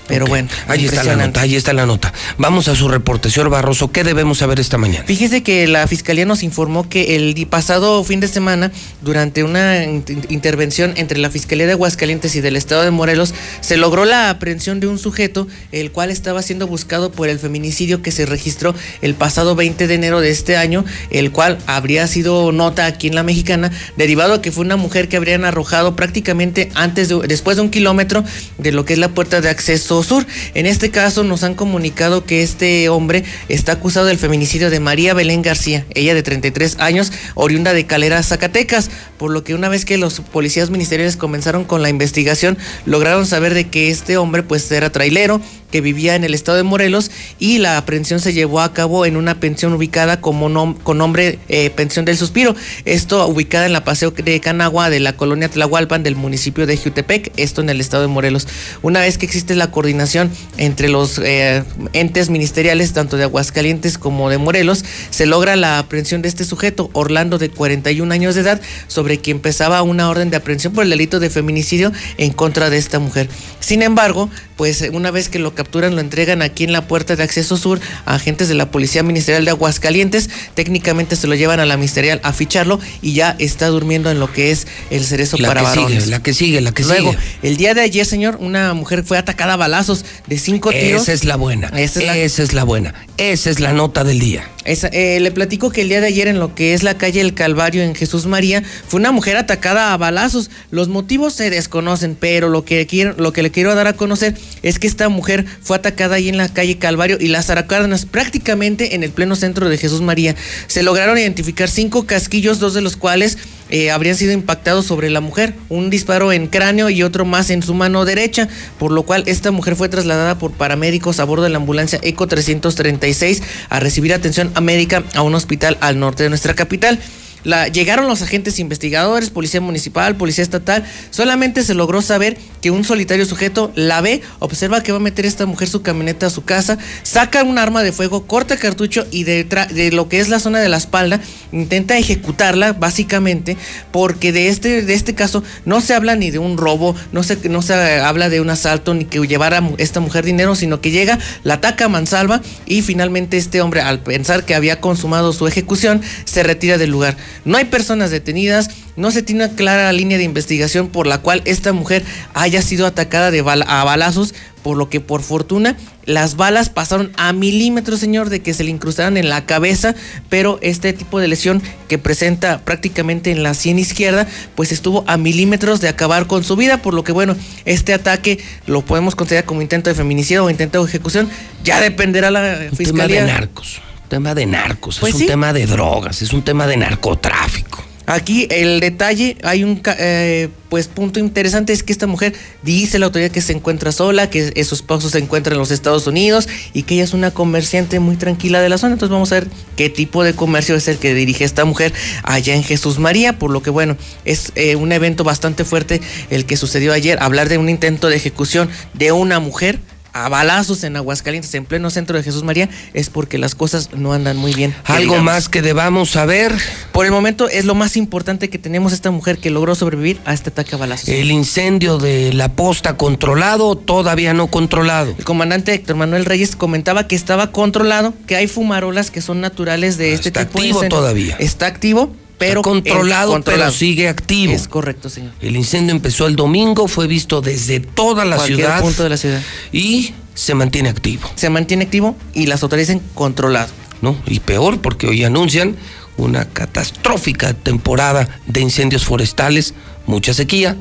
Pero bueno, ahí está la nota, ahí está la nota. Vamos a su reporte, señor Barroso, ¿qué debemos saber esta mañana? Fíjese que la fiscalía nos informó que el pasado fin de semana, durante una intervención entre la Fiscalía de Aguascalientes y del Estado de Morelos, se logró la aprehensión de un sujeto, el cual estaba siendo buscado por el feminicidio que se registró el pasado 20 de enero de este año, el cual habría sido nota aquí en la mexicana, derivado de que fue una mujer que habrían arrojado prácticamente antes de, después de un kilómetro de lo que es la puerta de acceso sur. En este caso nos han comunicado que este hombre está acusado del feminicidio de María Belén García, ella de 33 años, oriunda de Calera, Zacatecas, por lo que una vez que los policías ministeriales comenzaron con la investigación, lograron saber de que este hombre pues era trailero, que vivía en el estado de Morelos y la aprehensión se llevó a cabo en una pensión ubicada como con nombre eh, Pensión del Suspiro. Esto ubicada en la Paseo de Canagua de la colonia Tlahualpan del municipio de Jutepec, esto en el estado de Morelos. Una vez que existe la coordinación entre los eh, entes ministeriales, tanto de Aguascalientes como de Morelos, se logra la aprehensión de este sujeto, Orlando de 41 años de edad, sobre quien pesaba una orden de aprehensión por el delito de feminicidio en contra de esta mujer. Sin embargo, pues una vez que lo capturan, lo entregan aquí en la puerta de acceso sur a agentes de la Policía Ministerial de Aguascalientes. Técnicamente se lo llevan a la ministerial a ficharlo y ya está durmiendo en lo que es el cerezo la para que varones. Sigue, la que sigue, la que Luego, sigue. el día de ayer, señor, una mujer fue atacada a balazos de cinco tiros. Esa es la buena. Esa es la, Esa es la buena. Esa es la nota del día. Eh, le platico que el día de ayer en lo que es la calle El Calvario en Jesús María fue una mujer atacada a balazos. Los motivos se desconocen, pero lo que quiero, lo que le quiero dar a conocer es que esta mujer fue atacada ahí en la calle Calvario y las Aracárdenas, prácticamente en el pleno centro de Jesús María. Se lograron identificar cinco casquillos, dos de los cuales eh, habrían sido impactados sobre la mujer, un disparo en cráneo y otro más en su mano derecha, por lo cual esta mujer fue trasladada por paramédicos a bordo de la ambulancia ECO 336 a recibir atención médica a un hospital al norte de nuestra capital. La, llegaron los agentes investigadores, policía municipal, policía estatal. Solamente se logró saber que un solitario sujeto la ve, observa que va a meter esta mujer su camioneta a su casa, saca un arma de fuego, corta cartucho y de, de lo que es la zona de la espalda intenta ejecutarla, básicamente, porque de este, de este caso no se habla ni de un robo, no se, no se habla de un asalto ni que llevara esta mujer dinero, sino que llega, la ataca a mansalva y finalmente este hombre, al pensar que había consumado su ejecución, se retira del lugar. No hay personas detenidas, no se tiene una clara línea de investigación por la cual esta mujer haya sido atacada de a balazos, por lo que por fortuna las balas pasaron a milímetros, señor, de que se le incrustaran en la cabeza, pero este tipo de lesión que presenta prácticamente en la sien izquierda, pues estuvo a milímetros de acabar con su vida, por lo que bueno, este ataque lo podemos considerar como intento de feminicidio o intento de ejecución, ya dependerá la Un fiscalía. Tema de narcos, tema de narcos, Pues es sí. un tema de drogas, es un tema de narcotráfico. Aquí el detalle, hay un eh, pues punto interesante es que esta mujer dice la autoridad que se encuentra sola, que su esposo se encuentra en los Estados Unidos y que ella es una comerciante muy tranquila de la zona. Entonces vamos a ver qué tipo de comercio es el que dirige esta mujer allá en Jesús María, por lo que bueno, es eh, un evento bastante fuerte el que sucedió ayer, hablar de un intento de ejecución de una mujer a balazos en Aguascalientes, en pleno centro de Jesús María, es porque las cosas no andan muy bien. ¿Algo digamos. más que debamos saber? Por el momento es lo más importante que tenemos esta mujer que logró sobrevivir a este ataque a balazos. El incendio de la posta controlado, todavía no controlado. El comandante Héctor Manuel Reyes comentaba que estaba controlado, que hay fumarolas que son naturales de este Está tipo de activo todavía. Está activo, pero controlado. pero sigue activo. Es correcto, señor. El incendio empezó el domingo, fue visto desde toda la Cualquier ciudad punto de la ciudad. y se mantiene activo. Se mantiene activo y las autoridades dicen controlado. ¿no? Y peor porque hoy anuncian una catastrófica temporada de incendios forestales, mucha sequía,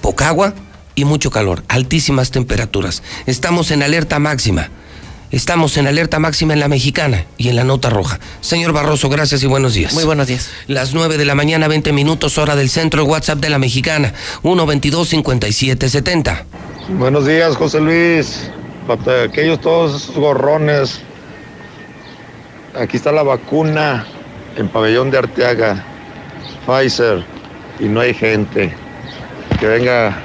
poca agua y mucho calor, altísimas temperaturas. Estamos en alerta máxima. Estamos en alerta máxima en la mexicana y en la nota roja. Señor Barroso, gracias y buenos días. Muy buenos días. Las 9 de la mañana, 20 minutos, hora del centro, el WhatsApp de la mexicana, 122-5770. Buenos días, José Luis. Para aquellos todos esos gorrones. Aquí está la vacuna en pabellón de Arteaga, Pfizer, y no hay gente que venga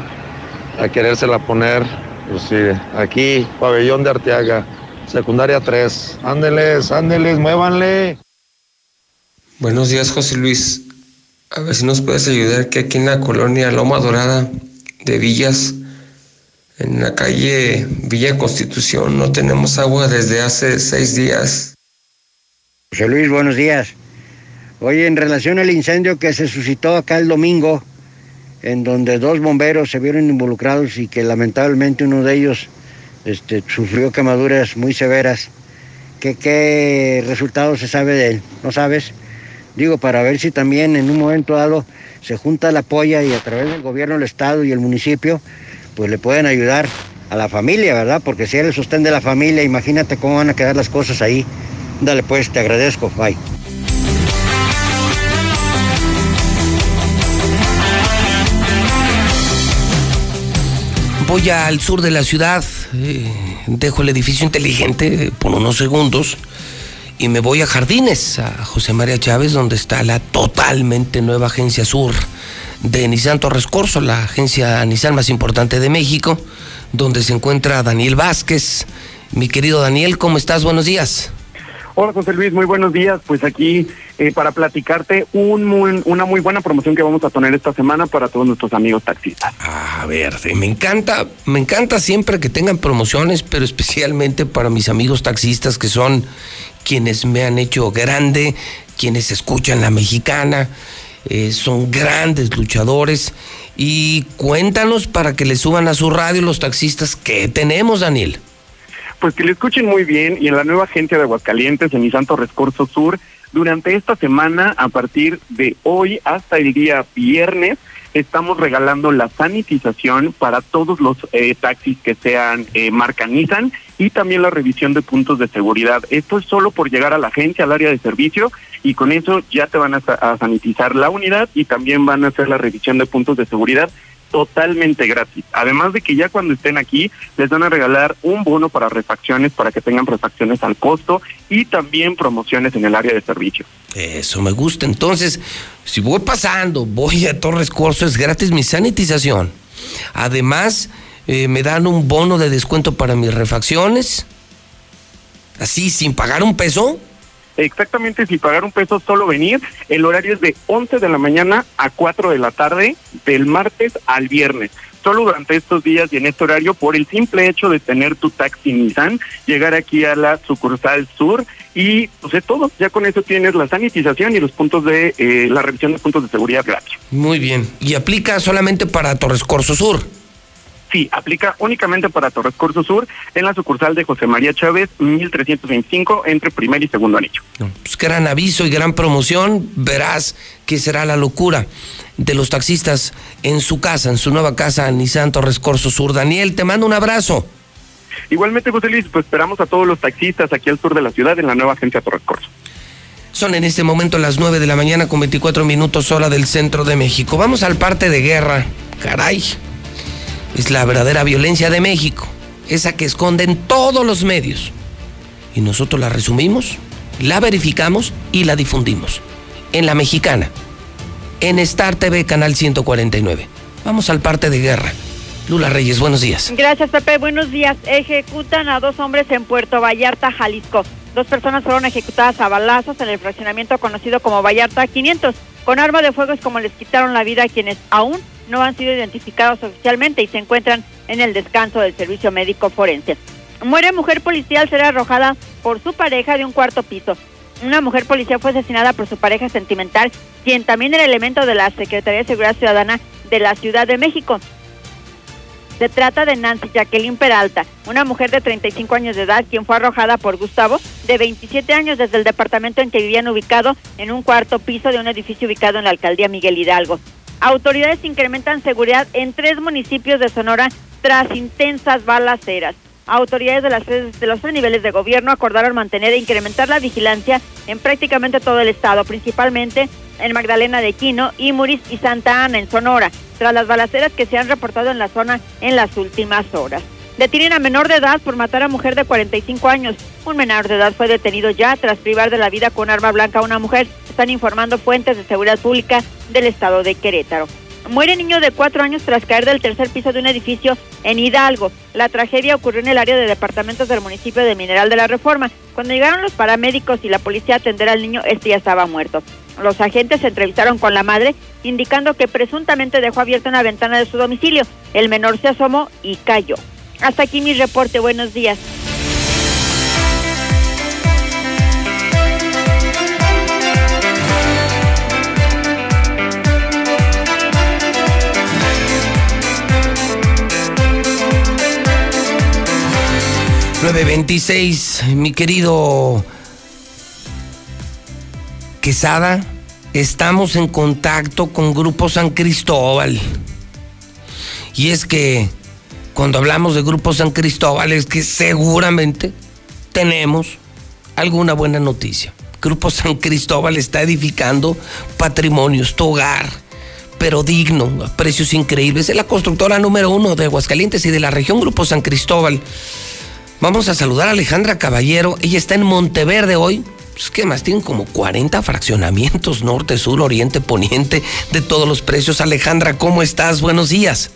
a querérsela poner. Pues sí, aquí, pabellón de Arteaga, secundaria 3. Ándeles, ándeles, muévanle. Buenos días, José Luis. A ver si nos puedes ayudar que aquí en la colonia Loma Dorada de Villas En la calle Villa Constitución no tenemos agua desde hace seis días. José Luis, buenos días. Oye, en relación al incendio que se suscitó acá el domingo, en donde dos bomberos se vieron involucrados y que lamentablemente uno de ellos este, sufrió quemaduras muy severas, ¿qué, ¿qué resultado se sabe de él? ¿No sabes? Digo, para ver si también en un momento dado se junta la polla y a través del gobierno, el Estado y el municipio, pues le pueden ayudar a la familia, ¿verdad? Porque si él el sostén de la familia, imagínate cómo van a quedar las cosas ahí. Dale pues, te agradezco, bye. Voy al sur de la ciudad, eh, dejo el edificio inteligente por unos segundos y me voy a Jardines, a José María Chávez, donde está la totalmente nueva agencia sur de Nissan Torres Corso, la agencia Nissan más importante de México, donde se encuentra Daniel Vázquez. Mi querido Daniel, ¿cómo estás? Buenos días. Hola José Luis, muy buenos días. Pues aquí eh, para platicarte una muy buena promoción que vamos a tener esta semana para todos nuestros amigos taxistas. A ver, me encanta, me encanta siempre que tengan promociones, pero especialmente para mis amigos taxistas que son quienes me han hecho grande, quienes escuchan la mexicana, eh, son grandes luchadores. Y cuéntanos para que le suban a su radio los taxistas que tenemos, Daniel pues que le escuchen muy bien y en la nueva agencia de Aguascalientes, en Santo Rescorso Sur, durante esta semana, a partir de hoy hasta el día viernes, estamos regalando la sanitización para todos los eh, taxis que sean eh, marca Nissan y también la revisión de puntos de seguridad. Esto es solo por llegar a la agencia, al área de servicio, y con eso ya te van a sanitizar la unidad y también van a hacer la revisión de puntos de seguridad totalmente gratis. Además de que ya cuando estén aquí les van a regalar un bono para refacciones para que tengan refacciones al costo y también promociones en el área de servicio. Eso me gusta. Entonces, si voy pasando, voy a Torres Corso, es gratis mi sanitización. Además, eh, me dan un bono de descuento para mis refacciones. Así, sin pagar un peso exactamente sin pagar un peso, solo venir. El horario es de 11 de la mañana a 4 de la tarde, del martes al viernes. Solo durante estos días y en este horario, por el simple hecho de tener tu taxi Nissan, llegar aquí a la sucursal sur y pues es todo. Ya con eso tienes la sanitización y los puntos de eh, la revisión de puntos de seguridad gratis. Muy bien. ¿Y aplica solamente para Torres Corso Sur? Sí, aplica únicamente para Torres Corso Sur en la sucursal de José María Chávez, 1325, entre primer y segundo anillo. Pues gran aviso y gran promoción. Verás que será la locura de los taxistas en su casa, en su nueva casa, Nissan Torres Corso Sur. Daniel, te mando un abrazo. Igualmente, José Luis, pues esperamos a todos los taxistas aquí al sur de la ciudad en la nueva agencia Torres Corso. Son en este momento las 9 de la mañana con 24 minutos hora del centro de México. Vamos al parte de guerra. Caray es la verdadera violencia de México, esa que esconden todos los medios. Y nosotros la resumimos, la verificamos y la difundimos. En La Mexicana, en Star TV, Canal 149. Vamos al parte de guerra. Lula Reyes, buenos días. Gracias, Pepe. Buenos días. Ejecutan a dos hombres en Puerto Vallarta, Jalisco. Dos personas fueron ejecutadas a balazos en el fraccionamiento conocido como Vallarta 500. Con arma de fuego es como les quitaron la vida a quienes aún no han sido identificados oficialmente y se encuentran en el descanso del servicio médico forense. Muere mujer policial, será arrojada por su pareja de un cuarto piso. Una mujer policía fue asesinada por su pareja sentimental, quien también era elemento de la Secretaría de Seguridad Ciudadana de la Ciudad de México. Se trata de Nancy Jacqueline Peralta, una mujer de 35 años de edad, quien fue arrojada por Gustavo, de 27 años, desde el departamento en que vivían ubicado en un cuarto piso de un edificio ubicado en la alcaldía Miguel Hidalgo. Autoridades incrementan seguridad en tres municipios de Sonora tras intensas balaceras. Autoridades de, los tres niveles de gobierno acordaron mantener e incrementar la vigilancia en prácticamente todo el estado, principalmente en Magdalena de Quino, Imuris y Santa Ana, en Sonora, tras las balaceras que se han reportado en la zona en las últimas horas. Detienen a menor de edad por matar a mujer de 45 años. Un menor de edad fue detenido ya tras privar de la vida con arma blanca a una mujer, están informando fuentes de seguridad pública del estado de Querétaro. Muere niño de cuatro años tras caer del tercer piso de un edificio en Hidalgo. La tragedia ocurrió en el área de departamentos del municipio de Mineral de la Reforma. Cuando llegaron los paramédicos y la policía a atender al niño, este ya estaba muerto. Los agentes se entrevistaron con la madre, indicando que presuntamente dejó abierta una ventana de su domicilio. El menor se asomó y cayó. Hasta aquí mi reporte. Buenos días. ...926, mi querido Quesada, estamos en contacto con Grupo San Cristóbal. Y es que cuando hablamos de Grupo San Cristóbal es que seguramente tenemos alguna buena noticia. Grupo San Cristóbal está edificando patrimonios, tu hogar, pero digno, a precios increíbles. Es la constructora número uno de Aguascalientes y de la región Grupo San Cristóbal. Vamos a saludar a Alejandra Caballero. Ella está en Monteverde hoy. Pues, ¿Qué más? Tienen como 40 fraccionamientos, norte, sur, oriente, poniente, de todos los precios. Alejandra, ¿cómo estás? Buenos días.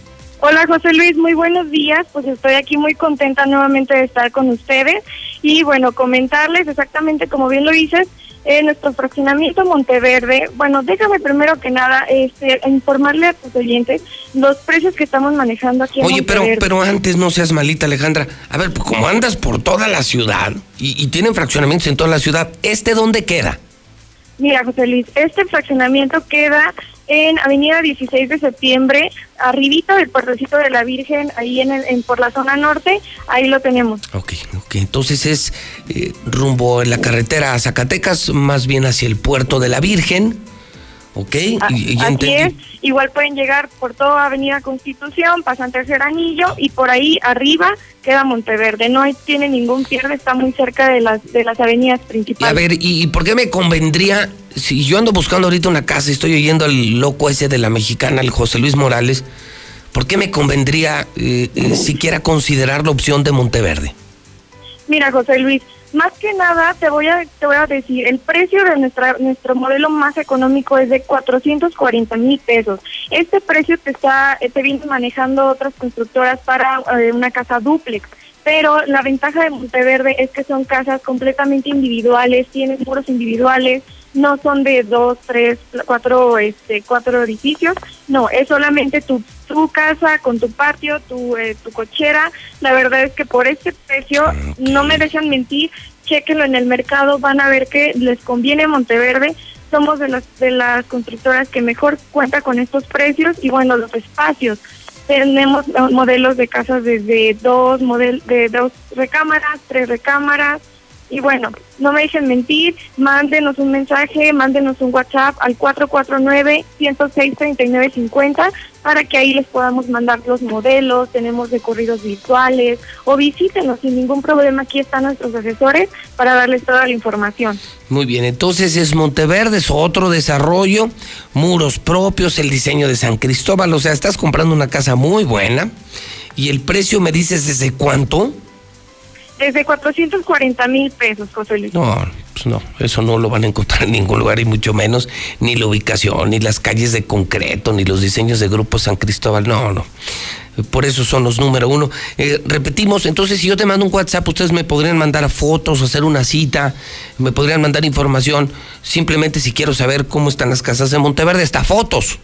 Hola José Luis, muy buenos días. Pues estoy aquí muy contenta nuevamente de estar con ustedes y bueno, comentarles exactamente como bien lo dices, en nuestro fraccionamiento Monteverde. Bueno, déjame primero que nada este, informarle a tus oyentes los precios que estamos manejando aquí en Oye, pero, pero antes no seas malita, Alejandra. A ver, pues como andas por toda la ciudad y, y tienen fraccionamientos en toda la ciudad, ¿este dónde queda? Mira, José Luis, este fraccionamiento queda en Avenida 16 de Septiembre, arribita del puertecito de la Virgen, ahí en, el, en por la zona norte, ahí lo tenemos. Ok, ok, entonces es eh, rumbo en la carretera a Zacatecas, más bien hacia el puerto de la Virgen. Ok, A- y, ya Así entendí. es, igual pueden llegar por toda Avenida Constitución, pasan Tercer Anillo y por ahí arriba queda Monteverde. No hay, tiene ningún pierde, está muy cerca de las de las avenidas Y a principales. ver, ¿y, y por qué me convendría, si yo ando buscando ahorita una casa y estoy oyendo al loco ese de la mexicana, el José Luis Morales, ¿por qué me convendría eh, eh, siquiera considerar la opción de Monteverde? Mira, José Luis, más que nada te voy a te voy a decir, el precio de nuestra nuestro modelo más económico es de 440 mil pesos. Este precio te está eh, te vienen manejando otras constructoras para eh, una casa dúplex. Pero la ventaja de Monteverde es que son casas completamente individuales, tienen muros individuales, no son de dos, tres, cuatro, este, cuatro edificios. No, es solamente tu, tu casa con tu patio, tu, eh, tu cochera. La verdad es que por este precio, no me dejan mentir, chequenlo en el mercado, van a ver que les conviene Monteverde. Somos de las, de las constructoras que mejor cuenta con estos precios y bueno, los espacios. Tenemos modelos de casas desde dos model de dos recámaras, tres recámaras, y bueno, no me dejen mentir, mándenos un mensaje, mándenos un WhatsApp al 449-106-3950 para que ahí les podamos mandar los modelos, tenemos recorridos virtuales o visítenos sin ningún problema, aquí están nuestros asesores para darles toda la información. Muy bien, entonces es Monteverde, es otro desarrollo, muros propios, el diseño de San Cristóbal, o sea, estás comprando una casa muy buena y el precio me dices desde cuánto? Desde 440 mil pesos, José Luis. No, pues no, eso no lo van a encontrar en ningún lugar y mucho menos ni la ubicación, ni las calles de concreto, ni los diseños de Grupo San Cristóbal, no, no. Por eso son los número uno. Eh, repetimos, entonces si yo te mando un WhatsApp, ustedes me podrían mandar fotos, hacer una cita, me podrían mandar información, simplemente si quiero saber cómo están las casas de Monteverde, hasta fotos.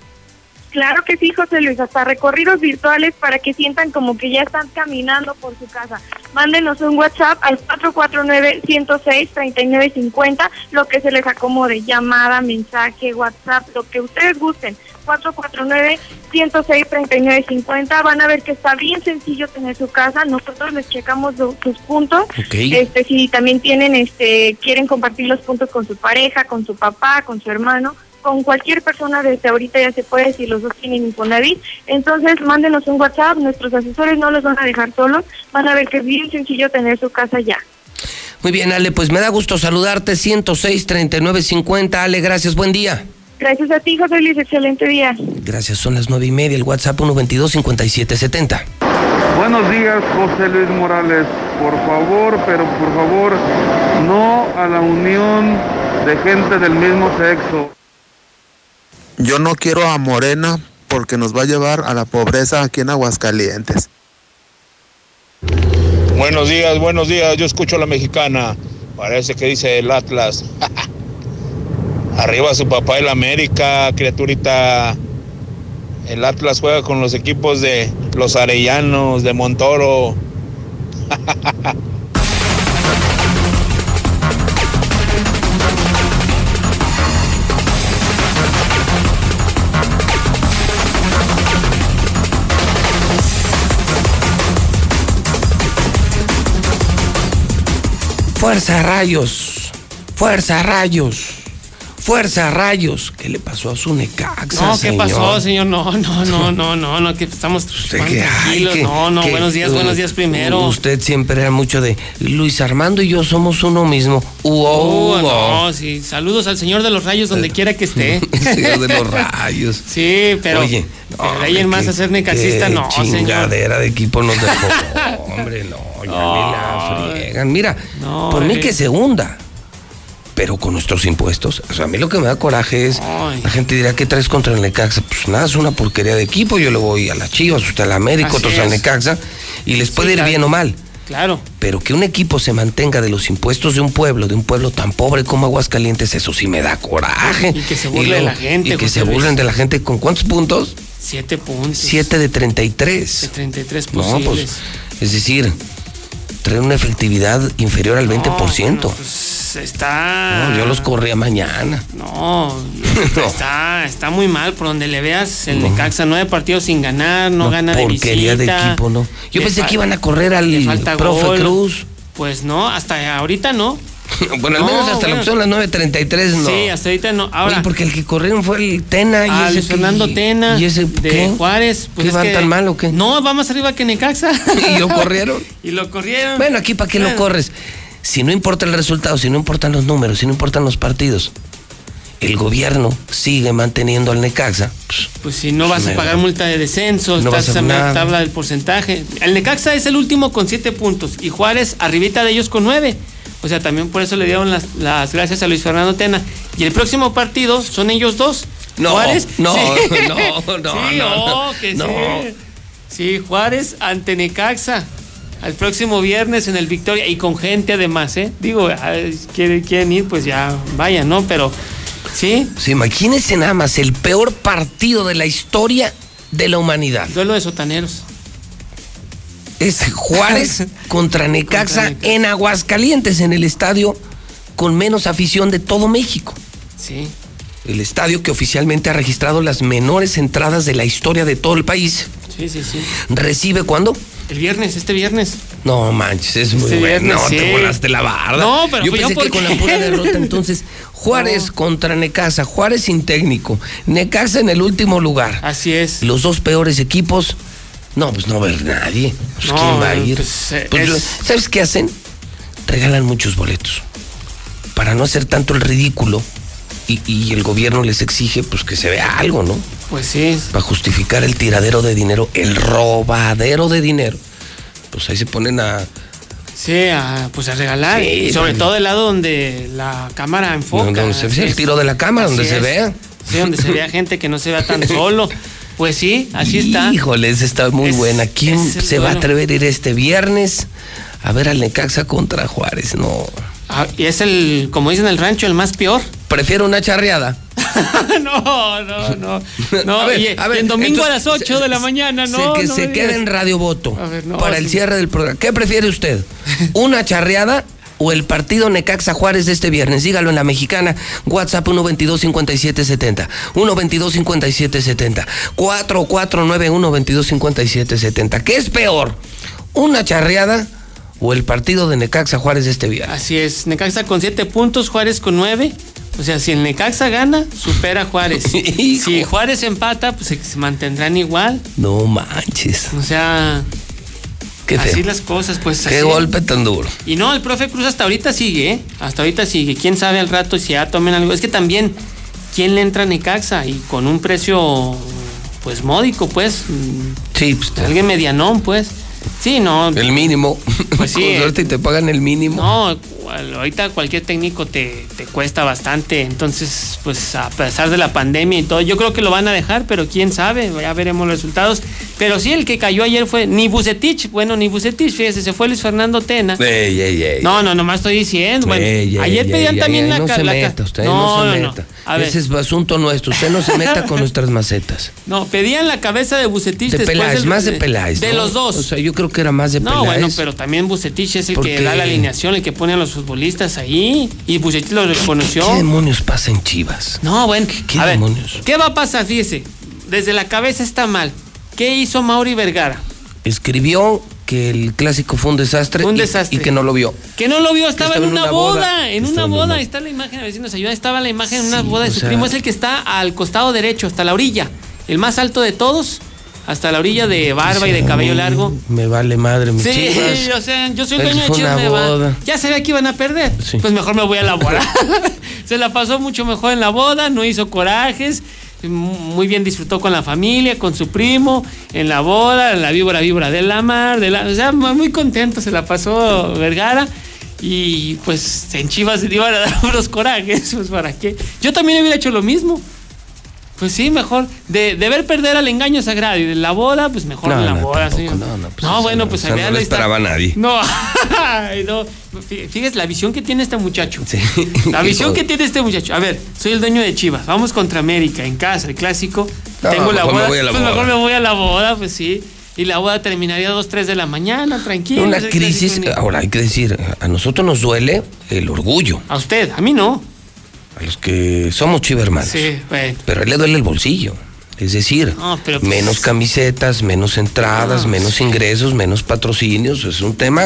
Claro que sí, José Luis, hasta recorridos virtuales para que sientan como que ya están caminando por su casa. Mándenos un WhatsApp al 449-106-3950, lo que se les acomode, llamada, mensaje, WhatsApp, lo que ustedes gusten. 449-106-3950, van a ver que está bien sencillo tener su casa, nosotros les checamos lo- sus puntos, este si también tienen este quieren compartir los puntos con su pareja, con su papá, con su hermano, con cualquier persona desde ahorita ya se puede si los dos tienen Infonavit. Entonces, mándenos un WhatsApp, nuestros asesores no los van a dejar solos, van a ver que es bien sencillo tener su casa ya. Muy bien, Ale, pues me da gusto saludarte, 106-3950. Ale, gracias, buen día. Gracias a ti, José Luis, excelente día. Gracias, son las nueve y media, el WhatsApp 122-5770. Buenos días, José Luis Morales. Por favor, pero por favor, no a la unión de gente del mismo sexo. Yo no quiero a Morena porque nos va a llevar a la pobreza aquí en Aguascalientes. Buenos días, buenos días. Yo escucho a la mexicana. Parece que dice el Atlas. *laughs* Arriba su papá el América, criaturita. El Atlas juega con los equipos de los Arellanos, de Montoro. *laughs* Fuerza rayos, fuerza rayos, fuerza rayos. ¿Qué le pasó a su Necaxa, No, ¿qué señor? pasó, señor? No, no, no, no, no, no, que estamos qué? Ay, tranquilos. que- No, no, que- buenos días, buenos días primero. Usted siempre era mucho de Luis Armando y yo somos uno mismo. Oh, wow. no, sí. Saludos al señor de los rayos donde quiera que esté. *laughs* Señor de los rayos. *laughs* Sí, pero, Oye, pero de ahí en más a ser necaxista, no, señor. chingadera de equipo nos dejó. *laughs* Hombre, no, ya la friegan. Mira, No, por mí eh. que se hunda. Pero con nuestros impuestos. O sea, a mí lo que me da coraje es. La gente dirá, ¿qué traes contra el Necaxa? Pues nada, es una porquería de equipo. Yo le voy a las Chivas, usted al América, Así otros al. Necaxa. Y les puede Sí, ir claro. bien o mal. Claro. Pero que un equipo se mantenga de los impuestos de un pueblo, de un pueblo tan pobre como Aguascalientes, eso sí me da coraje. Y que se burle de la gente, Y que se burlen de la gente. ¿Con cuántos puntos? Siete puntos. Siete de 33. De 33 No, posibles. pues, es decir, trae una efectividad inferior al 20%. Pues está. No, yo los corría mañana. *laughs* No, está, está muy mal por donde le veas el No. Necaxa, nueve partidos sin ganar, no, No, gana de porquería de visita. equipo, no. Yo pensé que iban a correr al profe gol. Cruz. Pues no, hasta ahorita no. *laughs* bueno, al No, menos hasta bueno. que son las 9.33 no. Sí, hasta ahorita no. Ahora, Oye, porque el que corrieron fue el Tena y a ese Luis que- Fernando Tena ¿Y ese de qué? Juárez. Pues ¿Qué van que- tan mal o qué? No, va más arriba que Necaxa. *laughs* ¿Y lo corrieron? y lo corrieron. Bueno, aquí para qué lo corres. Si no importa el resultado, si no importan los números, si no importan los partidos, el gobierno sigue manteniendo al Necaxa. Pues si no vas a pagar multa de descenso, No vas estás a en la tabla del porcentaje. El Necaxa es el último con siete puntos y Juárez arribita de ellos con nueve. O sea, también por eso le dieron las, las gracias a Luis Fernando Tena. Y el próximo partido son ellos dos. No, Juárez. no, Sí. *laughs* no, *laughs* no, Sí, no, oh, que no. sí. Sí, Juárez ante Necaxa. Al próximo viernes en el Victoria y con gente además, ¿eh? Digo, quieren, quieren ir, pues ya vayan, ¿no? Pero sí, Sí, imagínense nada más el peor partido de la historia de la humanidad. duelo de sotaneros. Es Juárez *laughs* contra Necaxa en Aguascalientes, en el estadio con menos afición de todo México. Sí. El estadio que oficialmente ha registrado las menores entradas de la historia de todo el país. Sí, sí, sí. ¿Recibe cuándo? El viernes, este viernes. No manches, es muy Este bueno. viernes, No, te sí. volaste la barda. No, pero yo pues, pensé ¿yo que con la pura derrota entonces *laughs* Juárez contra Necaxa, Juárez sin técnico, Necaxa en el último lugar. Así es. Los dos peores equipos. No, pues no va a haber nadie. Pues, No, ¿Quién va a ir? pues, eh, Pues, es- ¿Sabes qué hacen? Regalan muchos boletos. Para no hacer tanto el ridículo. Y, y el gobierno les exige pues que se vea algo, ¿no? Pues sí. Para justificar el tiradero de dinero, el robadero de dinero. Pues ahí se ponen a. Sí, a, pues a regalar. Sí, sobre todo el lado donde la cámara enfoca. Donde se ve el tiro de la cámara, Así donde se vea. Sí, donde se vea gente que no se vea tan solo. Pues sí, así está. Híjoles, está muy Es- buena. ¿Quién se va a atrever a ir este viernes a ver al Necaxa contra Juárez? No. Ah, y es el, como dicen en el rancho, el más peor. Prefiero una charreada. *laughs* no, no, no. No, A ver, y, a ver, y el domingo entonces, a las 8 se- de la mañana, Se- no. que no se me quede digas. en Radio Voto A ver, no, para el cierre del programa. ¿Qué prefiere usted? ¿Una charreada o el partido Necaxa Juárez de este viernes? Dígalo en la mexicana. WhatsApp 122-5770. 122-5770. 4491-225770. ¿Qué es peor? ¿Una charreada o el partido de Necaxa Juárez de este viernes? Así es, Necaxa con 7 puntos, Juárez con 9. O sea, si el Necaxa gana, supera a Juárez. *laughs* si Juárez empata, pues se, mantendrán igual. No manches. O sea, Qué feo. así las cosas, pues Qué así. golpe tan duro. Y no, el profe Cruz hasta ahorita sigue, ¿eh? Hasta ahorita sigue. ¿Quién sabe al rato si ya tomen algo? Es que también, ¿quién le entra a Necaxa? Y con un precio, pues módico, pues. Sí, pues. Alguien medianón, pues. Sí, no. El mínimo. Pues sí, *laughs* Con suerte y te pagan el mínimo. No, ahorita cualquier técnico te, te cuesta bastante. Entonces, pues a pesar de la pandemia y todo, yo creo que lo van a dejar, pero quién sabe, ya veremos los resultados. Pero sí, el que cayó ayer fue ni Bucetich. Bueno, ni Bucetich, fíjese, se fue Luis Fernando Tena. Ey, ey, ey. No, no, nomás estoy diciendo. Bueno, ayer pedían también la no la meta, usted no, no, no. A ver, Ese es asunto nuestro. Usted no se meta con nuestras macetas. *laughs* no, pedían la cabeza de Bucetich De Peláez, más de Peláez. De ¿no? los dos. O sea, yo creo que era más de No, Peláez. bueno, pero también Bucetich es el Porque- que da la alineación, el que pone a los futbolistas ahí. Y Bucetich lo reconoció. ¿Qué demonios pasa en Chivas? No, bueno. qué a ver, demonios? ¿qué va a pasar? Fíjese, desde la cabeza está mal. ¿Qué hizo Mauri Vergara? Escribió que el clásico fue un desastre, Un y- desastre. Y, que no lo vio. Que no lo vio, estaba, estaba en una, boda, en una boda, ahí está la imagen, a vecinos ayuda, estaba la imagen en una boda de su sea- primo, es el que está al costado derecho, hasta la orilla, el más alto de todos, hasta la orilla de barba y de cabello largo. Me vale madre mis Sí, o sea, yo soy el dueño de Chivas. Ya sabía que iban a perder. Sí. Pues mejor me voy a la boda. *laughs* Se la pasó mucho mejor en la boda, no hizo corajes. Muy bien disfrutó con la familia, con su primo, en la boda, la víbora víbora de la mar, de la, o sea, muy contento se la pasó Vergara. Y pues en Chivas se iban a dar *laughs* unos corajes, pues para qué. Yo también hubiera hecho lo mismo. Pues sí, mejor. De, de ver perder al engaño sagrado y de la boda, pues mejor No, la no, boda. tampoco, sí. no, no, pues No, bueno, no, pues eso no vean, lo ahí está. esperaba nadie. No, *laughs* no. Fí- Fíjese la visión que tiene este muchacho. Sí. La visión que *laughs* tiene este muchacho. A ver, soy el dueño de Chivas. Vamos contra América en casa, el clásico. No, Tengo la me boda. a la pues boda. mejor me voy a la boda, pues sí. Y la boda terminaría a 2, 3 de la mañana, tranquilo. Una crisis, ahora hay que decir, a nosotros nos duele el orgullo, A usted, a mí no. A los que somos chivermanos. Sí, bueno. Pero a él le duele el bolsillo. Es decir, No, pues- menos camisetas, menos entradas, No, menos ingresos, menos patrocinios. Es un tema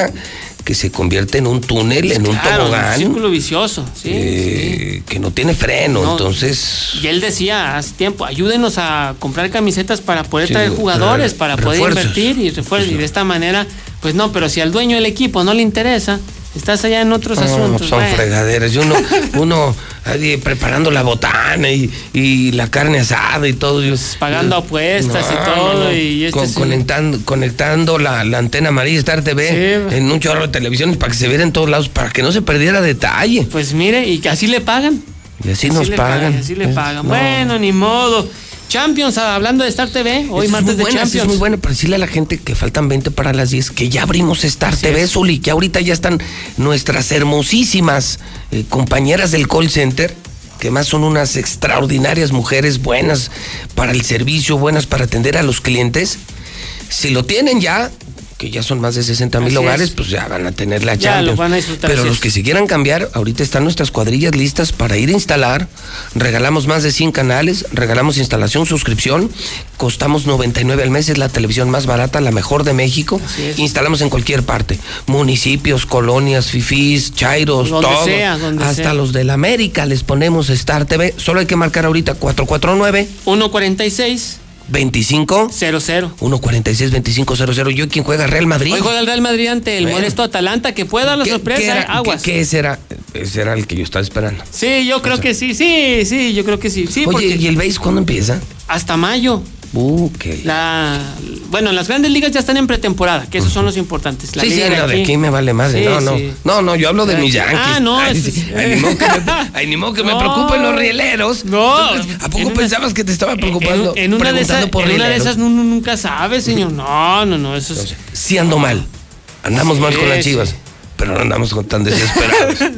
que se convierte en un túnel, en un tobogán círculo vicioso, sí, eh, que no tiene freno. No. Entonces, Y él decía hace tiempo, ayúdenos a comprar camisetas para poder Sí, traer jugadores, re- para poder refuerzos. invertir y refuerzos. Y de esta manera, pues no, pero si al dueño del equipo no le interesa, estás allá en otros no, asuntos. son bueno. fregaderas. Y uno, *laughs* uno ahí preparando la botana y, y la carne asada y todo. Yo- Pagando apuestas y todo, y este Con- sí. conectando, conectando la, la antena amarilla Star TV Sí. en un chorro de televisión para que se viera en todos lados, para que no se perdiera detalle. Pues mire, y que así le pagan. Y así, nos le pagan. Así le pagan. no. Bueno, ni modo. Champions, ah, hablando de Star TV, hoy martes de buena, Champions. Es muy bueno, pero decirle a la gente que faltan 20 para las 10, que ya abrimos Star Así TV. Zuli, que ahorita ya están nuestras hermosísimas eh, compañeras del call center, que más son unas extraordinarias mujeres, buenas para el servicio, buenas para atender a los clientes. Si lo tienen ya, que ya son más de 60 mil hogares, es. pues ya van a tener la Ya Champions. lo van a disfrutar, Pero los que se quieran cambiar, ahorita están nuestras cuadrillas listas para ir a instalar. Regalamos más de 100 canales, regalamos instalación, suscripción. Costamos 99 al mes, es la televisión más barata, la mejor de México. Instalamos en cualquier parte. Municipios, colonias, fifís, chairos, Donde todo. sea, donde Hasta sea. los de la América les ponemos Star TV. Solo hay que marcar ahorita 449 1.46 25 00. 146 2500. Yo quien juega Real Madrid. Hoy juega el Real Madrid ante el Bueno. molesto Atalanta, que pueda dar la ¿Qué- sorpresa, qué era- aguas. ¿Qué, qué ese era? Ese era el que yo estaba esperando. Sí, yo creo que sí, sí, sí, yo creo que sí. Sí, Oye, porque ¿y el base cuándo empieza? hasta mayo. Uh, qué La, bueno, las grandes ligas ya están en pretemporada, que esos son los importantes. La sí, sí, liga no, de aquí me vale más. Sí, no, no. sí. No, no, yo hablo de De mis aquí. Yankees. Ah, no, Ay, sí. Ay, ni modo que me, *laughs* ay, ni modo que me No. preocupen los rieleros. No. ¿A En poco una- pensabas que te estaba preocupando? En, en una de por en una de esas nunca sabe, señor. No, no, no, eso es. Sí ando mal. Andamos mal con las chivas. Pero no andamos con tan desesperados. *laughs*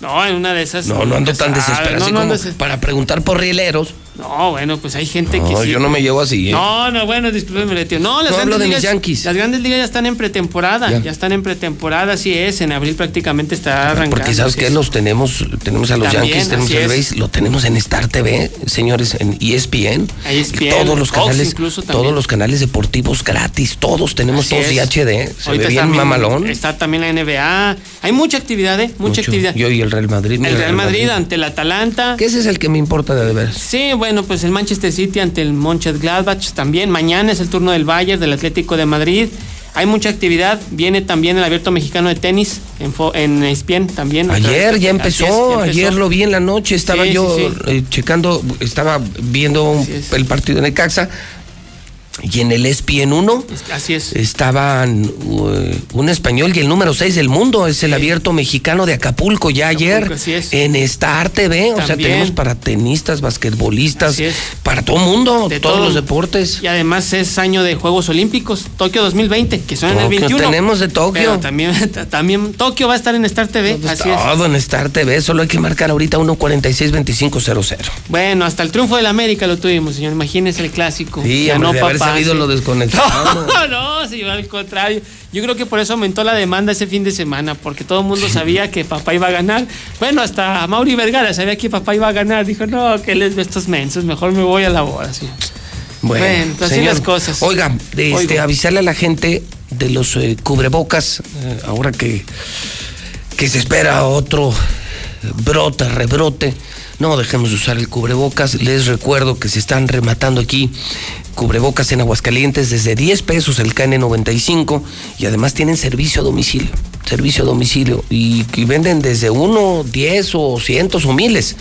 No, en una de esas. No, no ando tan desesperado. Así como para preguntar por rieleros. No, bueno, pues hay gente que No, sí. yo no me llevo así, ¿eh? No, no, bueno, discúlpeme, tío. No, las No hablo de mis ligas. Yankees. Las grandes ligas ya están en pretemporada. Ya. Ya, están en pretemporada, así es. En abril prácticamente está arrancando. Porque sabes que los tenemos, tenemos a los También, Yankees, tenemos el. Rays, lo tenemos en Star TV, señores, en ESPN. ESPN, todos los canales, incluso todos los canales deportivos gratis, todos tenemos Así todos es. y HD, se Ahorita ve bien también mamalón. Está también la NBA. Hay mucha actividad, ¿eh? Mucha Mucho. actividad. Yo y el Real Madrid. el Real Madrid ante el Atalanta. Que ese es el que me importa de veras. Sí, bueno, pues el Manchester City ante el Mönchengladbach también. Mañana es el turno del Bayern, del Atlético de Madrid. Hay mucha actividad. Viene también el Abierto Mexicano de Tenis en, en ESPN también. Ayer ya empezó, es, ya empezó. ayer lo vi en la noche, estaba Sí, yo sí, sí. eh, checando, estaba viendo un- el partido de Necaxa. Y en el ESPN 1 Así es. estaban uh, un español y el número 6 del mundo, es el abierto mexicano de Acapulco, ya ayer así es. en Star TV. O sea, tenemos para tenistas, basquetbolistas, Así para todo mundo, De todos todo. los deportes. Y además es año de Juegos Olímpicos, Tokio 2020, que son en el Tokio, 21. tenemos de Tokio. Pero también, *laughs* también Tokio va a estar en Star TV, así es. Todo en Star TV, solo hay que marcar ahorita 146-2500. Bueno, hasta el triunfo del América lo tuvimos, señor. Imagínese el clásico. Sí, Ganó hombre, de papá, sabido lo desconectamos. *laughs* No, no, señor, al contrario. Yo creo que por eso aumentó la demanda ese fin de semana, porque todo el mundo sabía que papá iba a ganar. Bueno, hasta Mauri Vergara sabía que papá iba a ganar. Dijo, no, que les ve estos mensos, mejor me voy a la boda. sí. Bueno, Bueno, así señor, las cosas. Oiga, este, avisarle a la gente de los eh, cubrebocas, eh, ahora que, que se espera otro brote, rebrote. No dejemos de usar el cubrebocas. Les recuerdo que se están rematando aquí cubrebocas en Aguascalientes desde 10 pesos el KN95 y además tienen servicio a domicilio. Servicio a domicilio y que venden desde 1, 10 o cientos o miles.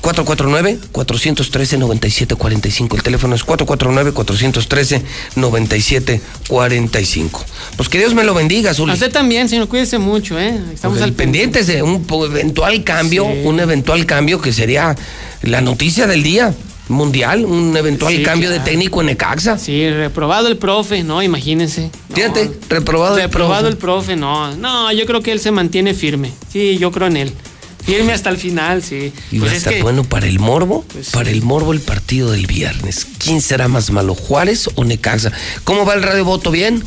449-413-9745. El teléfono es 449-413-9745. Pues que Dios me lo bendiga, Zuli. A usted también, señor, cuídese mucho, ¿eh? Estamos al pendientes de un eventual cambio, un eventual cambio que sería la noticia del día mundial, un eventual Sí, cambio de técnico en Necaxa. Sí, reprobado el profe, no, imagínense. No, Fíjate, reprobado, reprobado el el profe, no. No, yo creo que él se mantiene firme. Sí, yo creo en él. Firme hasta el final, sí. Y va Pues a es estar que- bueno para el morbo, Pues para el morbo el partido del viernes. ¿Quién será más malo, Juárez o Necaxa? ¿Cómo va el radio voto? ¿Bien?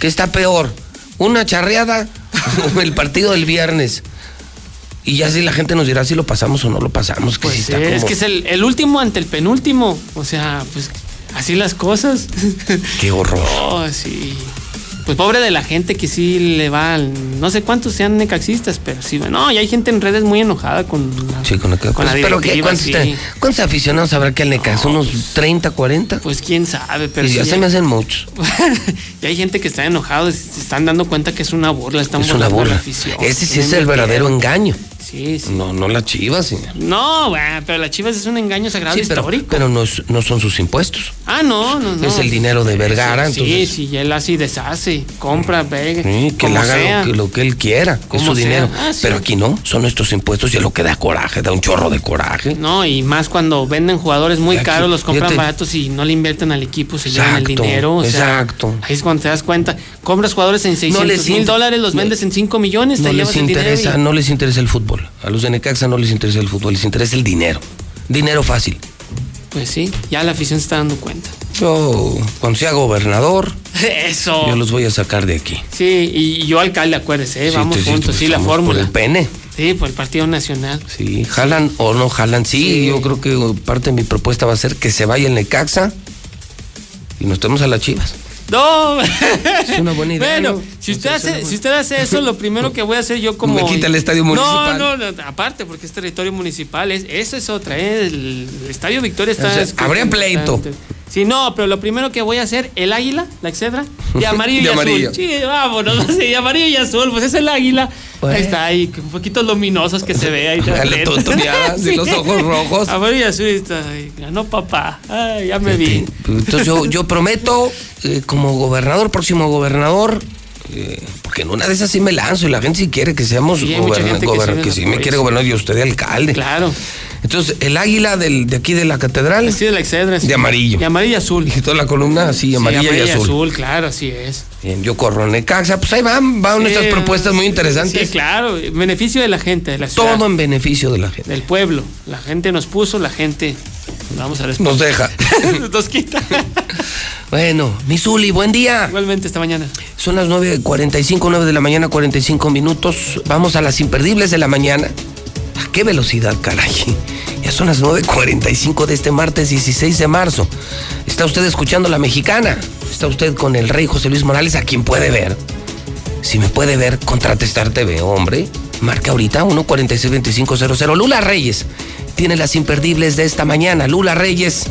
¿Qué está peor? ¿Una charreada o el partido del viernes? Y ya si la gente nos dirá si lo pasamos o no lo pasamos. Que sí Pues está es como- que es el, el último ante el penúltimo. O sea, pues así las cosas. *laughs* Qué horror. Oh, sí. Pues pobre de la gente que sí le va, al- no sé cuántos sean necaxistas, pero sí, bueno, y hay gente en redes muy enojada con la, Sí, con, Necaxa. con la Pues, pero ¿qué- directiva, ¿cuántos, sí. te- cuántos aficionados habrá que al Necaxa? ¿Unos 30, 40? Pues quién sabe, pero Y ya sí se hay- me hacen muchos. *laughs* y hay gente que está enojado, se están dando cuenta que es una burla, están Es una burlando a la burla. afición. Ese sí es el verdadero engaño. Sí, sí. No, no la chivas, señor. No, güey, pero la Chivas es un engaño sagrado Sí, pero, histórico. pero no, es- no son sus impuestos. Ah, no, no, no. Es el dinero de Vergara, Sí, entonces- Sí, sí, él así deshace, compra, pega. Sí, que él haga sea. lo que, lo que él quiera, es Como su sea. dinero. Ah, sí. Pero aquí no, son nuestros impuestos y es lo que da coraje, da un chorro de coraje. No, y más cuando venden jugadores muy Aquí, caros, los compran baratos y no le invierten al equipo, se llevan el Exacto, dinero. o sea, exacto. ahí es cuando te das cuenta. Compras jugadores en 600 les mil in- dólares, los no- vendes en 5 millones, No te les llevas el dinero. interesa, y- no les interesa el fútbol. A los de Necaxa no les interesa el fútbol, les interesa el dinero. Dinero fácil. Pues sí, ya la afición se está dando cuenta. Yo, cuando sea gobernador, Eso. yo los voy a sacar de aquí. Sí, y yo alcalde, acuérdese, ¿eh? Sí, vamos juntos, sí, la vamos por fórmula. el pene. Sí, por el Partido Nacional. Sí, jalan o no jalan. Sí, Sí. yo creo que parte de mi propuesta va a ser que se vaya el Necaxa y nos tenemos a las chivas. No. *laughs* Es una buena idea. Bueno, ¿no? si usted hace, si usted hace eso, lo primero que voy a hacer yo como. Me quita el estadio municipal. No, no, no, aparte, porque es territorio municipal, es, eso es otra, ¿eh? el, estadio Victoria está. O sea, habría pleito. Sí, no, pero lo primero que voy a hacer, el águila, la excedra, de *laughs* amarillo De y amarillo. azul. Sí, vámonos, *laughs* de amarillo y azul, pues es el águila. Bueno. Ahí está, ahí, un poquito luminosos que se ve ahí. *laughs* Dale, tontoneadas y los ojos rojos. Amarillo y azul, está ganó papá. Ay, ya me vi. Entonces yo, yo prometo, eh, como gobernador, próximo gobernador, eh, porque en una de esas sí me lanzo y la gente sí quiere que seamos Sí, goberna- que que, sí me quiere gobernar y usted de alcalde. Claro. Entonces, el águila del, de aquí de la catedral, Sí, de la excedra. de amarillo. De amarillo y azul. Y toda la columna así, amarilla Sí, y azul. azul, claro, así es. Bien, yo corro en Necaxa, pues ahí van, van Sí, estas propuestas muy interesantes. Sí, claro. Beneficio de la gente, de la ciudad. Todo en beneficio de la gente. Del pueblo. La gente nos puso, la gente. Vamos a Nos deja. *laughs* nos quita. *laughs* Bueno, Misuli, buen día. Igualmente esta mañana. Son las 9.45, 9 de la mañana, 45 minutos. Vamos a las imperdibles de la mañana. ¿A qué velocidad, caray? Ya son las 9.45 de este martes 16 de marzo. Está usted escuchando La Mexicana. Está usted con el rey José Luis Morales, a quien puede ver. Si me puede ver, contrate Star TV, hombre. Marca ahorita 1462500. Lula Reyes tiene las imperdibles de esta mañana. Lula Reyes,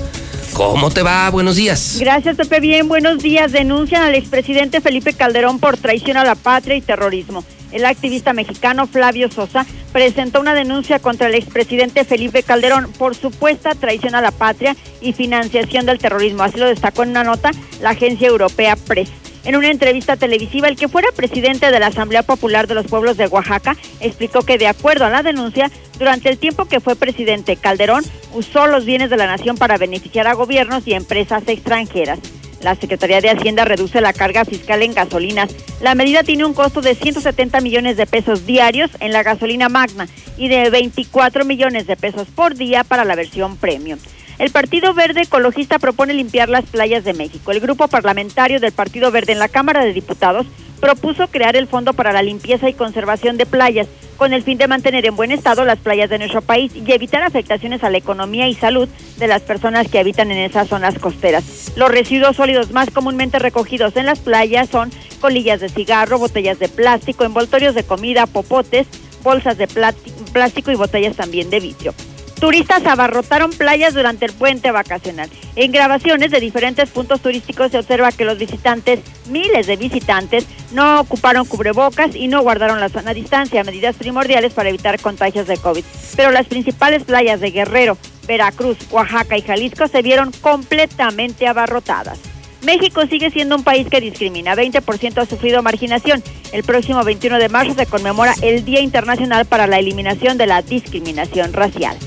¿cómo te va? Buenos días. Gracias, Pepe. Bien, buenos días. Denuncian al expresidente Felipe Calderón por traición a la patria y terrorismo. El activista mexicano Flavio Sosa presentó una denuncia contra el expresidente Felipe Calderón por supuesta traición a la patria y financiación del terrorismo. Así lo destacó en una nota la agencia europea Press. En una entrevista televisiva, el que fuera presidente de la Asamblea Popular de los Pueblos de Oaxaca explicó que de acuerdo a la denuncia, durante el tiempo que fue presidente, Calderón usó los bienes de la nación para beneficiar a gobiernos y empresas extranjeras. La Secretaría de Hacienda reduce la carga fiscal en gasolinas. La medida tiene un costo de 170 millones de pesos diarios en la gasolina magna y de 24 millones de pesos por día para la versión premium. El Partido Verde Ecologista propone limpiar las playas de México. El grupo parlamentario del Partido Verde en la Cámara de Diputados propuso crear el Fondo para la Limpieza y Conservación de Playas, con el fin de mantener en buen estado las playas de nuestro país y evitar afectaciones a la economía y salud de las personas que habitan en esas zonas costeras. Los residuos sólidos más comúnmente recogidos en las playas son colillas de cigarro, botellas de plástico, envoltorios de comida, popotes, bolsas de plástico y botellas también de vidrio. Turistas abarrotaron playas durante el puente vacacional. En grabaciones de diferentes puntos turísticos se observa que los visitantes, miles de visitantes, no ocuparon cubrebocas y no guardaron la sana distancia, medidas primordiales para evitar contagios de COVID. Pero las principales playas de Guerrero, Veracruz, Oaxaca y Jalisco se vieron completamente abarrotadas. México sigue siendo un país que discrimina. 20% ha sufrido marginación. El próximo 21 de marzo se conmemora el Día Internacional para la Eliminación de la Discriminación Racial.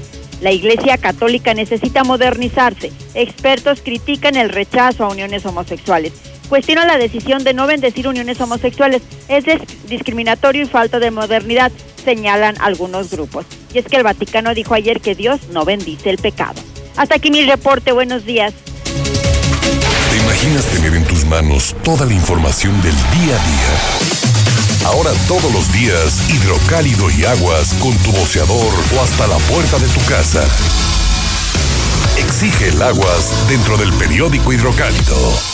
La Iglesia Católica necesita modernizarse. Expertos critican el rechazo a uniones homosexuales. Cuestionan la decisión de no bendecir uniones homosexuales. Es discriminatorio y falta de modernidad, señalan algunos grupos. Y es que el Vaticano dijo ayer que Dios no bendice el pecado. Hasta aquí mi reporte. Buenos días. ¿Te imaginas tener en tus manos toda la información del día a día? Ahora todos los días, hidrocálido y aguas con tu boceador o hasta la puerta de tu casa. Exige el aguas dentro del periódico hidrocálido.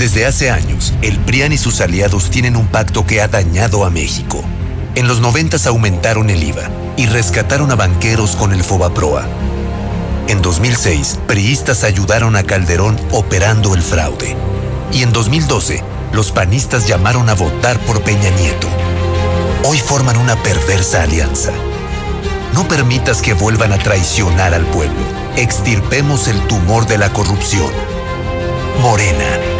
Desde hace años, el PRIAN y sus aliados tienen un pacto que ha dañado a México. En los 90 aumentaron el IVA y rescataron a banqueros con el Fobaproa. En 2006, priistas ayudaron a Calderón operando el fraude. Y en 2012, los panistas llamaron a votar por Peña Nieto. Hoy forman una perversa alianza. No permitas que vuelvan a traicionar al pueblo. Extirpemos el tumor de la corrupción. Morena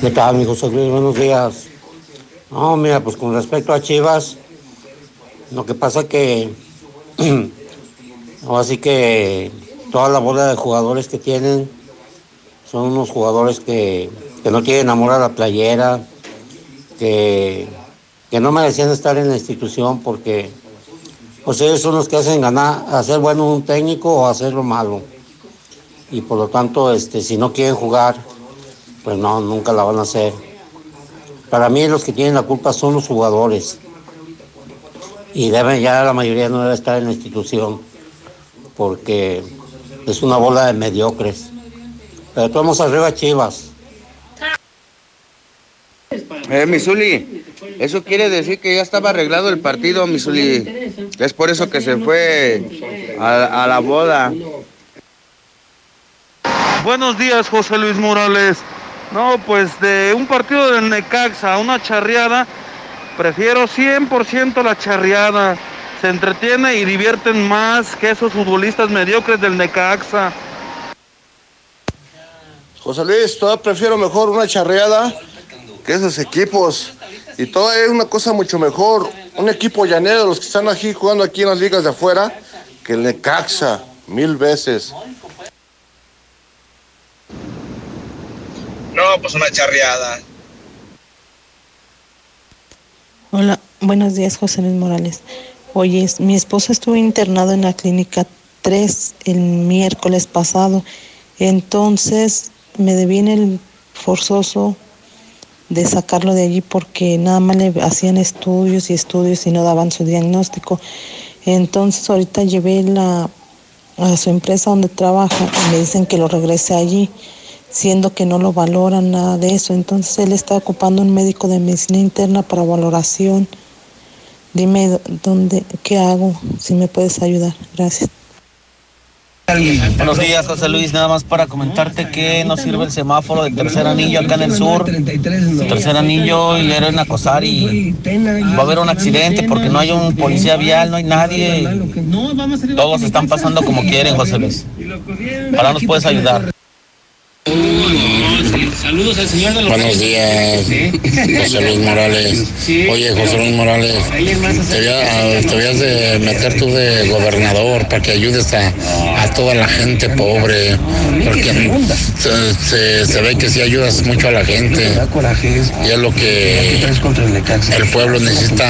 ¿Qué tal, mi José Luis? Buenos días. No, mira, pues con respecto a Chivas, lo que pasa que, *clears throat* así que toda la bola de jugadores que tienen son unos jugadores que, que no tienen amor a la playera, que, que no merecían estar en la institución porque pues ellos son los que hacen ganar, hacer bueno un técnico o hacerlo malo y por lo tanto, este, si no quieren jugar, pues no, nunca la van a hacer. Para mí los que tienen la culpa son los jugadores y deben ya la mayoría no debe estar en la institución porque es una bola de mediocres. Pero todos arriba Chivas. Eh, Misuli, eso quiere decir que ya estaba arreglado el partido, Misuli. Es por eso que se fue a, a la boda. Buenos días, José Luis Morales. No, pues de un partido del Necaxa a una charreada, prefiero 100% la charreada. Se entretiene y divierten más que esos futbolistas mediocres del Necaxa. José Luis, todavía prefiero mejor una charreada que esos equipos. Y todavía es una cosa mucho mejor. Un equipo llanero, los que están aquí jugando aquí en las ligas de afuera, que el Necaxa, mil veces. No, pues una charreada. Hola, buenos días, José Luis Morales. Oye, mi esposo estuvo internado en la clínica 3 el miércoles pasado. Entonces me deviene el forzoso de sacarlo de allí porque nada más le hacían estudios y estudios y no daban su diagnóstico. Entonces ahorita llevé la, a su empresa donde trabaja y me dicen que lo regrese allí siendo que no lo valoran nada de eso. Entonces él está ocupando un médico de medicina interna para valoración. Dime dónde, qué hago, si me puedes ayudar. Gracias. Buenos días, José Luis. Nada más para comentarte que no sirve el semáforo del tercer anillo acá en el sur. El tercer anillo y le quieren acosar y va a haber un accidente porque no hay un policía vial, no hay nadie. Todos están pasando como quieren, José Luis. Ahora nos puedes ayudar. Mm-hmm. Saludos al señor de los Buenos días, José Luis Morales. Oye, José Luis Morales, te debías de meter tú de gobernador para que ayudes a, a toda la gente pobre, porque se, se- se ve que sí ayudas mucho a la gente. Y es lo que el pueblo necesita,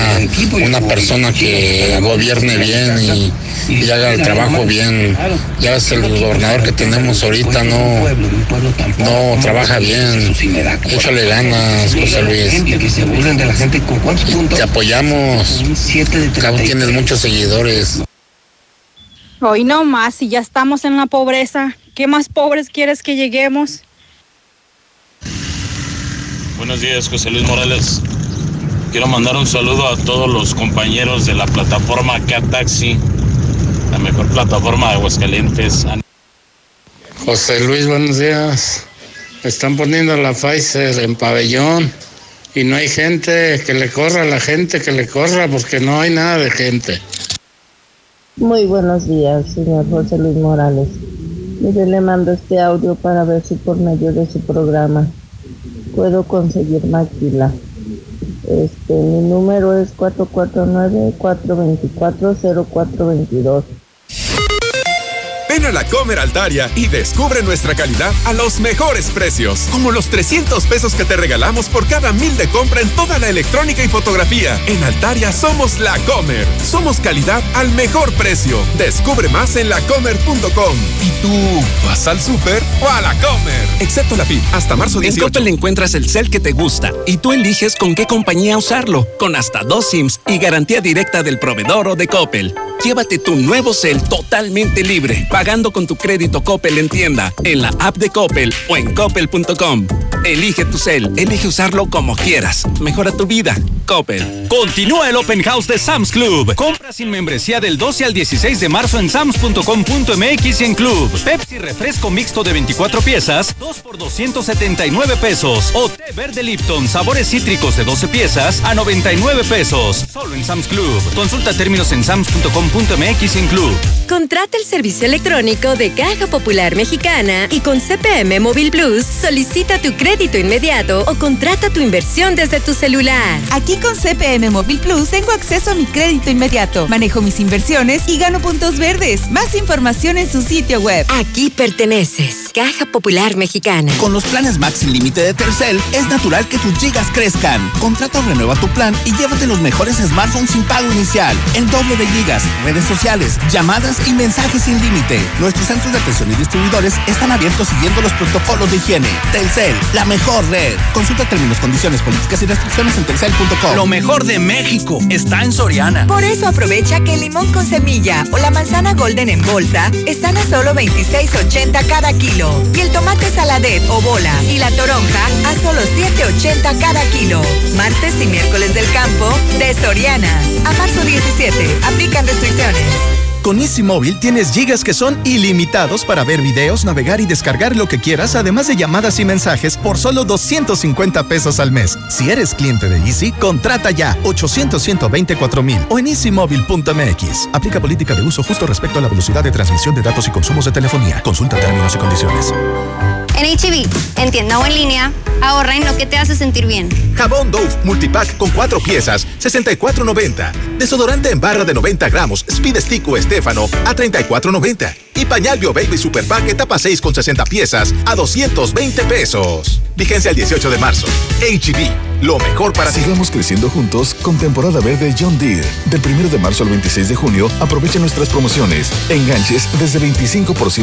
una persona que gobierne bien y, y haga el trabajo bien. Ya ves, el gobernador que tenemos ahorita no, no trabaja bien. Échale ganas, José Luis. Te apoyamos. Cabo, tienes muchos seguidores. Hoy no más, si ya estamos en la pobreza, ¿qué más pobres quieres que lleguemos? Buenos días, José Luis Morales. Quiero mandar un saludo a todos los compañeros de la plataforma Cat Taxi, la mejor plataforma de Aguascalientes. José Luis, buenos días. Están poniendo la Pfizer en pabellón y no hay gente que le corra a la gente que le corra porque no hay nada de gente. Muy buenos días, señor José Luis Morales. Mire, le mando este audio para ver si por medio de su programa puedo conseguir maquila. Este, mi número es 449-424-0422. Ven a la Comer Altaria y descubre nuestra calidad a los mejores precios, como los 300 pesos que te regalamos por cada mil de compra en toda la electrónica y fotografía. En Altaria somos la Comer. Somos calidad al mejor precio. Descubre más en lacomer.com. ¿Y tú vas al súper o a la Comer? Excepto la FIT, hasta marzo 18. En Coppel encuentras el cel que te gusta y tú eliges con qué compañía usarlo, con hasta dos SIMs y garantía directa del proveedor o de Coppel. Llévate tu nuevo cel totalmente libre, con tu crédito Coppel en tienda, en la app de Coppel o en coppel.com. Elige tu cel, elige usarlo como quieras. Mejora tu vida. Coppel. Continúa el Open House de Sam's Club. Compra sin membresía del 12 al 16 de marzo en sams.com.mx y en Club. Pepsi refresco mixto de 24 piezas, 2 por 279 pesos. O té verde Lipton, sabores cítricos de 12 piezas a 99 pesos. Solo en Sam's Club. Consulta términos en sams.com.mx y en Club. Contrata el servicio electrónico de Caja Popular Mexicana y con CPM Móvil Plus solicita tu crédito inmediato o contrata tu inversión desde tu celular. Aquí con CPM Móvil Plus tengo acceso a mi crédito inmediato, manejo mis inversiones y gano puntos verdes. Más información en su sitio web. Aquí perteneces. Caja Popular Mexicana. Con los planes Max sin límite de Tercel, es natural que tus gigas crezcan. Contrata o renueva tu plan y llévate los mejores smartphones sin pago inicial. El doble de gigas, redes sociales, llamadas y mensajes sin límite. Nuestros centros de atención y distribuidores están abiertos siguiendo los protocolos de higiene. Telcel, la mejor red. Consulta términos, condiciones, políticas y restricciones en telcel.com. Lo mejor de México está en Soriana. Por eso aprovecha que el limón con semilla o la manzana golden en bolsa están a solo 26.80 cada kilo. Y el tomate saladet o bola y la toronja a solo 7.80 cada kilo. Martes y miércoles del campo de Soriana. A marzo 17. Aplican restricciones. Con Easy Móvil tienes gigas que son ilimitados para ver videos, navegar y descargar lo que quieras, además de llamadas y mensajes por solo 250 pesos al mes. Si eres cliente de Easy, contrata ya 800 mil o en easymóvil.mx. Aplica política de uso justo respecto a la velocidad de transmisión de datos y consumos de telefonía. Consulta términos y condiciones. En HB, en tienda o en línea, ahorra en lo que te hace sentir bien. Jabón Dove Multipack con cuatro piezas, 64.90. Desodorante en barra de 90 gramos, Speed Stick o Estefano, a 34.90. Y pañal Bio Baby Super Pack etapa 6 con 60 piezas, a 220 pesos. Vigencia el 18 de marzo. HB, lo mejor para ti. Sigamos creciendo juntos con temporada verde John Deere. Del 1 de marzo al 26 de junio, aprovecha nuestras promociones. Enganches desde 25%